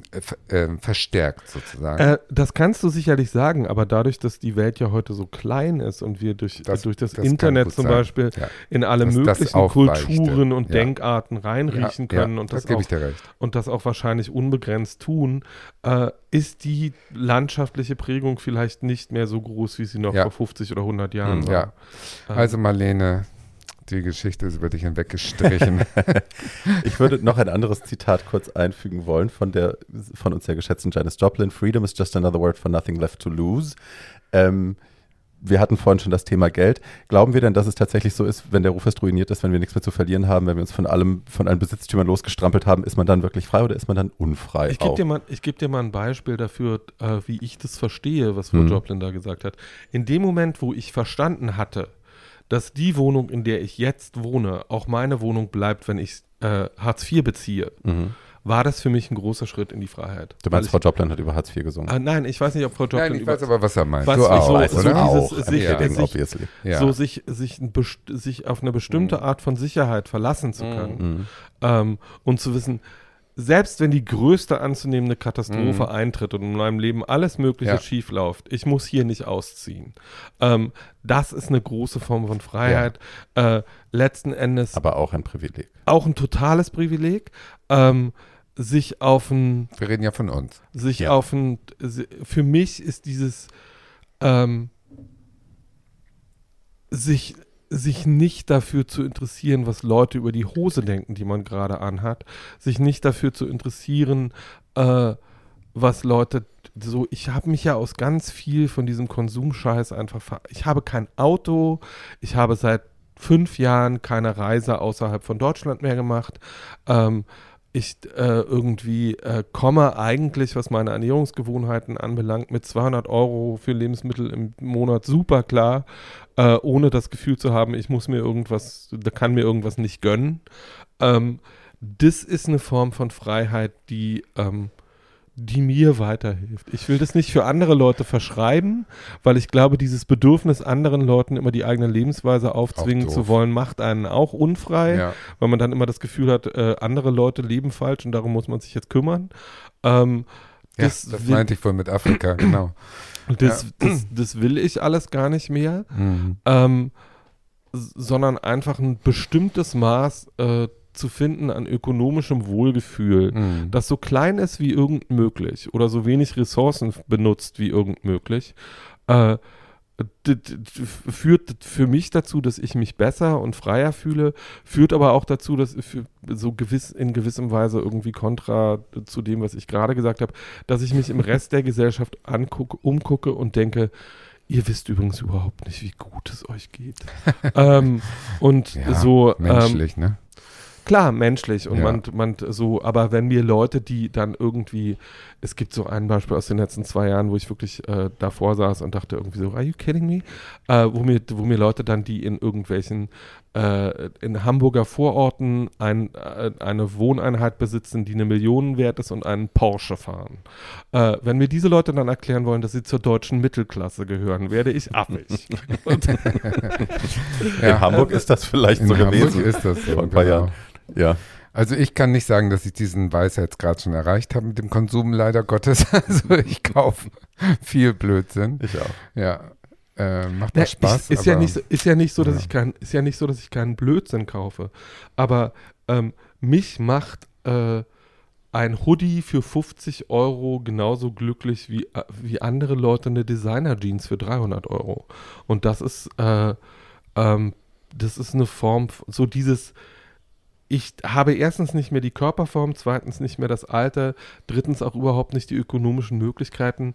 äh, verstärkt sozusagen. Äh, das kannst du sicherlich sagen, aber dadurch, dass die Welt ja heute so klein ist und wir durch das, durch das, das Internet zum. Beispiel ja. in alle dass möglichen Kulturen und ja. Denkarten reinriechen ja, können und, das auch, und das auch wahrscheinlich unbegrenzt tun, äh, ist die landschaftliche Prägung vielleicht nicht mehr so groß, wie sie noch vor 50 oder 100 Jahren hm, war. Ja. Also Marlene, die Geschichte ist über dich hinweggestrichen. ich würde noch ein anderes Zitat kurz einfügen wollen von der von uns sehr geschätzten Janis Joplin. Freedom is just another word for nothing left to lose. Ähm, wir hatten vorhin schon das Thema Geld. Glauben wir denn, dass es tatsächlich so ist, wenn der Ruf ist ruiniert ist, wenn wir nichts mehr zu verlieren haben, wenn wir uns von allem, von allen Besitztümern losgestrampelt haben, ist man dann wirklich frei oder ist man dann unfrei? Ich gebe dir, mal, geb dir mal ein Beispiel dafür, äh, wie ich das verstehe, was Frau hm. Joplin da gesagt hat. In dem Moment, wo ich verstanden hatte, dass die Wohnung, in der ich jetzt wohne, auch meine Wohnung bleibt, wenn ich äh, Hartz IV beziehe, mhm. war das für mich ein großer Schritt in die Freiheit. Du meinst, Frau Joplin hat über Hartz IV gesungen? Äh, nein, ich weiß nicht, ob Frau Joplin. Nein, ich weiß aber, was er meint. Was, du auch, so, weißt, so oder? Dieses, auch, sich, ja. sich, ja. so sich, sich, sich, auf eine bestimmte mhm. Art von Sicherheit verlassen zu können mhm. ähm, und zu wissen, selbst wenn die größte anzunehmende Katastrophe mhm. eintritt und in meinem Leben alles Mögliche ja. schief läuft, ich muss hier nicht ausziehen. Ähm, das ist eine große Form von Freiheit. Ja. Äh, letzten Endes. Aber auch ein Privileg. Auch ein totales Privileg. Ähm, sich auf ein. Wir reden ja von uns. Sich ja. auf ein. Für mich ist dieses. Ähm, sich sich nicht dafür zu interessieren, was Leute über die Hose denken, die man gerade anhat, sich nicht dafür zu interessieren, äh, was Leute so, ich habe mich ja aus ganz viel von diesem Konsumscheiß einfach, ich habe kein Auto, ich habe seit fünf Jahren keine Reise außerhalb von Deutschland mehr gemacht. Ähm, ich äh, irgendwie äh, komme eigentlich, was meine Ernährungsgewohnheiten anbelangt, mit 200 Euro für Lebensmittel im Monat super klar, äh, ohne das Gefühl zu haben, ich muss mir irgendwas, da kann mir irgendwas nicht gönnen. Ähm, das ist eine Form von Freiheit, die ähm, die mir weiterhilft. Ich will das nicht für andere Leute verschreiben, weil ich glaube, dieses Bedürfnis, anderen Leuten immer die eigene Lebensweise aufzwingen zu wollen, macht einen auch unfrei, ja. weil man dann immer das Gefühl hat, äh, andere Leute leben falsch und darum muss man sich jetzt kümmern. Ähm, ja, das, das meinte ich wohl mit Afrika, genau. Das, ja. das, das, will ich alles gar nicht mehr, mhm. ähm, sondern einfach ein bestimmtes Maß äh, zu finden an ökonomischem Wohlgefühl, mhm. das so klein ist wie irgend möglich oder so wenig Ressourcen benutzt wie irgend möglich, äh, führt für mich dazu, dass ich mich besser und freier fühle, führt aber auch dazu, dass so gewiss in gewissem Weise irgendwie kontra zu dem, was ich gerade gesagt habe, dass ich mich im Rest der Gesellschaft angucke, umgucke und denke, ihr wisst übrigens überhaupt nicht, wie gut es euch geht. ähm, und ja, so menschlich, ähm, ne? Klar, menschlich und ja. man, man so, aber wenn mir Leute, die dann irgendwie, es gibt so ein Beispiel aus den letzten zwei Jahren, wo ich wirklich äh, davor saß und dachte irgendwie so, are you kidding me? Äh, wo, mir, wo mir Leute dann, die in irgendwelchen, äh, in Hamburger Vororten ein, äh, eine Wohneinheit besitzen, die eine Million wert ist und einen Porsche fahren. Äh, wenn mir diese Leute dann erklären wollen, dass sie zur deutschen Mittelklasse gehören, werde ich affig. ja, in Hamburg ist das vielleicht so Hamburg gewesen. ist das so, vor ein paar genau. Jahren. Ja. Also ich kann nicht sagen, dass ich diesen Weisheitsgrad schon erreicht habe mit dem Konsum, leider Gottes. Also ich kaufe viel Blödsinn. Ich auch. Ja. Äh, macht Na, Spaß. Ich, ist, ja nicht so, ist ja nicht so, dass ja. ich kein, ist ja nicht so, dass ich keinen Blödsinn kaufe. Aber ähm, mich macht äh, ein Hoodie für 50 Euro genauso glücklich wie, äh, wie andere Leute eine Designer-Jeans für 300 Euro. Und das ist, äh, ähm, das ist eine Form, so dieses, ich habe erstens nicht mehr die Körperform, zweitens nicht mehr das Alter, drittens auch überhaupt nicht die ökonomischen Möglichkeiten,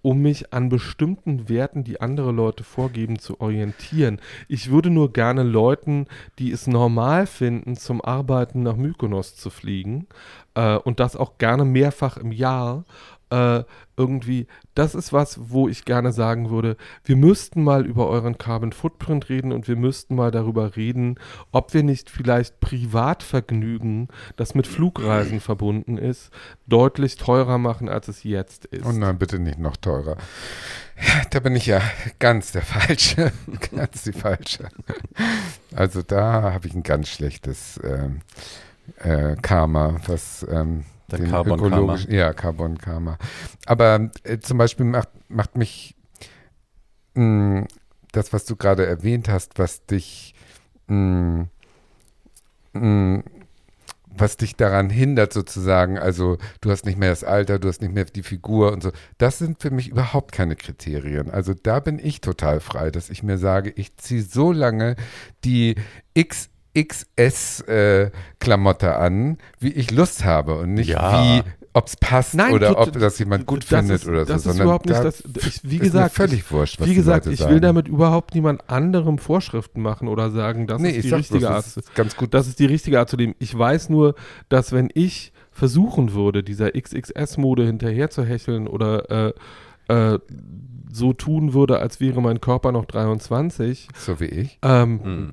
um mich an bestimmten Werten, die andere Leute vorgeben, zu orientieren. Ich würde nur gerne Leuten, die es normal finden, zum Arbeiten nach Mykonos zu fliegen äh, und das auch gerne mehrfach im Jahr äh, irgendwie, das ist was, wo ich gerne sagen würde, wir müssten mal über euren Carbon Footprint reden und wir müssten mal darüber reden, ob wir nicht vielleicht Privatvergnügen, das mit Flugreisen verbunden ist, deutlich teurer machen, als es jetzt ist. Oh nein, bitte nicht noch teurer. Da bin ich ja ganz der Falsche, ganz die Falsche. Also da habe ich ein ganz schlechtes ähm, äh, Karma, was ähm, der Carbon Karma. Ja, Carbon Karma. Aber äh, zum Beispiel macht, macht mich mh, hm, das, was du gerade erwähnt hast, was dich mh, hm, mh, hm, was dich daran hindert sozusagen, also du hast nicht mehr das Alter, du hast nicht mehr die Figur und so, das sind für mich überhaupt keine Kriterien. Also da bin ich total frei, dass ich mir sage, ich ziehe so lange die X XS-Klamotte äh, an, wie ich Lust habe und nicht ja. wie ob es passt Nein, oder ob das jemand gut das findet ist, oder so. Das ist überhaupt nicht das. Ich, wie gesagt, völlig wurscht. wie gesagt, ich will damit überhaupt niemand anderem Vorschriften machen oder sagen, das nee, ist die richtige bloß, Art. Ist ganz gut. Das ist die richtige Art zu leben. Ich weiß nur, dass wenn ich versuchen würde, dieser XXS-Mode hinterher zu hecheln oder äh, äh, so tun würde, als wäre mein Körper noch 23. So wie ich. Ähm, hm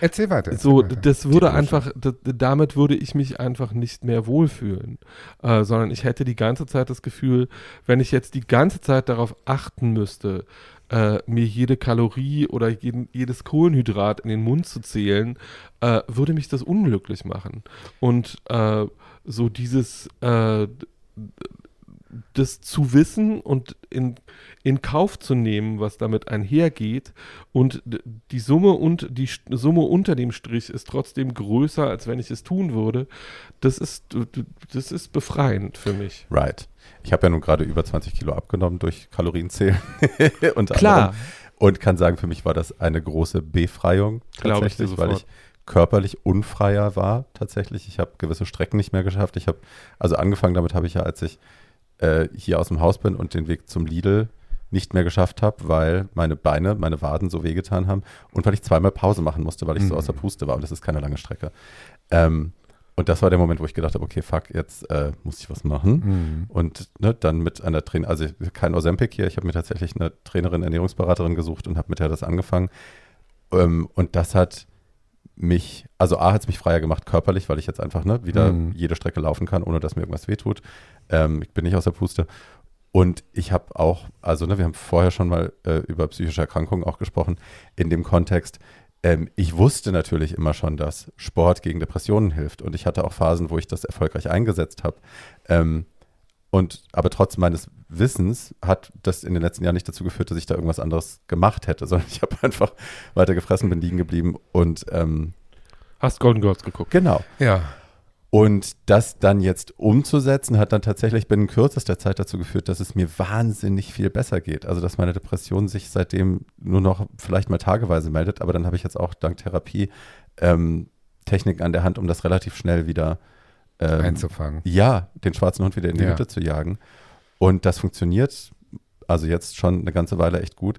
Erzähl weiter. so, weiter. das würde einfach, das, damit würde ich mich einfach nicht mehr wohlfühlen, äh, sondern ich hätte die ganze Zeit das Gefühl, wenn ich jetzt die ganze Zeit darauf achten müsste, äh, mir jede Kalorie oder jeden, jedes Kohlenhydrat in den Mund zu zählen, äh, würde mich das unglücklich machen. Und äh, so dieses äh, das zu wissen und in, in Kauf zu nehmen, was damit einhergeht. Und die Summe und die Summe unter dem Strich ist trotzdem größer, als wenn ich es tun würde. Das ist, das ist befreiend für mich. Right. Ich habe ja nun gerade über 20 Kilo abgenommen durch Kalorienzählen. Klar. Anderem. Und kann sagen, für mich war das eine große Befreiung tatsächlich, ich weil ich körperlich unfreier war tatsächlich. Ich habe gewisse Strecken nicht mehr geschafft. Ich habe, also angefangen damit habe ich ja, als ich äh, hier aus dem Haus bin und den Weg zum Lidl nicht mehr geschafft habe, weil meine Beine, meine Waden so wehgetan haben und weil ich zweimal Pause machen musste, weil ich mhm. so aus der Puste war und das ist keine lange Strecke. Ähm, und das war der Moment, wo ich gedacht habe, okay, fuck, jetzt äh, muss ich was machen. Mhm. Und ne, dann mit einer Trainerin, also kein Ozempic hier, ich habe mir tatsächlich eine Trainerin, Ernährungsberaterin gesucht und habe mit der das angefangen. Ähm, und das hat mich, also A hat es mich freier gemacht körperlich, weil ich jetzt einfach ne, wieder mhm. jede Strecke laufen kann, ohne dass mir irgendwas wehtut. Ähm, ich bin nicht aus der Puste. Und ich habe auch, also ne, wir haben vorher schon mal äh, über psychische Erkrankungen auch gesprochen, in dem Kontext, ähm, ich wusste natürlich immer schon, dass Sport gegen Depressionen hilft. Und ich hatte auch Phasen, wo ich das erfolgreich eingesetzt habe. Ähm, und aber trotz meines Wissens hat das in den letzten Jahren nicht dazu geführt, dass ich da irgendwas anderes gemacht hätte, sondern ich habe einfach weiter gefressen, bin liegen geblieben und ähm, hast Golden Girls geguckt. Genau. Ja. Und das dann jetzt umzusetzen, hat dann tatsächlich binnen kürzester Zeit dazu geführt, dass es mir wahnsinnig viel besser geht. Also, dass meine Depression sich seitdem nur noch vielleicht mal tageweise meldet, aber dann habe ich jetzt auch dank Therapie ähm, Techniken an der Hand, um das relativ schnell wieder ähm, einzufangen. Ja, den schwarzen Hund wieder in die ja. Hütte zu jagen. Und das funktioniert also jetzt schon eine ganze Weile echt gut.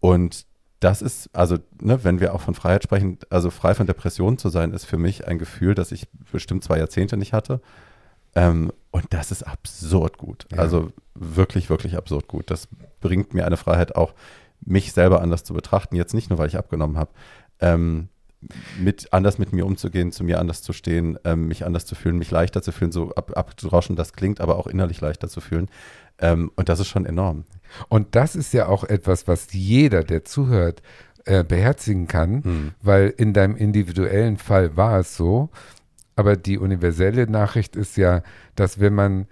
Und das ist, also, ne, wenn wir auch von Freiheit sprechen, also frei von Depressionen zu sein, ist für mich ein Gefühl, das ich bestimmt zwei Jahrzehnte nicht hatte. Ähm, und das ist absurd gut. Ja. Also wirklich, wirklich absurd gut. Das bringt mir eine Freiheit auch, mich selber anders zu betrachten. Jetzt nicht nur, weil ich abgenommen habe, ähm, mit, anders mit mir umzugehen, zu mir anders zu stehen, ähm, mich anders zu fühlen, mich leichter zu fühlen, so ab, abzurauschen, das klingt, aber auch innerlich leichter zu fühlen. Ähm, und das ist schon enorm. Und das ist ja auch etwas, was jeder, der zuhört, äh, beherzigen kann, hm. weil in deinem individuellen Fall war es so. Aber die universelle Nachricht ist ja, dass wenn man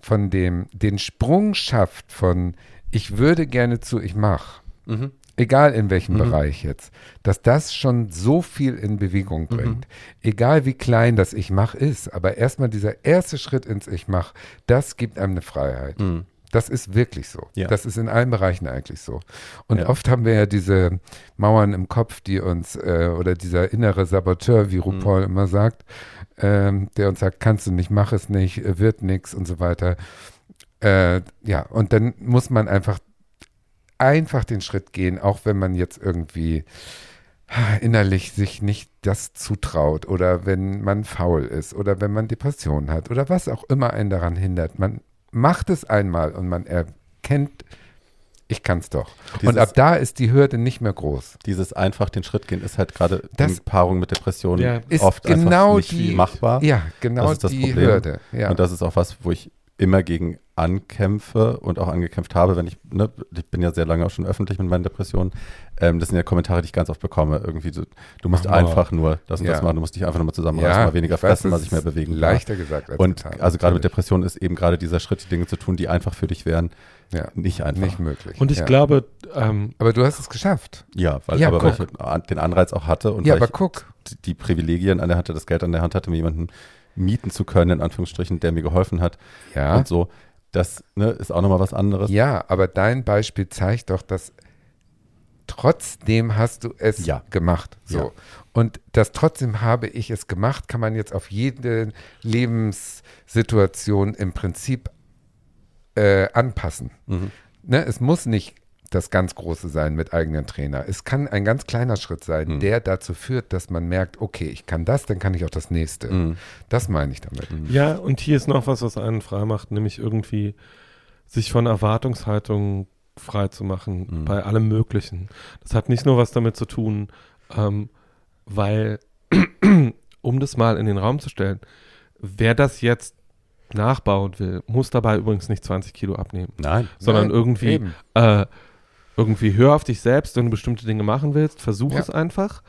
von dem den Sprung schafft von ich würde gerne zu ich mach, mhm. Egal in welchem mhm. Bereich jetzt, dass das schon so viel in Bewegung mhm. bringt. Mhm. Egal wie klein das ich mach ist, aber erstmal dieser erste Schritt ins ich mach, das gibt einem eine Freiheit. Mhm. Das ist wirklich so. Ja. Das ist in allen Bereichen eigentlich so. Und ja. oft haben wir ja diese Mauern im Kopf, die uns, äh, oder dieser innere Saboteur, wie RuPaul mhm. immer sagt, ähm, der uns sagt, kannst du nicht, mach es nicht, äh, wird nichts und so weiter. Äh, ja, und dann muss man einfach, einfach den Schritt gehen, auch wenn man jetzt irgendwie innerlich sich nicht das zutraut oder wenn man faul ist oder wenn man Depressionen hat oder was auch immer einen daran hindert. Man macht es einmal und man erkennt, ich kann es doch. Dieses, und ab da ist die Hürde nicht mehr groß. Dieses einfach den Schritt gehen ist halt gerade in Paarung mit Depressionen ja, oft genau einfach nicht die, machbar. Ja, genau das ist das die Problem. Hürde. Ja. Und das ist auch was, wo ich immer gegen ankämpfe und auch angekämpft habe, wenn ich, ne, ich bin ja sehr lange auch schon öffentlich mit meinen Depressionen. Ähm, das sind ja Kommentare, die ich ganz oft bekomme. Irgendwie so, du musst oh. einfach nur das und ja. das machen, du musst dich einfach nur mal zusammenreißen, ja, mal weniger fressen, mal sich mehr bewegen. Leichter ja. gesagt als Und getan, also gerade mit Depressionen ist eben gerade dieser Schritt, die Dinge zu tun, die einfach für dich wären, ja. nicht einfach. Nicht möglich. Und ich glaube, ähm, aber du hast es geschafft. Ja, weil, aber weil ich den Anreiz auch hatte und ja, weil aber guck. die Privilegien an der Hand, das Geld an der Hand hatte, mir jemanden mieten zu können, in Anführungsstrichen, der mir geholfen hat. Ja. Und so. Das ne, ist auch nochmal was anderes. Ja, aber dein Beispiel zeigt doch, dass trotzdem hast du es ja. gemacht. So. Ja. Und das trotzdem habe ich es gemacht, kann man jetzt auf jede Lebenssituation im Prinzip äh, anpassen. Mhm. Ne, es muss nicht das ganz Große sein mit eigenen Trainer. Es kann ein ganz kleiner Schritt sein, mhm. der dazu führt, dass man merkt, okay, ich kann das, dann kann ich auch das nächste. Mhm. Das meine ich damit. Mhm. Ja, und hier ist noch was, was einen frei macht, nämlich irgendwie sich von Erwartungshaltungen frei zu machen mhm. bei allem Möglichen. Das hat nicht nur was damit zu tun, ähm, weil, um das mal in den Raum zu stellen, wer das jetzt nachbauen will, muss dabei übrigens nicht 20 Kilo abnehmen. Nein. Sondern nein, irgendwie äh, irgendwie hör auf dich selbst, wenn du bestimmte Dinge machen willst, versuch ja. es einfach.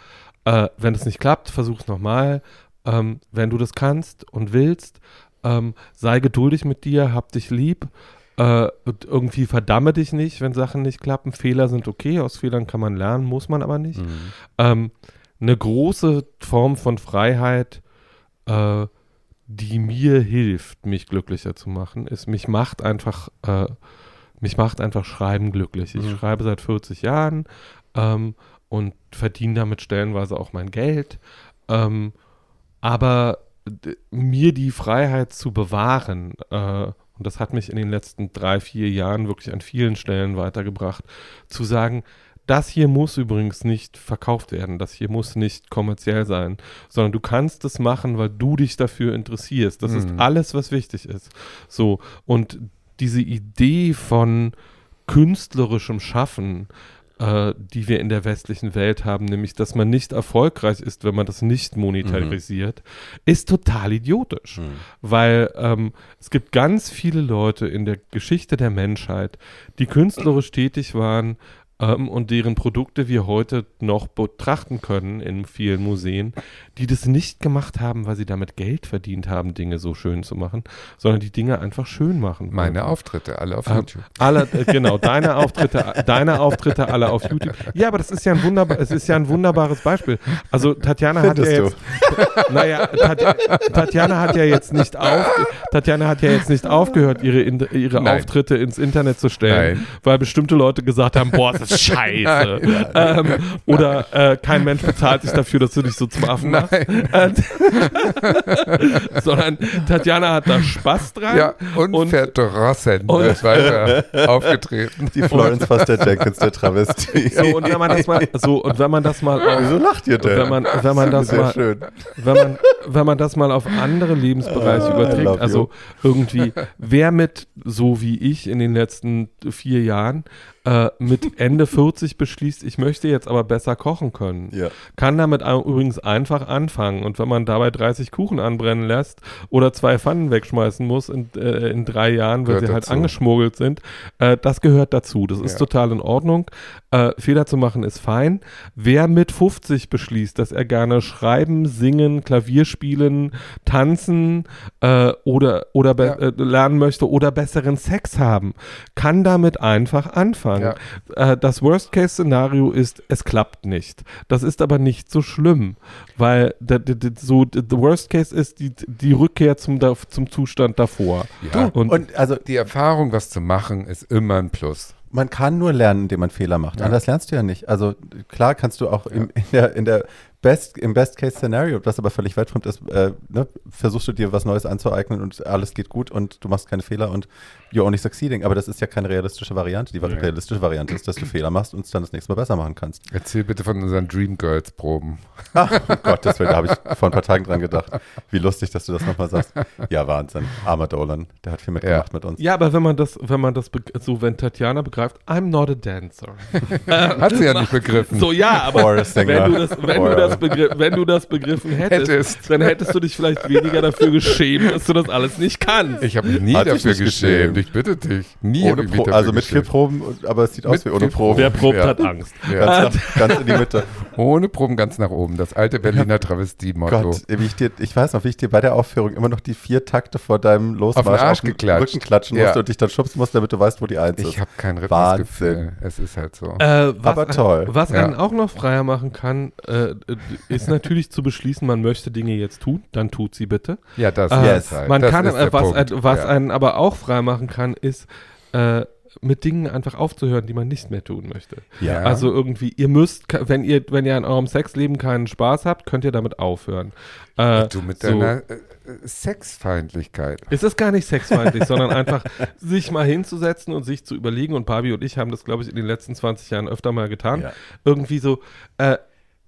Äh, wenn es nicht klappt, versuch es nochmal. Ähm, wenn du das kannst und willst, ähm, sei geduldig mit dir, hab dich lieb. Äh, irgendwie verdamme dich nicht, wenn Sachen nicht klappen. Fehler sind okay, aus Fehlern kann man lernen, muss man aber nicht. Mhm. Ähm, eine große Form von Freiheit, äh, die mir hilft, mich glücklicher zu machen, ist, mich macht einfach äh, mich macht einfach Schreiben glücklich. Ich mhm. schreibe seit 40 Jahren ähm, und verdiene damit stellenweise auch mein Geld. Ähm, aber mir die Freiheit zu bewahren, äh, und das hat mich in den letzten drei, vier Jahren wirklich an vielen Stellen weitergebracht, zu sagen, das hier muss übrigens nicht verkauft werden, das hier muss nicht kommerziell sein, sondern du kannst es machen, weil du dich dafür interessierst. Das mhm. ist alles, was wichtig ist. So, und diese Idee von künstlerischem Schaffen, äh, die wir in der westlichen Welt haben, nämlich dass man nicht erfolgreich ist, wenn man das nicht monetarisiert, mhm. ist total idiotisch. Mhm. Weil ähm, es gibt ganz viele Leute in der Geschichte der Menschheit, die künstlerisch tätig waren, ähm, und deren Produkte wir heute noch betrachten können in vielen Museen, die das nicht gemacht haben, weil sie damit Geld verdient haben, Dinge so schön zu machen, sondern die Dinge einfach schön machen. Meine Auftritte, alle auf ähm, YouTube. Alle, äh, genau, deine Auftritte, deine Auftritte alle auf YouTube. Ja, aber das ist ja ein wunderbar, es ist ja ein wunderbares Beispiel. Also Tatjana hat ja jetzt, naja, Tat, Tatjana hat ja jetzt nicht auf, Tatjana hat ja jetzt nicht aufgehört, ihre, ihre Auftritte ins Internet zu stellen, Nein. weil bestimmte Leute gesagt haben, boah, das ist scheiße. Ähm, oder äh, kein Mensch bezahlt sich dafür, dass du dich so zum Affen machst. Äh, sondern Tatjana hat da Spaß dran. Ja, und, und verdrossen und ist weiter aufgetreten. Die Florence Foster Jenkins der Travestie. So, und wenn man das mal, so, und wenn man das mal auf, Wieso lacht ihr denn? Wenn man, wenn man das, das mal, schön. Wenn man, wenn man das mal auf andere Lebensbereiche ah, überträgt, also irgendwie, wer mit, so wie ich in den letzten vier Jahren, äh, mit Ende 40 beschließt, ich möchte jetzt aber besser kochen können, ja. kann damit übrigens einfach anfangen. Und wenn man dabei 30 Kuchen anbrennen lässt oder zwei Pfannen wegschmeißen muss in, äh, in drei Jahren, weil gehört sie halt dazu. angeschmuggelt sind, äh, das gehört dazu. Das ist ja. total in Ordnung. Äh, Fehler zu machen ist fein. Wer mit 50 beschließt, dass er gerne schreiben, singen, Klavier spielen, tanzen äh, oder, oder ja. Äh, lernen möchte oder besseren Sex haben, kann damit einfach anfangen. Ja. Äh, das Worst-Case-Szenario ist, es klappt nicht. Das ist aber nicht so schlimm, weil so the Worst Case ist die, die Rückkehr zum, zum Zustand davor. Ja. Und, und also die Erfahrung, was zu machen, ist immer ein Plus man kann nur lernen, indem man Fehler macht. Ja. Anders lernst du ja nicht. Also klar kannst du auch ja. im, in der, in der Best, im Best-Case-Szenario, das aber völlig weltfremd ist, äh, ne, versuchst du dir was Neues anzueignen und alles geht gut und du machst keine Fehler und you're only succeeding. Aber das ist ja keine realistische Variante. Die ja. realistische Variante ist, dass du Fehler machst und es dann das nächste Mal besser machen kannst. Erzähl bitte von unseren Dreamgirls-Proben. Ach, oh Gott, das da habe ich vor ein paar Tagen dran gedacht. Wie lustig, dass du das nochmal sagst. Ja, Wahnsinn. Armer Dolan, der hat viel mitgemacht ja. mit uns. Ja, aber wenn man das, wenn man das, so wenn Tatjana begreift, I'm not a dancer. hat sie ja nicht begriffen. So, ja, aber wenn du das, wenn du das das, wenn du das begriffen hättest, hättest, dann hättest du dich vielleicht weniger dafür geschämt, dass du das alles nicht kannst. Ich habe mich nie Hat dafür geschämt. geschämt. Ich bitte dich. Nie ohne Pro also mit vier Proben, aber es sieht mit aus wie ohne Proben. Wer probt, ja. hat Angst. Ja. Ganz, nach, ganz, in die Mitte. Ohne Proben ganz nach oben. Das alte Berliner Travestie-Motto. Gott, wie ich, dir, ich weiß noch, wie ich dir bei der Aufführung immer noch die vier Takte vor deinem Losmarsch auf den, Arsch auf den geklatscht. Rücken klatschen ja. musste und dich dann schubsen musste, damit du weißt, wo die Eins ist. Ich habe kein Rhythmusgefühl. Es ist halt so. Äh, aber toll. Was einen auch noch freier machen kann, äh, ist natürlich zu beschließen, man möchte Dinge jetzt tun, dann tut sie bitte. Ja, das, äh, yes. halt. Man das kann, äh, was, äh, was ja. einen aber auch frei machen kann, ist, äh, mit Dingen einfach aufzuhören, die man nicht mehr tun möchte. Ja. Also irgendwie, ihr müsst, wenn ihr, wenn ihr an eurem Sexleben keinen Spaß habt, könnt ihr damit aufhören. Äh, du mit deiner äh, Sexfeindlichkeit. Es ist gar nicht sexfeindlich, sondern einfach sich mal hinzusetzen und sich zu überlegen. Und Pabi und ich haben das, glaube ich, in den letzten 20 Jahren öfter mal getan. Ja. Irgendwie so, äh,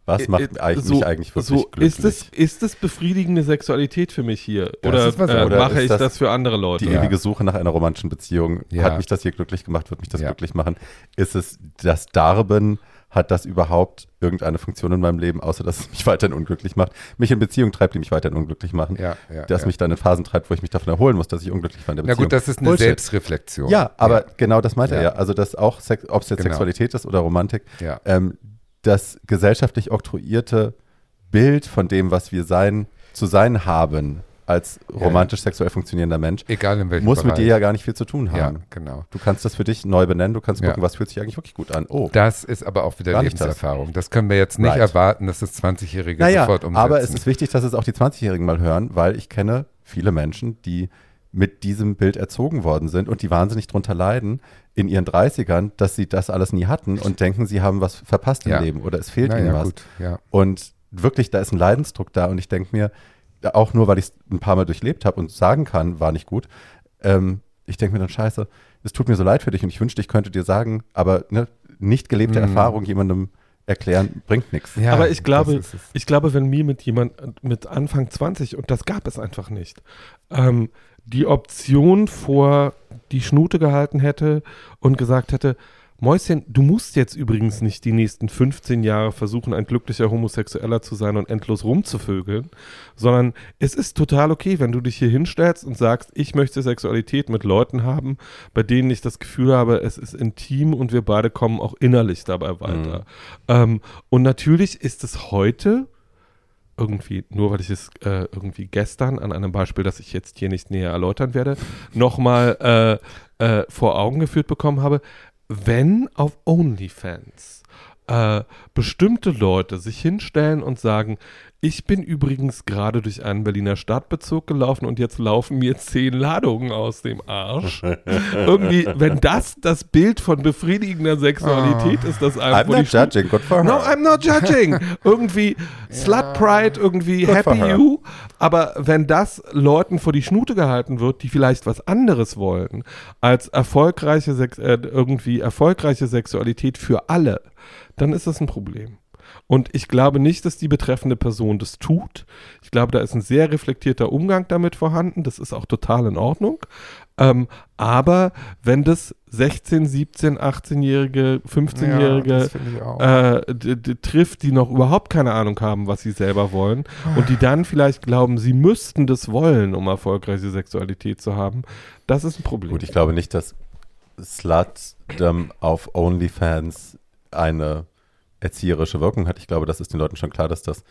was macht äh, mich so, eigentlich wirklich so glücklich? Ist es, ist es befriedigende Sexualität für mich hier? Oder, äh, oder mache ich das, das, für andere Leute? Die ja. ewige Suche nach einer romantischen Beziehung. Ja. Hat mich das hier glücklich gemacht? Wird mich das ja. glücklich machen? Ist es das Darben? Hat das überhaupt irgendeine Funktion in meinem Leben, außer dass es mich weiterhin unglücklich macht? Mich in Beziehungen treibt, die mich weiterhin unglücklich machen. Ja, ja, dass mich dann in Phasen treibt, wo ich mich davon erholen muss, dass ich unglücklich war in der Beziehung. Na gut, das ist eine Bullshit. Selbstreflexion. Ja, aber genau das meint er ja. Also, dass auch, ob es jetzt genau. Sexualität ist oder Romantik, ähm, das gesellschaftlich oktroyierte Bild von dem, was wir sein, zu sein haben, als romantisch sexuell funktionierender Mensch, Egal in welchem muss Bereich. mit dir ja gar nicht viel zu tun haben. Ja, genau. Du kannst das für dich neu benennen, du kannst gucken, ja. was fühlt sich eigentlich wirklich gut an. Oh. Das ist aber auch wieder Lebenserfahrung. Das. das. können wir jetzt nicht right. erwarten, dass das 20-Jährige naja, sofort umsetzen. Aber es ist wichtig, dass es auch die 20-Jährigen mal hören, weil ich kenne viele Menschen, die mit diesem Bild erzogen worden sind und die wahnsinnig drunter leiden in ihren 30ern, dass sie das alles nie hatten und denken, sie haben was verpasst im Leben oder es fehlt Na, ihnen ja, was. Gut, ja. Und wirklich, da ist ein Leidensdruck da und ich denke mir, auch nur, weil ich es ein paar Mal durchlebt habe und sagen kann, war nicht gut, ähm, ich denke mir dann, scheiße, es tut mir so leid für dich und ich wünschte, ich könnte dir sagen, aber ne, nicht gelebte mhm. Erfahrung jemandem erklären bringt nichts. Ja, aber ich glaube, ich glaube, wenn mir mit jemand mit Anfang 20 und das gab es einfach nicht, ähm, die Option vor die Schnute gehalten hätte und gesagt hätte, Mäuschen, du musst jetzt übrigens nicht die nächsten 15 Jahre versuchen, ein glücklicher Homosexueller zu sein und endlos rumzuvögeln, sondern es ist total okay, wenn du dich hier hinstellst und sagst, ich möchte Sexualität mit Leuten haben, bei denen ich das Gefühl habe, es ist intim und wir beide kommen auch innerlich dabei weiter. Mhm. Ähm, und natürlich ist es heute irgendwie, nur weil ich es äh, irgendwie gestern an einem Beispiel, das ich jetzt hier nicht näher erläutern werde, nochmal äh, äh, vor Augen geführt bekommen habe, wenn auf OnlyFans äh, bestimmte Leute sich hinstellen und sagen, ich bin übrigens gerade durch einen Berliner Stadtbezirk gelaufen und jetzt laufen mir zehn Ladungen aus dem Arsch. Irgendwie, wenn das das Bild von befriedigender Sexualität oh. ist, das einfach. I'm not judging, good for her. No, I'm not judging. irgendwie Slut Pride, irgendwie good Happy You. Aber wenn das Leuten vor die Schnute gehalten wird, die vielleicht was anderes wollen, als erfolgreiche Sex äh, irgendwie erfolgreiche Sexualität für alle, dann ist das ein Problem. Und ich glaube nicht, dass die betreffende Person das tut. Ich glaube, da ist ein sehr reflektierter Umgang damit vorhanden. Das ist auch total in Ordnung. Ähm, aber wenn das 16, 17, 18-Jährige, 15-Jährige ja, äh, trifft, die noch überhaupt keine Ahnung haben, was sie selber wollen und die dann vielleicht glauben, sie müssten das wollen, um erfolgreiche Sexualität zu haben, das ist ein Problem. Gut, ich glaube nicht, dass Slut ähm, auf OnlyFans eine erzieherische Wirkung hat. Ich glaube, das ist den Leuten schon klar, dass das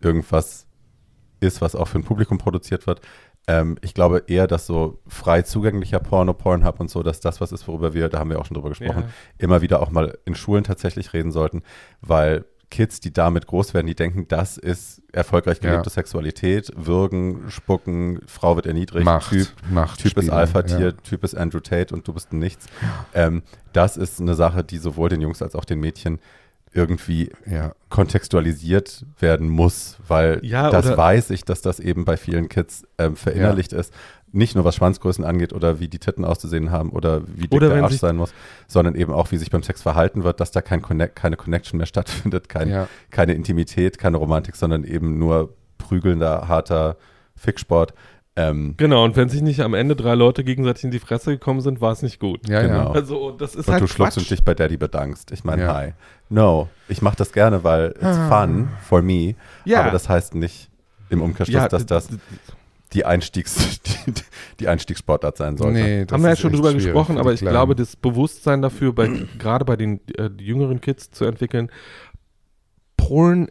irgendwas ist, was auch für ein Publikum produziert wird. Ähm, ich glaube eher, dass so frei zugänglicher Porno, Pornhub und so, dass das was ist, worüber wir, da haben wir auch schon drüber gesprochen, ja. immer wieder auch mal in Schulen tatsächlich reden sollten, weil Kids, die damit groß werden, die denken, das ist erfolgreich gelebte ja. Sexualität, Würgen, Spucken, Frau wird erniedrigt, Macht, Typ, Macht typ ist Alpha-Tier, ja. Typ ist Andrew Tate und du bist ein Nichts. Ähm, das ist eine Sache, die sowohl den Jungs als auch den Mädchen irgendwie ja. kontextualisiert werden muss, weil ja, das weiß ich, dass das eben bei vielen Kids ähm, verinnerlicht ja. ist. Nicht nur was Schwanzgrößen angeht oder wie die Titten auszusehen haben oder wie dick oder der Arsch sein muss, sondern eben auch, wie sich beim Sex verhalten wird, dass da kein Connect, keine Connection mehr stattfindet, kein, keine Intimität, keine Romantik, sondern eben nur prügelnder, harter Ficksport. Ähm, genau, und wenn sich nicht am Ende drei Leute gegenseitig in die Fresse gekommen sind, war es nicht gut. Ja, genau. Ja. Also, das ist und halt du schluckst und dich bei Daddy bedankst. Ich meine, ja. hi. No, ich mache das gerne, weil it's ah. fun for me. Ja. Aber das heißt nicht im Umkehrschluss, ja, dass das die, Einstiegs, die, die Einstiegssportart sein sollte. Nee, Haben wir ja schon drüber gesprochen, aber ich Kleinen. glaube, das Bewusstsein dafür, bei, gerade bei den äh, jüngeren Kids zu entwickeln, Porn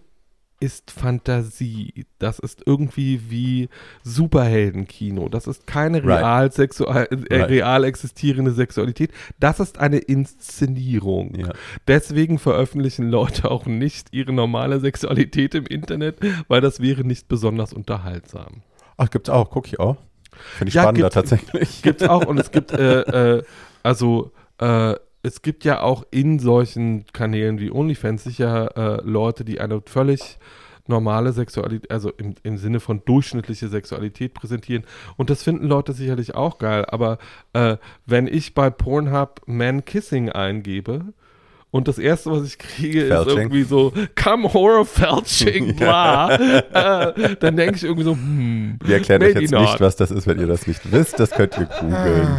ist Fantasie. Das ist irgendwie wie Superheldenkino. Das ist keine real, sexual, äh, right. real existierende Sexualität. Das ist eine Inszenierung. Ja. Deswegen veröffentlichen Leute auch nicht ihre normale Sexualität im Internet, weil das wäre nicht besonders unterhaltsam. Ach, gibt's auch. Guck ich auch. Finde ich ja, spannender gibt, tatsächlich. Gibt's auch und es gibt äh, äh, also äh, es gibt ja auch in solchen Kanälen wie OnlyFans sicher äh, Leute, die eine völlig normale Sexualität, also im, im Sinne von durchschnittliche Sexualität präsentieren. Und das finden Leute sicherlich auch geil. Aber äh, wenn ich bei Pornhub Man Kissing eingebe, und das erste, was ich kriege, Felching. ist irgendwie so, come horror felching, bla. äh, dann denke ich irgendwie so, hm. Wir erklären euch jetzt not. nicht, was das ist, wenn ihr das nicht wisst. Das könnt ihr googeln.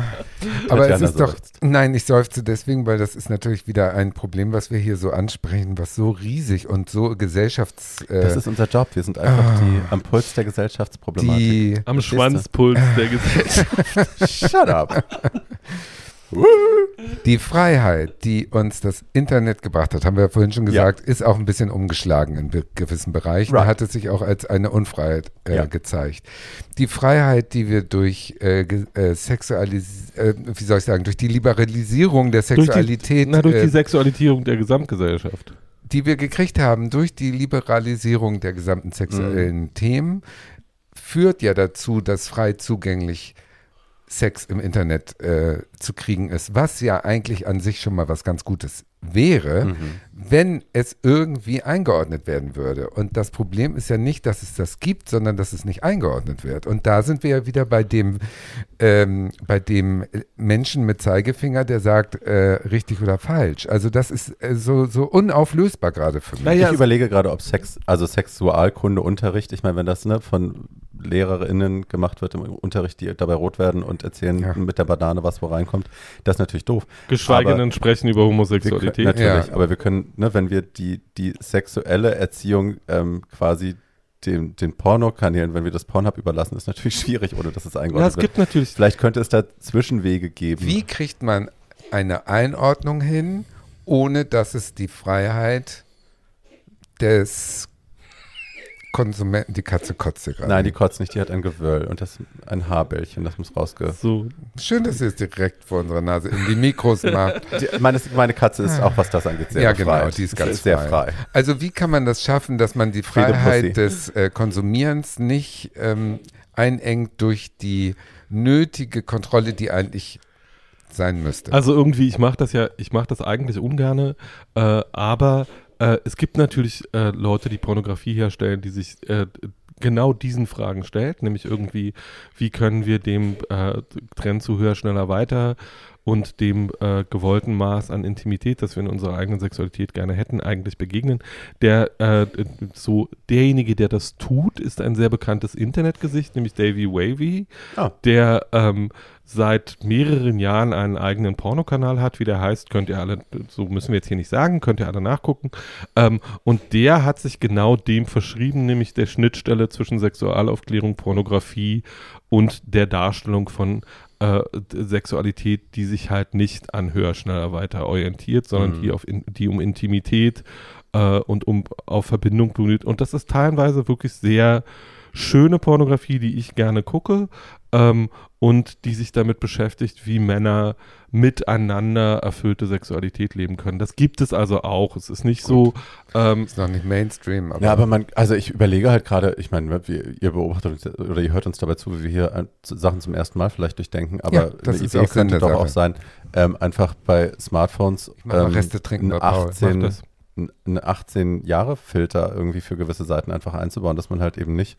Aber es ist doch, nein, ich seufze deswegen, weil das ist natürlich wieder ein Problem, was wir hier so ansprechen, was so riesig und so gesellschafts... Äh, das ist unser Job. Wir sind einfach ah, die am Puls der Gesellschaftsproblematik. Die, am Schwanzpuls der Gesellschaft. Shut up. Die Freiheit, die uns das Internet gebracht hat, haben wir ja vorhin schon gesagt, ja. ist auch ein bisschen umgeschlagen in gewissen Bereichen. Right. Da hat es sich auch als eine Unfreiheit äh, ja. gezeigt. Die Freiheit, die wir durch äh, äh, Sexualis äh, wie soll ich sagen, durch die Liberalisierung der Sexualität. Durch die, na, durch die äh, Sexualisierung der Gesamtgesellschaft. Die wir gekriegt haben durch die Liberalisierung der gesamten sexuellen mhm. Themen, führt ja dazu, dass frei zugänglich Sex im Internet äh, zu kriegen ist, was ja eigentlich an sich schon mal was ganz Gutes wäre, mhm. wenn es irgendwie eingeordnet werden würde. Und das Problem ist ja nicht, dass es das gibt, sondern dass es nicht eingeordnet wird. Und da sind wir ja wieder bei dem, ähm, bei dem Menschen mit Zeigefinger, der sagt, äh, richtig oder falsch. Also das ist äh, so, so unauflösbar gerade für mich. Naja, ich überlege gerade, ob Sex, also Sexualkundeunterricht, ich meine, wenn das ne, von LehrerInnen gemacht wird im Unterricht, die dabei rot werden und erzählen ja. mit der Banane, was wo reinkommt. Das ist natürlich doof. Geschweige denn sprechen über Homosexualität. Können, natürlich, ja. aber wir können, ne, wenn wir die, die sexuelle Erziehung ähm, quasi den, den Pornokanälen, wenn wir das Pornhub überlassen, ist natürlich schwierig, ohne dass es eingeordnet ja, es gibt wird. natürlich. Vielleicht könnte es da Zwischenwege geben. Wie kriegt man eine Einordnung hin, ohne dass es die Freiheit des Konsumenten, die Katze kotzt gerade. Nein, die kotzt nicht, die hat ein Gewöll und das ein Haarbällchen, das muss rausge. So. Schön, dass ihr es direkt vor unserer Nase in die Mikros macht. Die, meine, meine, Katze ist auch, was das angeht, sehr ja, genau, frei. die ist ganz ist frei. sehr frei. Also wie kann man das schaffen, dass man die Freiheit des äh, Konsumierens nicht ähm, einengt durch die nötige Kontrolle, die eigentlich sein müsste? Also irgendwie, ich mache das ja, ich mache das eigentlich ungerne, äh, aber äh, es gibt natürlich äh, Leute, die Pornografie herstellen, die sich äh, genau diesen Fragen stellt, nämlich irgendwie, wie können wir dem äh, Trend zu höher, schneller, weiter und dem äh, gewollten Maß an Intimität, das wir in unserer eigenen Sexualität gerne hätten, eigentlich begegnen. Der äh, so derjenige, der das tut, ist ein sehr bekanntes Internetgesicht, nämlich Davy Wavy, ah. der ähm, seit mehreren Jahren einen eigenen Pornokanal hat, wie der heißt, könnt ihr alle, so müssen wir jetzt hier nicht sagen, könnt ihr alle nachgucken. Ähm, und der hat sich genau dem verschrieben, nämlich der Schnittstelle zwischen Sexualaufklärung, Pornografie und der Darstellung von äh, Sexualität, die sich halt nicht an höher, schneller, weiter orientiert, sondern mhm. die, auf in, die um Intimität äh, und um auf Verbindung blutet. Und das ist teilweise wirklich sehr schöne Pornografie, die ich gerne gucke ähm, und die sich damit beschäftigt, wie Männer miteinander erfüllte Sexualität leben können. Das gibt es also auch. Es ist nicht Gut. so. Ähm, ist noch nicht Mainstream. Aber ja, aber man, also ich überlege halt gerade, ich meine, ihr beobachtet uns oder ihr hört uns dabei zu, wie wir hier äh, Sachen zum ersten Mal vielleicht durchdenken, aber ja, das eine Idee könnte doch Sache. auch sein, ähm, einfach bei Smartphones ähm, Reste trinken, 18, einen 18 Jahre Filter irgendwie für gewisse Seiten einfach einzubauen, dass man halt eben nicht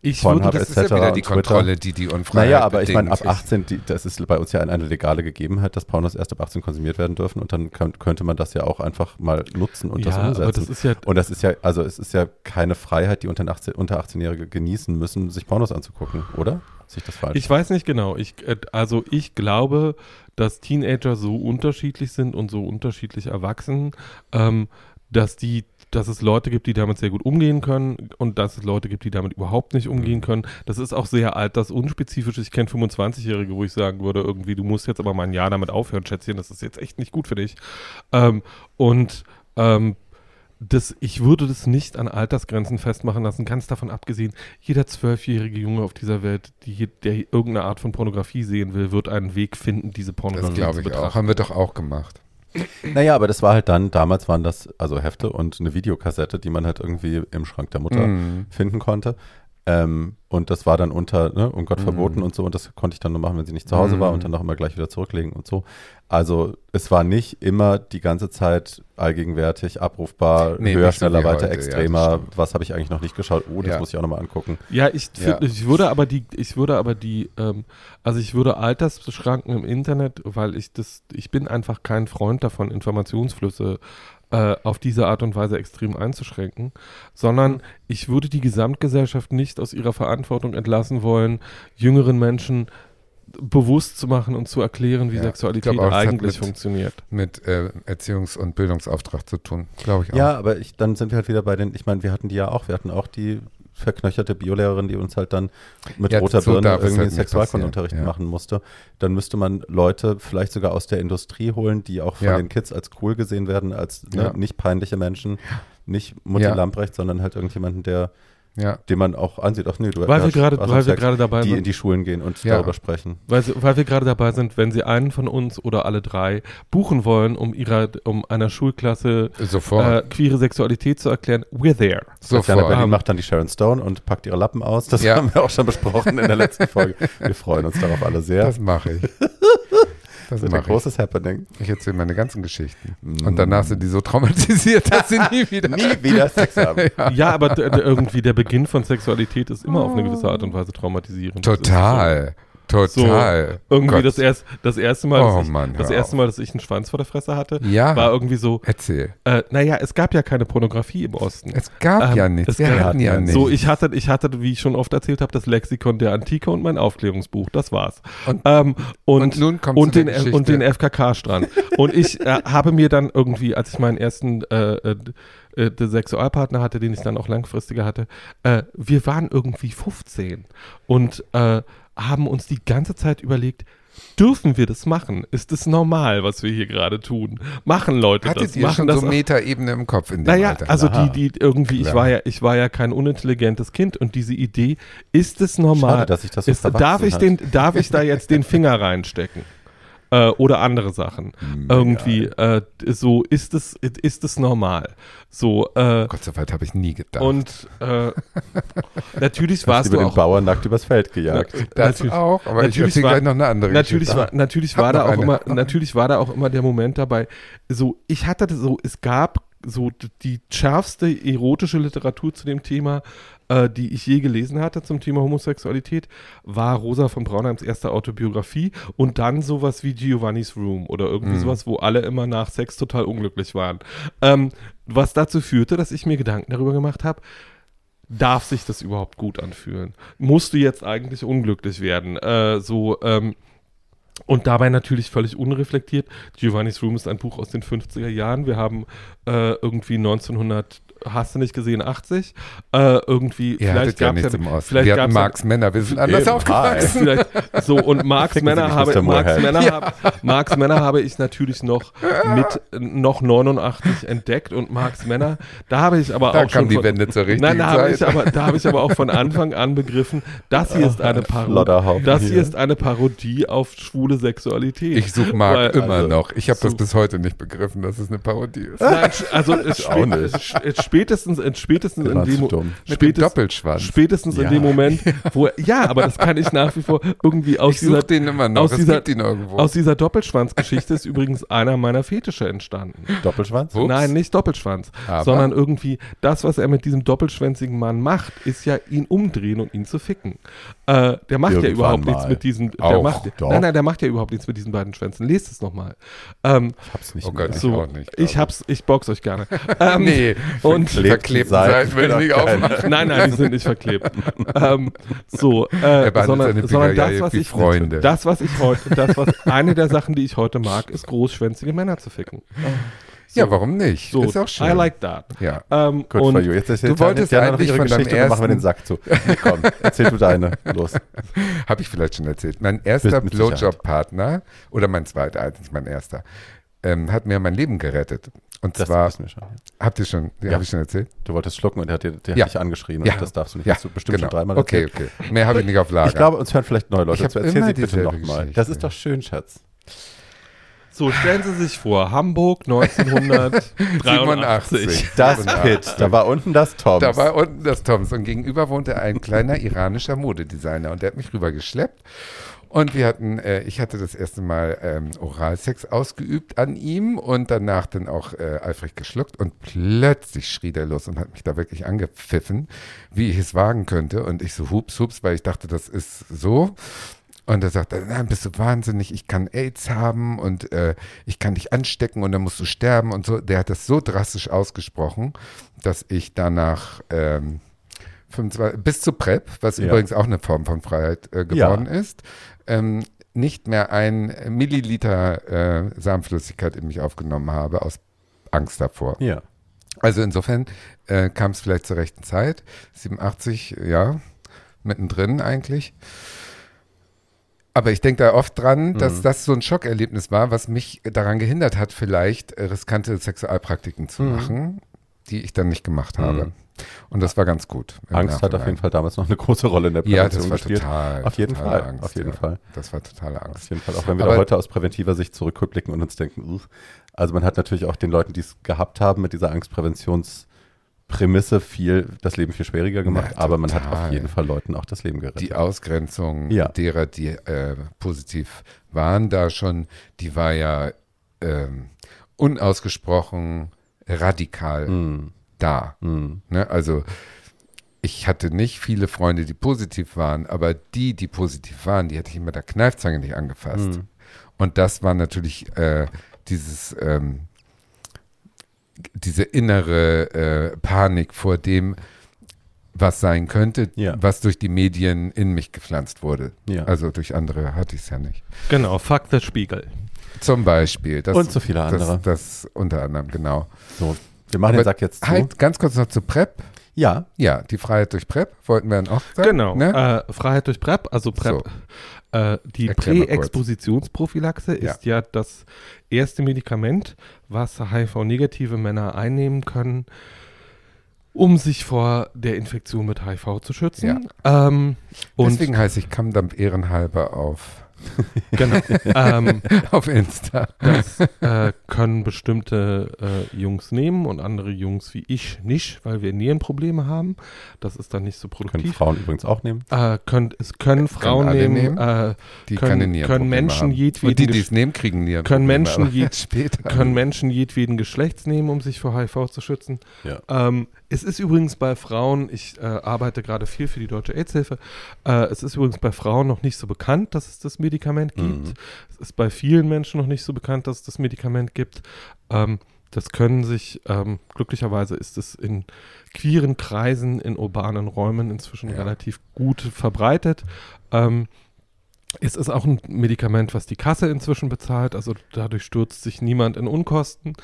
ich Pornhub würde, das ist ja wieder die Kontrolle, die die Unfreiheit Naja, aber ich meine, ab 18, die, das ist bei uns ja eine, legale Gegebenheit, dass Pornos erst ab 18 konsumiert werden dürfen und dann könnt, könnte man das ja auch einfach mal nutzen und ja, das umsetzen. Aber das ist ja und das ist ja, also es ist ja keine Freiheit, die unter, 18, unter 18-Jährige genießen müssen, sich Pornos anzugucken, oder? Sich das falsch? Ich weiß nicht genau. Ich, äh, also ich glaube, dass Teenager so unterschiedlich sind und so unterschiedlich erwachsen, ähm, dass die dass es Leute gibt, die damit sehr gut umgehen können und dass es Leute gibt, die damit überhaupt nicht umgehen können. Das ist auch sehr altersunspezifisch. Ich kenne 25-Jährige, wo ich sagen würde, irgendwie, du musst jetzt aber mal ein Jahr damit aufhören, Schätzchen, das ist jetzt echt nicht gut für dich. Ähm, und ähm, das, ich würde das nicht an Altersgrenzen festmachen lassen, ganz davon abgesehen, jeder zwölfjährige Junge auf dieser Welt, die, der irgendeine Art von Pornografie sehen will, wird einen Weg finden, diese Pornografie zu betrachten. Das glaube ich auch. Haben wir doch auch gemacht. Naja, aber das war halt dann, damals waren das also Hefte und eine Videokassette, die man halt irgendwie im Schrank der Mutter mm. finden konnte. Ähm, und das war dann unter, ne, um Gott mm. verboten und so. Und das konnte ich dann nur machen, wenn sie nicht zu Hause mm. war und dann auch immer gleich wieder zurücklegen und so. Also es war nicht immer die ganze Zeit allgegenwärtig, abrufbar, nee, höher, schneller, weiter, heute. extremer. Ja, was habe ich eigentlich noch nicht geschaut? Oh, das ja. muss ich auch nochmal angucken. Ja, ich, ja. ich würde aber die, ich würde aber die, ähm, also ich würde Altersschranken im Internet, weil ich das, ich bin einfach kein Freund davon, Informationsflüsse äh, auf diese Art und Weise extrem einzuschränken, sondern mhm. ich würde die Gesamtgesellschaft nicht aus ihrer Verantwortung entlassen wollen, jüngeren Menschen bewusst zu machen und zu erklären, wie ja, Sexualität auch, eigentlich mit, funktioniert. Mit äh, Erziehungs- und Bildungsauftrag zu tun, glaube ich auch. Ja, aber ich, dann sind wir halt wieder bei den, ich meine, wir hatten die ja auch, wir hatten auch die verknöcherte Biolehrerin, die uns halt dann mit ja, roter so Birne irgendwie halt Sexualkundenunterricht ja. machen musste. Dann müsste man Leute vielleicht sogar aus der Industrie holen, die auch von ja. den Kids als cool gesehen werden, als ne, nicht peinliche Menschen, nicht Mutti Lamprecht, sondern halt irgendjemanden, der ja. den man auch ansieht. Ach nee, du weil wir gerade, weil wir gerade dabei die sind, in die Schulen gehen und ja. darüber sprechen. Weil, weil wir gerade dabei sind, wenn sie einen von uns oder alle drei buchen wollen, um ihrer, um einer Schulklasse äh, queere Sexualität zu erklären, we're there. Sofort. Berlin um, macht dann die Sharon Stone und packt ihre Lappen aus. Das ja. haben wir auch schon besprochen in der letzten Folge. Wir freuen uns darauf alle sehr. Das mache ich. Das ist ein großes Happening. Ich erzähle meine ganzen Geschichten. Mm. Und danach sind die so traumatisiert, dass sie nie wieder, nie wieder Sex haben. ja. ja, aber irgendwie der Beginn von Sexualität ist immer auf eine gewisse Art und Weise traumatisierend. Total. Total. So, irgendwie das, erst, das erste Mal, oh, ich, Mann, das erste Mal, dass ich einen Schwanz vor der Fresse hatte, ja. war irgendwie so. Erzähl. Äh, naja, es gab ja keine Pornografie im Osten. Es gab ähm, ja nichts. Wir hatten ja nichts. So, ich hatte, ich hatte, wie ich schon oft erzählt habe, das Lexikon der Antike und mein Aufklärungsbuch. Das war's. Und, ähm, und, und, nun kommt und den, und den FKK-Strand. und ich äh, habe mir dann irgendwie, als ich meinen ersten äh, äh, äh, der Sexualpartner hatte, den ich dann auch langfristiger hatte, äh, wir waren irgendwie 15 und äh, haben uns die ganze Zeit überlegt, dürfen wir das machen? Ist das normal, was wir hier gerade tun? Machen Leute Hattet das? Ihr machen schon das so Metaebene im Kopf in dem Naja, Alter? also die, die irgendwie, ich war ja, ich war ja kein unintelligentes Kind und diese Idee, ist es normal? Schade, dass ich das so ist, darf ich den, darf ich da jetzt den Finger reinstecken? Äh, oder andere Sachen. Hm, Irgendwie äh, so ist es ist es normal. So äh, Gott so weit habe ich nie gedacht. Und äh, natürlich warst du über auch den Bauern nackt übers Feld gejagt. das natürlich, auch, aber natürlich ich war, noch eine andere Natürlich war natürlich war da auch eine. immer natürlich war da auch immer der Moment dabei. So ich hatte so es gab so die schärfste erotische Literatur zu dem Thema äh, die ich je gelesen hatte zum Thema Homosexualität, war Rosa von Braunheims erste Autobiografie und dann sowas wie Giovanni's Room oder irgendwie mhm. sowas, wo alle immer nach Sex total unglücklich waren. Ähm, was dazu führte, dass ich mir Gedanken darüber gemacht habe, darf sich das überhaupt gut anfühlen? Musst du jetzt eigentlich unglücklich werden? Äh, so, ähm, und dabei natürlich völlig unreflektiert. Giovanni's Room ist ein Buch aus den 50er Jahren. Wir haben äh, irgendwie 1900 hast du nicht gesehen, 80. Äh, irgendwie, Ihr vielleicht gab es ja, ja vielleicht wir hatten Marx Männer, wir sind anders aufgewachsen. Vielleicht, so, und Marx Männer, habe, Marx, Männer ja. habe, Marx Männer habe ich natürlich noch mit noch 89 entdeckt und Marx Männer, da habe ich aber da auch schon die Wende zur richtigen nein, da Zeit. Habe ich aber, da habe ich aber auch von Anfang an begriffen, das hier ist eine Parodie, das hier ist eine Parodie auf schwule Sexualität. Ich suche Marx immer also, noch. Ich habe das bis heute nicht begriffen, dass es eine Parodie ist. Nein, also es, es, es, spätestens, in, spätestens in dem spätestens, Doppelschwanz. Spätestens ja. in dem Moment, wo ja, aber das kann ich nach wie vor irgendwie aus ich dieser den immer noch. Aus dieser, aus dieser Doppelschwanzgeschichte ist übrigens einer meiner Fetische entstanden. Doppelschwanz? Ups. Nein, nicht Doppelschwanz, aber? sondern irgendwie das, was er mit diesem doppelschwänzigen Mann macht, ist ja ihn umdrehen und ihn zu ficken. Äh, der macht Irgendwann ja überhaupt mal. nichts mit diesen. Der Auch, macht, doch. Nein, nein, der macht ja überhaupt nichts mit diesen beiden Schwänzen. Lest es nochmal. Ähm, ich hab's nicht. Oh Gott, so, ich auch nicht. Ich hab's, ich box euch gerne. ähm, nee, und verklebten Seiten will ich nicht aufmachen. Nein, nein, die sind nicht verklebt. ähm, so, äh, sondern, sondern das, was ich, Freunde. das, was ich heute, das, was eine der Sachen, die ich heute mag, ist großschwänzige Männer zu ficken. So. Ja, warum nicht? So, ist auch schön. I like that. Ja. Ähm, Gut, und you. Jetzt du wolltest ja eigentlich von Geschichte, ersten... machen wir den Sack zu. Komm, erzähl du deine. Los. Habe ich vielleicht schon erzählt. Mein erster Blowjob-Partner, oder mein zweiter, eigentlich mein erster, ähm, hat mir mein Leben gerettet. Und das zwar, wir schon. habt ihr schon, ja. habe ich schon erzählt? Du wolltest schlucken und der hat, dir, der ja. hat dich angeschrien. Ja. das darfst du nicht. Ja. Hast du bestimmt genau. schon dreimal okay, erzählt. Okay, Mehr habe ich nicht auf Lager. Ich glaube, uns hören vielleicht neue Leute ich. Erzähl sie bitte nochmal. Das ist doch schön, Schatz. So, stellen Sie sich vor, Hamburg 1987. Das Pit, da war unten das Toms. Da war unten das Toms und gegenüber wohnte ein kleiner iranischer Modedesigner und der hat mich rübergeschleppt und wir hatten, äh, ich hatte das erste Mal ähm, Oralsex ausgeübt an ihm und danach dann auch äh, eifrig geschluckt und plötzlich schrie der los und hat mich da wirklich angepfiffen, wie ich es wagen könnte. Und ich so hups, hups, weil ich dachte, das ist so. Und er sagte, nein, bist du wahnsinnig, ich kann AIDS haben und äh, ich kann dich anstecken und dann musst du sterben und so. Der hat das so drastisch ausgesprochen, dass ich danach ähm, 25, bis zu PrEP, was ja. übrigens auch eine Form von Freiheit äh, geworden ja. ist, ähm, nicht mehr ein Milliliter äh, Samenflüssigkeit in mich aufgenommen habe, aus Angst davor. Ja. Also insofern äh, kam es vielleicht zur rechten Zeit. 87, ja, mittendrin eigentlich. Aber ich denke da oft dran, dass mhm. das so ein Schockerlebnis war, was mich daran gehindert hat, vielleicht äh, riskante Sexualpraktiken zu mhm. machen, die ich dann nicht gemacht habe. Mhm. Und das war ganz gut. Angst hat auf jeden Fall damals noch eine große Rolle in der Prävention Ja, das war gespielt. total. Auf jeden Fall. Angst, auf jeden ja. Fall. Das war totale Angst. Auf jeden Fall. Auch wenn wir da heute aus präventiver Sicht zurückblicken und uns denken, uh, also man hat natürlich auch den Leuten, die es gehabt haben, mit dieser Angstpräventionsprämisse viel, das Leben viel schwieriger gemacht, ja, aber man hat auf jeden Fall Leuten auch das Leben gerettet. Die Ausgrenzung ja. derer, die äh, positiv waren da schon, die war ja ähm, unausgesprochen radikal. Mm da. Mhm. Ne? Also ich hatte nicht viele Freunde, die positiv waren, aber die, die positiv waren, die hätte ich mit der Kneifzange nicht angefasst. Mhm. Und das war natürlich äh, dieses, ähm, diese innere äh, Panik vor dem, was sein könnte, ja. was durch die Medien in mich gepflanzt wurde. Ja. Also durch andere hatte ich es ja nicht. Genau, fuck the Spiegel. Zum Beispiel. Das, Und so viele andere. Das, das unter anderem, genau. So, wir machen Aber den Sack jetzt zu. Halt, ganz kurz noch zu PrEP. Ja. Ja, die Freiheit durch PrEP wollten wir dann auch sagen. Genau, ne? äh, Freiheit durch PrEP, also PrEP. So. Äh, die Präexpositionsprophylaxe ist ja. ja das erste Medikament, was HIV-negative Männer einnehmen können, um sich vor der Infektion mit HIV zu schützen. Ja. Ähm, Deswegen heiße ich Kammdampf ehrenhalber auf Genau. ähm, Auf Insta. Das äh, können bestimmte äh, Jungs nehmen und andere Jungs wie ich nicht, weil wir Nierenprobleme haben. Das ist dann nicht so produktiv. Können Frauen übrigens auch nehmen? Äh, können, es können äh, Frauen können nehmen, nehmen äh, die können, können Menschen jedweden und die, die es nehmen, kriegen Nierenprobleme. Können Menschen, jed können Menschen jedweden Geschlechts nehmen, um sich vor HIV zu schützen. Ja. Ähm, es ist übrigens bei Frauen, ich äh, arbeite gerade viel für die Deutsche AIDS-Hilfe, äh, es ist übrigens bei Frauen noch nicht so bekannt, dass es das Medikament gibt. Mhm. Es ist bei vielen Menschen noch nicht so bekannt, dass es das Medikament gibt. Ähm, das können sich, ähm, glücklicherweise ist es in queeren Kreisen, in urbanen Räumen inzwischen ja. relativ gut verbreitet. Ähm, es ist auch ein Medikament, was die Kasse inzwischen bezahlt, also dadurch stürzt sich niemand in Unkosten.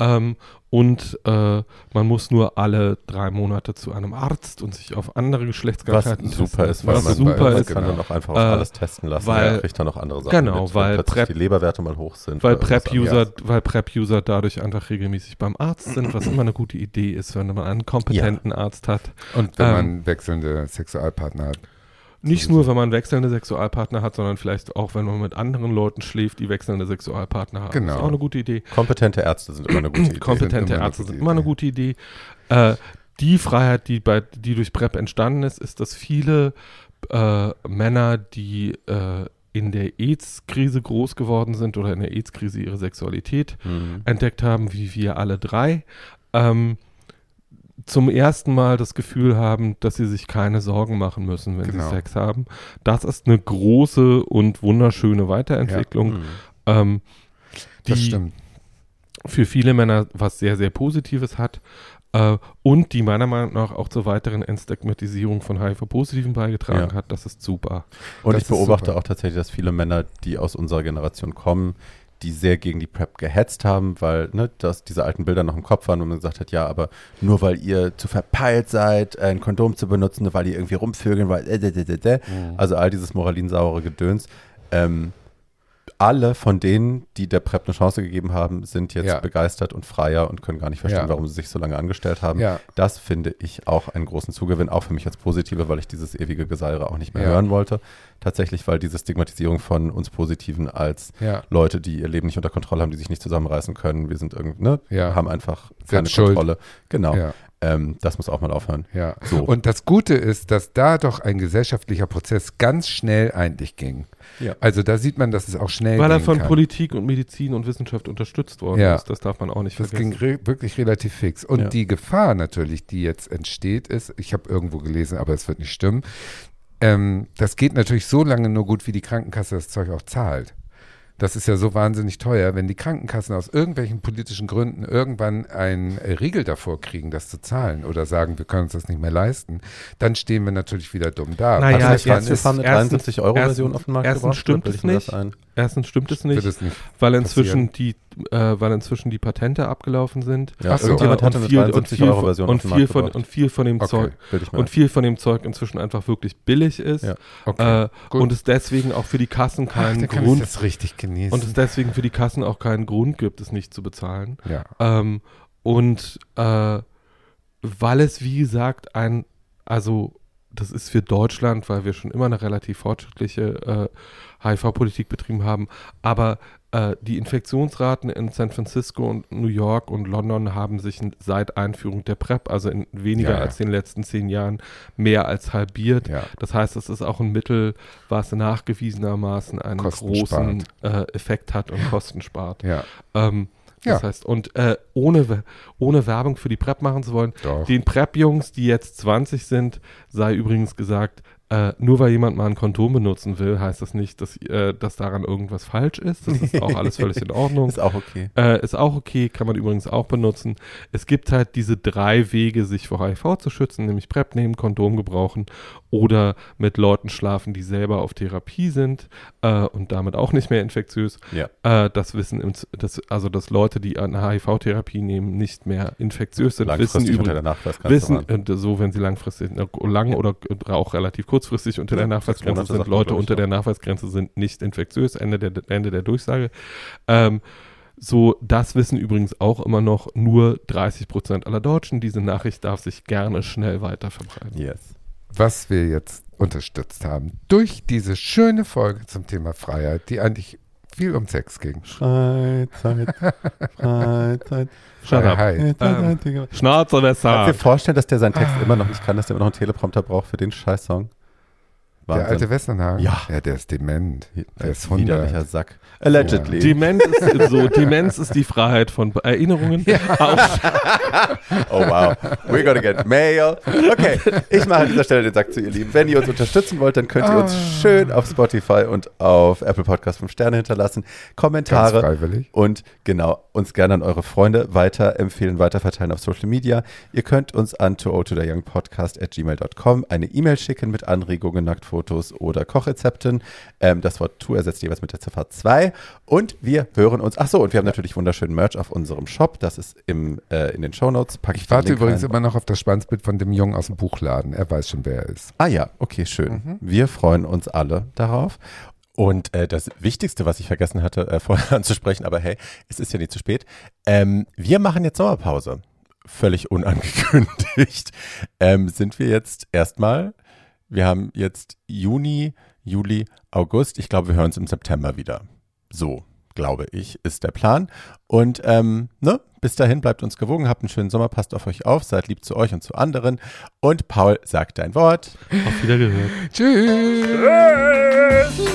Ähm, und äh, man muss nur alle drei Monate zu einem Arzt und sich auf andere Geschlechtskrankheiten was super ist, was man super ist. kann dann auch einfach genau. alles testen lassen. Weil, kriegt dann noch andere Sachen genau, mit, weil Prep, die Leberwerte mal hoch sind. Weil Prep-User, weil Prep-User dadurch einfach regelmäßig beim Arzt sind, was immer eine gute Idee ist, wenn man einen kompetenten ja. Arzt hat. Und wenn ähm, man wechselnde Sexualpartner hat. Nicht nur, wenn man wechselnde Sexualpartner hat, sondern vielleicht auch, wenn man mit anderen Leuten schläft, die wechselnde Sexualpartner haben. Genau. Das ist auch eine gute Idee. Kompetente Ärzte sind immer eine gute Idee. Kompetente Ärzte sind immer eine gute Idee. Äh, die Freiheit, die, bei, die durch PrEP entstanden ist, ist, dass viele äh, Männer, die äh, in der AIDS-Krise groß geworden sind oder in der AIDS-Krise ihre Sexualität mhm. entdeckt haben, wie wir alle drei, ähm, zum ersten Mal das Gefühl haben, dass sie sich keine Sorgen machen müssen, wenn genau. sie Sex haben. Das ist eine große und wunderschöne Weiterentwicklung. Ja. Mhm. Ähm, die das stimmt. für viele Männer was sehr, sehr Positives hat. Äh, und die meiner Meinung nach auch zur weiteren Entstigmatisierung von HIV-Positiven beigetragen ja. hat. Das ist super. Und das ich beobachte auch tatsächlich, dass viele Männer, die aus unserer Generation kommen, die sehr gegen die PrEP gehetzt haben, weil ne, dass diese alten Bilder noch im Kopf waren, wo man gesagt hat, ja, aber nur weil ihr zu verpeilt seid, ein Kondom zu benutzen, nur weil ihr irgendwie rumvögeln wollt, äh, äh, äh, mhm. also all dieses moralinsaure Gedöns. Ähm, alle von denen, die der PrEP eine Chance gegeben haben, sind jetzt ja. begeistert und freier und können gar nicht verstehen, ja. warum sie sich so lange angestellt haben. Ja. Das finde ich auch einen großen Zugewinn, auch für mich als Positive, weil ich dieses ewige Geseire auch nicht mehr hören wollte. Tatsächlich, weil diese Stigmatisierung von uns Positiven als Leute, die ihr Leben nicht unter Kontrolle haben, die sich nicht zusammenreißen können, wir sind irgendwie, ne, haben einfach keine Kontrolle. Genau. Ähm, das muss auch mal aufhören. Ja. So. Und das Gute ist, dass da doch ein gesellschaftlicher Prozess ganz schnell eigentlich ging. Ja. Also da sieht man, dass es auch schnell Weil er von kann. Politik und Medizin und Wissenschaft unterstützt worden ja. ist. Das darf man auch nicht das vergessen. Das ging re wirklich relativ fix. Und ja. die Gefahr natürlich, die jetzt entsteht, ist, ich habe irgendwo gelesen, aber es wird nicht stimmen, ähm, das geht natürlich so lange nur gut, wie die Krankenkasse das Zeug auch zahlt. Das ist ja so wahnsinnig teuer, wenn die Krankenkassen aus irgendwelchen politischen Gründen irgendwann einen Riegel davor kriegen, das zu zahlen oder sagen, wir können uns das nicht mehr leisten, dann stehen wir natürlich wieder dumm da. Naja, jetzt, wir fahren eine 73 Euro Version auf den Markt erstens gebracht, stimmt es nicht. Erstens stimmt es nicht, nicht weil inzwischen die, äh, weil inzwischen die Patente abgelaufen sind. Ja, so. irgendjemand hatte eine 73 Euro Version und viel von und viel von dem okay, Zeug und viel von dem Zeug inzwischen einfach wirklich billig ist ja. okay, äh, und es deswegen auch für die Kassen keinen Ach, Grund das richtig genießen. und es deswegen für die Kassen auch keinen Grund gibt, es nicht zu bezahlen. Ja. Ähm, und äh, weil es wie gesagt ein also das ist für Deutschland, weil wir schon immer eine relativ fortschrittliche äh, HIV-Politik betrieben haben, aber äh, die Infektionsraten in San Francisco und New York und London haben sich seit Einführung der PrEP, also in weniger ja, ja. als den letzten zehn Jahren, mehr als halbiert. Ja. Das heißt, es ist auch ein Mittel, was nachgewiesenermaßen einen großen äh, Effekt hat und Kosten spart. Ja. Ähm, Das ja. heißt, und äh, ohne, ohne Werbung für die Prep machen zu wollen, Doch. den Prep-Jungs, die jetzt 20 sind, sei übrigens gesagt, äh, nur weil jemand mal ein Kondom benutzen will, heißt das nicht, dass, äh, dass daran irgendwas falsch ist. Das ist auch alles völlig in Ordnung. ist auch okay. Äh, ist auch okay, kann man übrigens auch benutzen. Es gibt halt diese drei Wege, sich vor HIV zu schützen, nämlich PrEP nehmen, Kondom gebrauchen oder mit Leuten schlafen, die selber auf Therapie sind äh, und damit auch nicht mehr infektiös. Ja. Äh, das wissen, im, das, also dass Leute, die eine HIV-Therapie nehmen, nicht mehr infektiös sind, wissen über, wissen, so wenn sie langfristig, lang oder auch relativ kurz kurzfristig unter ja, der Nachweisgrenze sind. Leute unter der Nachweisgrenze sind nicht infektiös. Ende der, Ende der Durchsage. Ähm, so, das wissen übrigens auch immer noch nur 30 Prozent aller Deutschen. Diese Nachricht darf sich gerne schnell weiter verbreiten. Yes. Was wir jetzt unterstützt haben durch diese schöne Folge zum Thema Freiheit, die eigentlich viel um Sex ging. Freizeit, Freizeit. Freiheit. Ähm, Schnauze, Kannst du dir vorstellen, dass der seinen Text immer noch nicht kann, dass der immer noch einen Teleprompter braucht für den Scheiß-Song? Wahnsinn. Der alte Westernhagen? Ja. Ja, der ist dement. Der ist widerlicher Sack. Allegedly. Ja. Demenz, ist so, Demenz ist die Freiheit von Erinnerungen. Ja. oh wow. We're gonna get mail. Okay, ich mache an dieser Stelle den Sack zu ihr Lieben. Wenn ihr uns unterstützen wollt, dann könnt ihr uns ah. schön auf Spotify und auf Apple Podcast 5 Sterne hinterlassen. Kommentare. Ganz freiwillig. Und genau, uns gerne an eure Freunde weiterempfehlen, weiterverteilen auf Social Media. Ihr könnt uns an to to young podcast at gmail.com eine E-Mail schicken mit Anregungen, Nacktfotos oder Kochrezepten. Ähm, das Wort to ersetzt jeweils mit der Ziffer 2. Und wir hören uns. Ach so, und wir haben natürlich wunderschönen Merch auf unserem Shop. Das ist im, äh, in den Shownotes. Pack ich, ich warte übrigens rein. immer noch auf das Schwanzbild von dem Jungen aus dem Buchladen. Er weiß schon, wer er ist. Ah ja, okay, schön. Mhm. Wir freuen uns alle darauf. Und äh, das Wichtigste, was ich vergessen hatte, äh, vorher anzusprechen, aber hey, es ist ja nicht zu spät. Ähm, wir machen jetzt Sommerpause. Völlig unangekündigt. ähm, sind wir jetzt erstmal, wir haben jetzt Juni, Juli, August. Ich glaube, wir hören uns im September wieder. So, glaube ich, ist der Plan. Und ähm, ne, bis dahin bleibt uns gewogen, habt einen schönen Sommer, passt auf euch auf, seid lieb zu euch und zu anderen. Und Paul sagt dein Wort. Auf Wiedergehört. Tschüss. Tschüss.